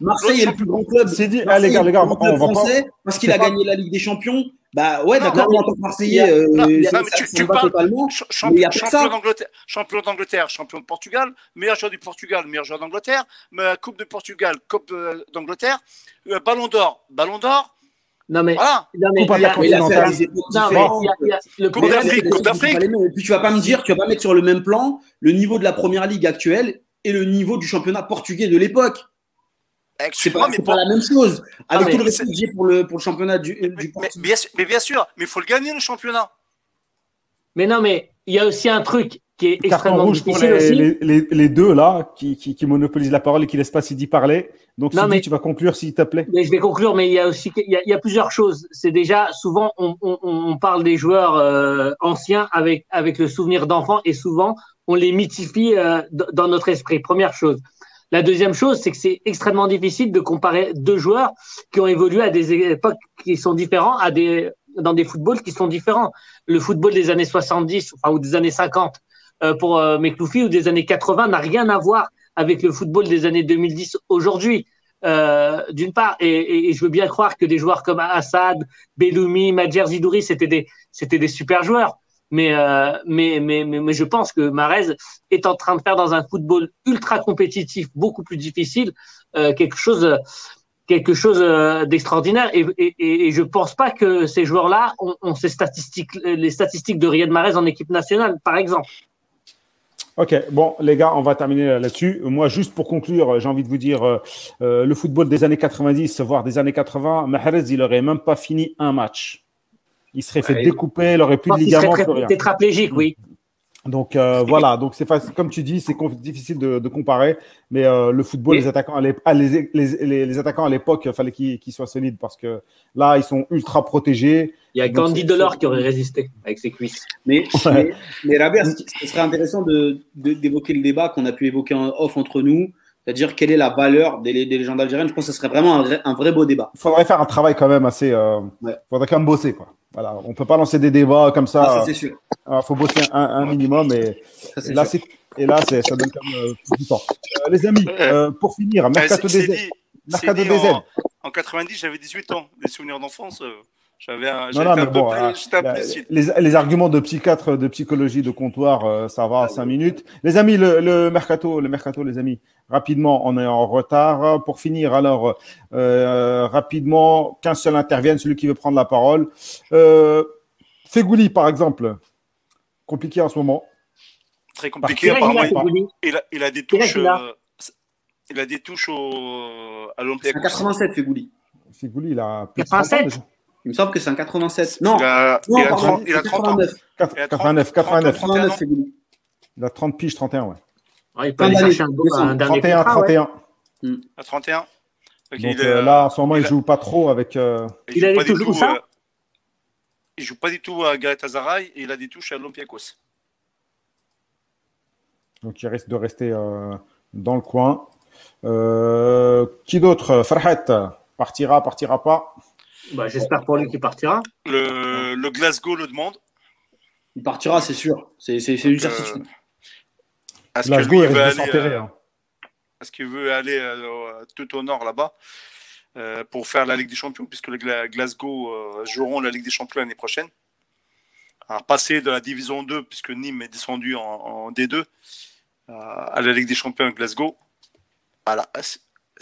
Marseille est le plus grand club. C'est dit, ah, les gars, les gars, on va français, parce qu'il a gagné la Ligue des Champions. Bah ouais, d'accord, en tant que Marseillais, euh, ça, tu, tu parles totalement. Champion, champion d'Angleterre, champion de Portugal, meilleur joueur du Portugal, meilleur joueur d'Angleterre, Coupe de Portugal, Coupe d'Angleterre, euh, Ballon d'Or, Ballon d'Or, non, mais. Voilà. Non, mais fait le Coupe d'Afrique, Coupe d'Afrique. Et puis tu vas pas me dire, tu vas pas mettre sur le même plan le niveau de la première ligue actuelle et le niveau du championnat portugais de l'époque. C'est pas, mais pas la même chose. Avec tout le respect pour le, pour le championnat du, du mais, mais, bien sûr, mais bien sûr, mais il faut le gagner le championnat. Mais non, mais il y a aussi un truc qui est extrêmement rouge pour les, les, les, deux là qui, qui, qui, monopolisent la parole et qui laissent pas Sidi parler. Donc non, Sidi, mais, tu vas conclure s'il te plaît. Mais je vais conclure, mais il y a aussi il y a, il y a plusieurs choses. C'est déjà souvent on, on, on, parle des joueurs euh, anciens avec avec le souvenir d'enfant et souvent on les mythifie euh, dans notre esprit. Première chose. La deuxième chose, c'est que c'est extrêmement difficile de comparer deux joueurs qui ont évolué à des époques qui sont différentes, à des dans des footballs qui sont différents. Le football des années 70 enfin, ou des années 50 euh, pour euh, Mekloufi ou des années 80 n'a rien à voir avec le football des années 2010 aujourd'hui. Euh, d'une part, et, et, je veux bien croire que des joueurs comme Assad, Belloumi, Madjer Zidouri, c'était des, c'était des super joueurs. Mais, euh, mais, mais, mais, je pense que Marez est en train de faire dans un football ultra compétitif, beaucoup plus difficile, euh, quelque chose, quelque chose d'extraordinaire. Et, et, et, je pense pas que ces joueurs-là ont, ont, ces statistiques, les statistiques de Riyad Mahrez en équipe nationale, par exemple. Ok, bon, les gars, on va terminer là-dessus. Moi, juste pour conclure, j'ai envie de vous dire, euh, euh, le football des années 90, voire des années 80, Mahrez, il aurait même pas fini un match. Il serait fait découper, il aurait plus de ligaments. Tétraplégique, oui. Donc euh, voilà, donc c'est comme tu dis, c'est difficile de, de, comparer, mais euh, le football, les attaquants, à ah, les, les, les, attaquants à l'époque, il fallait qu'ils soient solides parce que là, ils sont ultra protégés. Il y a Candy Delors qui aurait résisté avec ses cuisses. Mais, mais, mais Rabia, ce serait intéressant d'évoquer de, le débat qu'on a pu évoquer en off entre nous, c'est-à-dire quelle est la valeur des, des légendes algériennes? Je pense que ce serait vraiment un vrai, un vrai beau débat. Il faudrait faire un travail quand même assez. Euh, Il faudrait quand même bosser, quoi. Voilà, on peut pas lancer des débats comme ça. Ah, c'est sûr. Il faut bosser un, un minimum et, et là, et là ça donne quand même euh, plus du temps. Euh, les amis, euh, pour finir, Mercato des Mercato des en, en 90, j'avais 18 ans. Des souvenirs d'enfance. J'avais un, non, non, un peu bon, plus, hein, les, les, arguments de psychiatre, de psychologie, de comptoir, euh, ça va, 5 minutes. Les amis, le, le, mercato, le mercato, les amis, rapidement, on est en retard. Pour finir, alors, euh, rapidement, qu'un seul intervienne, celui qui veut prendre la parole. Euh, Fegouli, par exemple, compliqué en ce moment. Très compliqué, apparemment. Il a, il a des touches. Il a, euh, il a des touches au, à l'Olympiakos. 87, Fegouli. Fegouli, il a plus 87. Il me semble que c'est un 87. Non, il a, non, il a 30, il a 30 89. 89, 89. 89, c'est Il a 30 piges, 31, ouais. ouais il peut aller chercher un, un dernier 31, 31. Ouais. Mm. À 31. Donc, Donc il, euh, là, en ce moment, il, il joue pas trop avec. Euh... Il, il a des touches ça euh, Il joue pas du tout à Galatasaray et il a des touches à Olympiakos. Donc il risque de rester euh, dans le coin. Euh, qui d'autre? Farhat partira, partira pas bah, J'espère pour lui qu'il partira. Le, le, Glasgow le demande. Il partira, c'est sûr. C'est une certitude. Euh, Glasgow, que lui, il va aller, euh, hein. parce qu'il veut aller tout au nord là-bas pour faire la Ligue des Champions, puisque les Glasgow joueront la Ligue des Champions l'année prochaine. Alors, passer de la division 2, puisque Nîmes est descendu en, D2, à la Ligue des Champions Glasgow, voilà,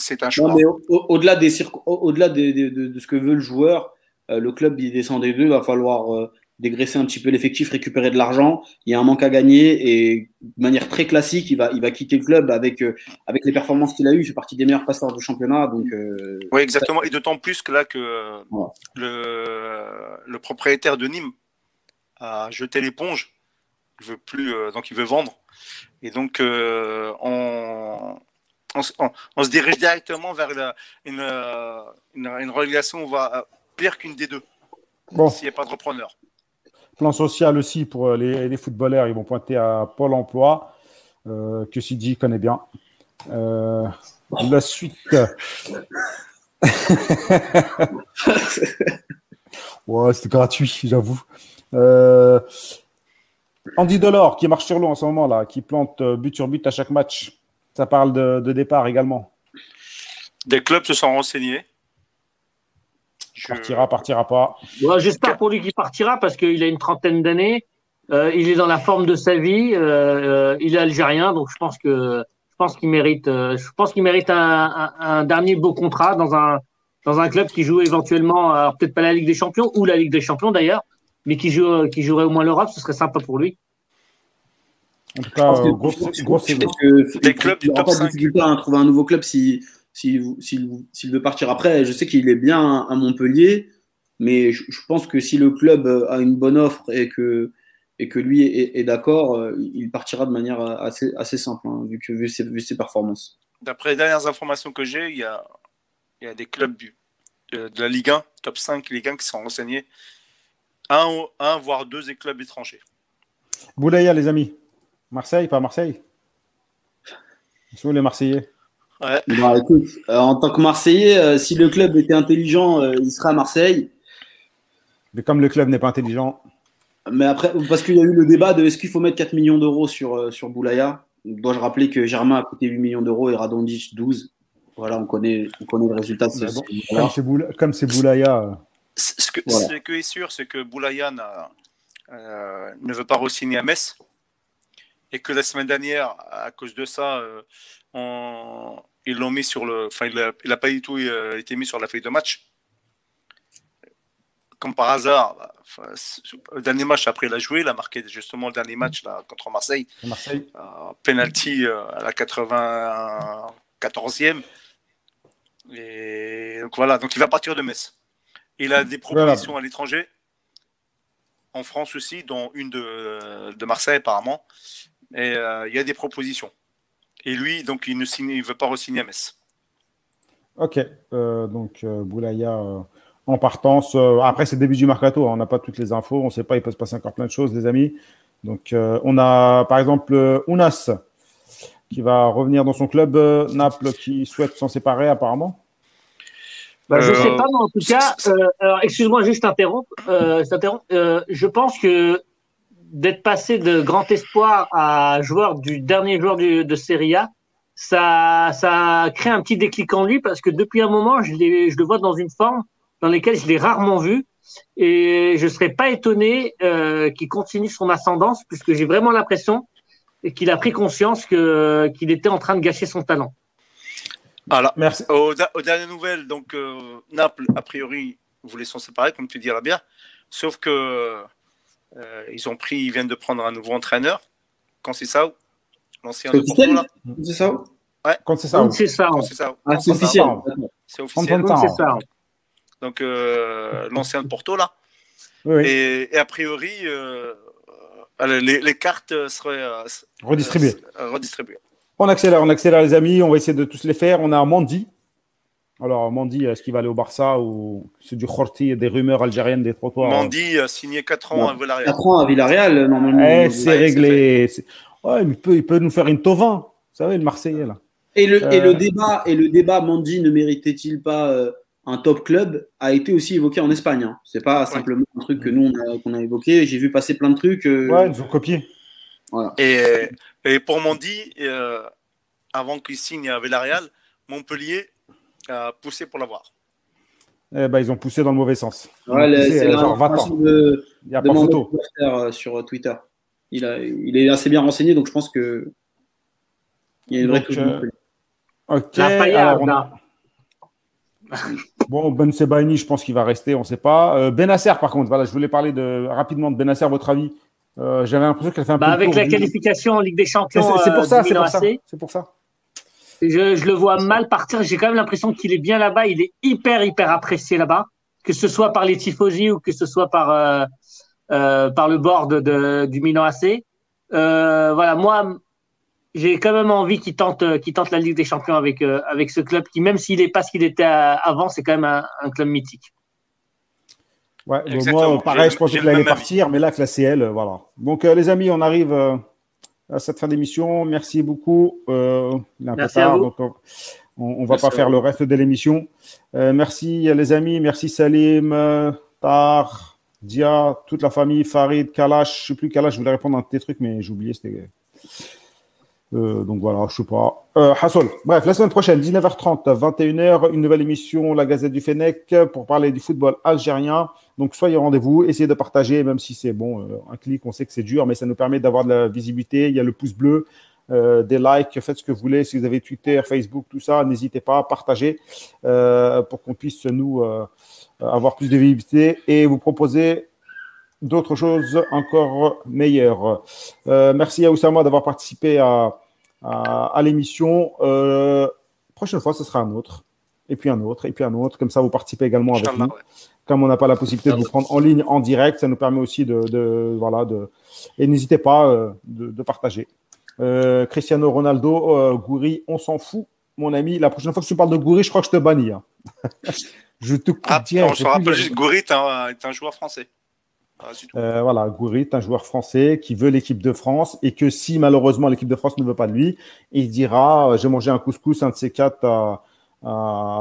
c'est un choix. au-delà des au-delà de, ce que veut le joueur, le club il descend D2, il va falloir dégraisser un petit peu l'effectif, récupérer de l'argent. Il y a un manque à gagner et de manière très classique, il va, il va quitter le club avec, euh, avec les performances qu'il a eues. Il fait partie des meilleurs passeurs du championnat. Donc, euh, oui, exactement. Et d'autant plus que là, que le, le, propriétaire de Nîmes a jeté l'éponge. Il veut plus, euh, donc il veut vendre. Et donc, on, on, on, se dirige directement vers une, une, une relégation va pire qu'une des deux. Bon. S'il n'y a pas de repreneur. Plan social aussi pour euh, les, footballeurs, ils vont pointer à Pôle emploi, euh, que Sidi connaît bien. Euh, la suite. ouais, c'était gratuit, j'avoue. Andy Delors, qui marche sur l'eau en ce moment, là, qui plante but sur but à chaque match. Ça parle de départ également. Des clubs se sont renseignés. Partira, partira pas. J'espère pour lui qu'il partira parce qu'il a une trentaine d'années. Euh, il est dans la forme de sa vie. Euh, euh, il est algérien, donc je pense que je pense qu'il mérite. je pense qu'il mérite un, dernier beau contrat dans un dans un club qui joue éventuellement, peut-être pas la Ligue des Champions ou la Ligue des Champions d'ailleurs, mais qui joue qui jouerait au moins l'Europe. Ce serait sympa pour lui. En tout cas, gros, gros, des clubs du top 5. à trouver un nouveau club si s'il veut partir après. Je sais qu'il est bien à Montpellier, mais je, pense que si le club a une bonne offre et que, et que lui est, d'accord, euh, il partira de manière assez, assez simple, hein, vu, que, vu, ses, performances. D'après les dernières informations que j'ai, il y a, il y a des clubs de, de, la Ligue 1, top 5 Ligue 1, qui sont renseignés. Un, un voire deux des clubs étrangers. Boulaya, les amis. Marseille, pas Marseille Ils sont les Marseillais? Bah, écoute, euh, en tant que Marseillais, euh, si le club était intelligent, euh, il serait à Marseille. Mais comme le club n'est pas intelligent. Mais après, parce qu'il y a eu le débat de est-ce qu'il faut mettre 4 millions d'euros sur, sur Boulaya? Dois-je rappeler que Germain a coûté 8 millions d'euros et Radonjic 12 Voilà, on connaît, on connaît le résultat. Comme c'est Boulaya. Ce, que, ce qui est sûr, c'est que Boulaya ne veut pas re-signer à Metz. Et que la semaine dernière, à cause de ça, on, ils l'ont mis sur le. Enfin, il n'a pas du tout euh, été mis sur la feuille de match. Comme par hasard, le dernier match après il a joué, il a marqué justement le dernier match là, contre Marseille. Marseille. Euh, penalty euh, à la 94e. Et donc voilà, donc il va partir de Metz. Il a des propositions à l'étranger, en France aussi, dont une de, de Marseille apparemment. Et il y a des propositions. Et lui, donc, il ne il veut pas re-signer à Metz. Ok, euh, donc euh, Boulaya euh, en partance. après, c'est le début du mercato, hein. on n'a pas toutes les infos, on ne sait pas, il peut se passer encore plein de choses, les amis. Donc, on a par exemple Ounas qui va revenir dans son club, Naples qui souhaite s'en séparer apparemment. Bah, je ne sais pas, mais en tout cas, excuse-moi, juste interrompre. je pense que d'être passé de grand espoir à joueur du dernier joueur de Serie A, ça, ça crée un petit déclic en lui parce que depuis un moment, je, je le vois dans une forme dans laquelle je l'ai rarement vu et je serais pas étonné euh, qu'il continue son ascendance puisque j'ai vraiment l'impression qu'il a pris conscience que qu'il était en train de gâcher son talent. Voilà. Merci. Aux, dernières nouvelles, donc euh, Naples a priori voulait s'en séparer comme tu dis bien, sauf que euh, ils ont pris, ils viennent de prendre un nouveau entraîneur, quand c'est ça, l'ancien de Porto là. C'est ça. Ouais. Quand c'est ça. C'est ça. Ah, c'est officiel. C'est officiel. C'est ça. Donc euh, l'ancien de Porto là. Oui. Et, et, a priori, euh, les, les, cartes seraient redistribuées. redistribuées. On accélère, on accélère les amis, on va essayer de tous les faire. On a Mandy alors, Mandy, est-ce qu'il va aller au Barça ou c'est du Khorti, des rumeurs algériennes des trottoirs Mandy a signé 4 ans à Villarreal. 4 ans à Villarreal, normalement. Eh, c'est réglé. Ouais, il peut, il peut nous faire une Tovin. Vous savez, le Marseillais, là. Et le, et le, euh. débat, et le débat, Mandy ne méritait-il pas euh, un top club a été aussi évoqué en Espagne. Hein. C'est pas simplement un truc que nous, on a, a évoqué. J'ai vu passer plein de trucs. Euh... Ouais, ils ont copié. Voilà. Et, et pour Mandy, avant qu'il signe à Villarreal, Montpellier a poussé pour l'avoir. Eh ben, ils ont poussé dans le mauvais sens. c'est l'information de, il y a de pas photo. Euh, sur Twitter. Il, a, il est assez bien renseigné, donc je pense que il y a une vraie donc, Ok. Alors, Bon, Ben Sebaini, je pense qu'il va rester, on ne sait pas. Euh, Benasser, par contre, voilà, je voulais parler de, rapidement de Benasser, votre avis. Euh, j'avais l'impression qu'elle fait un bah, peu. Avec la qualification en Ligue des Champions. C'est pour, ça, c'est pour, ça, c'est pour ça. Je, je, le vois mal partir. J'ai quand même l'impression qu'il est bien là-bas. Il est hyper, hyper apprécié là-bas. Que ce soit par les tifosi ou que ce soit par, euh, euh, par le board de, du Milan AC. Euh, voilà, moi, j'ai quand même envie qu'il tente, qu'il tente la Ligue des Champions avec, euh, avec ce club qui, même s'il n'est pas ce qu'il était avant, c'est quand même un, un, club mythique. Ouais, moi, pareil, je pensais qu'il allait partir, mais là, classé elle, voilà. Donc, les amis, on arrive cette fin d'émission. Merci beaucoup. Euh, merci à vous. Donc, on ne va pas faire le reste de l'émission. Euh, merci les amis, merci Salim, Tar, Dia, toute la famille, Farid, Kalash. Je ne sais plus Kalash, je voulais répondre à tes trucs, mais j'ai oublié. C'était euh, donc voilà, je sais pas. Euh, Hassol. Bref, la semaine prochaine, 19h30, 21h, une nouvelle émission, la Gazette du Fennec, pour parler du football algérien. Donc soyez au rendez-vous, essayez de partager, même si c'est bon, euh, un clic, on sait que c'est dur, mais ça nous permet d'avoir de la visibilité. Il y a le pouce bleu, euh, des likes, faites ce que vous voulez. Si vous avez Twitter, Facebook, tout ça, n'hésitez pas à partager euh, pour qu'on puisse nous avoir plus de visibilité et vous proposer d'autres choses encore meilleures. Merci à Oussama d'avoir participé à, à, l'émission. Euh, prochaine fois, ce sera un autre, et puis un autre, et puis un autre. Comme ça, vous participez également avec nous. Comme on n'a pas la possibilité de vous prendre en ligne, en direct, ça nous permet aussi de, de voilà, de et n'hésitez pas euh, de, de, partager. Euh, Cristiano Ronaldo, Goury, on s'en fout, mon ami. La prochaine fois que tu parles de Goury, je crois que je te bannis. Hein. je te coupe ah, direct. On se rappelle juste, un, est un joueur français. Ah, euh, voilà, Gourit, un joueur français qui veut l'équipe de France et que si malheureusement l'équipe de France ne veut pas de lui, il dira euh, j'ai mangé un couscous, un de ces quatre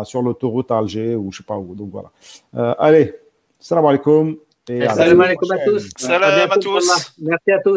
sur l'autoroute à Alger ou je sais pas où. Donc voilà. Euh, allez, salam alaikum. salam alaikum à tous. Salam à tous. Merci à tous.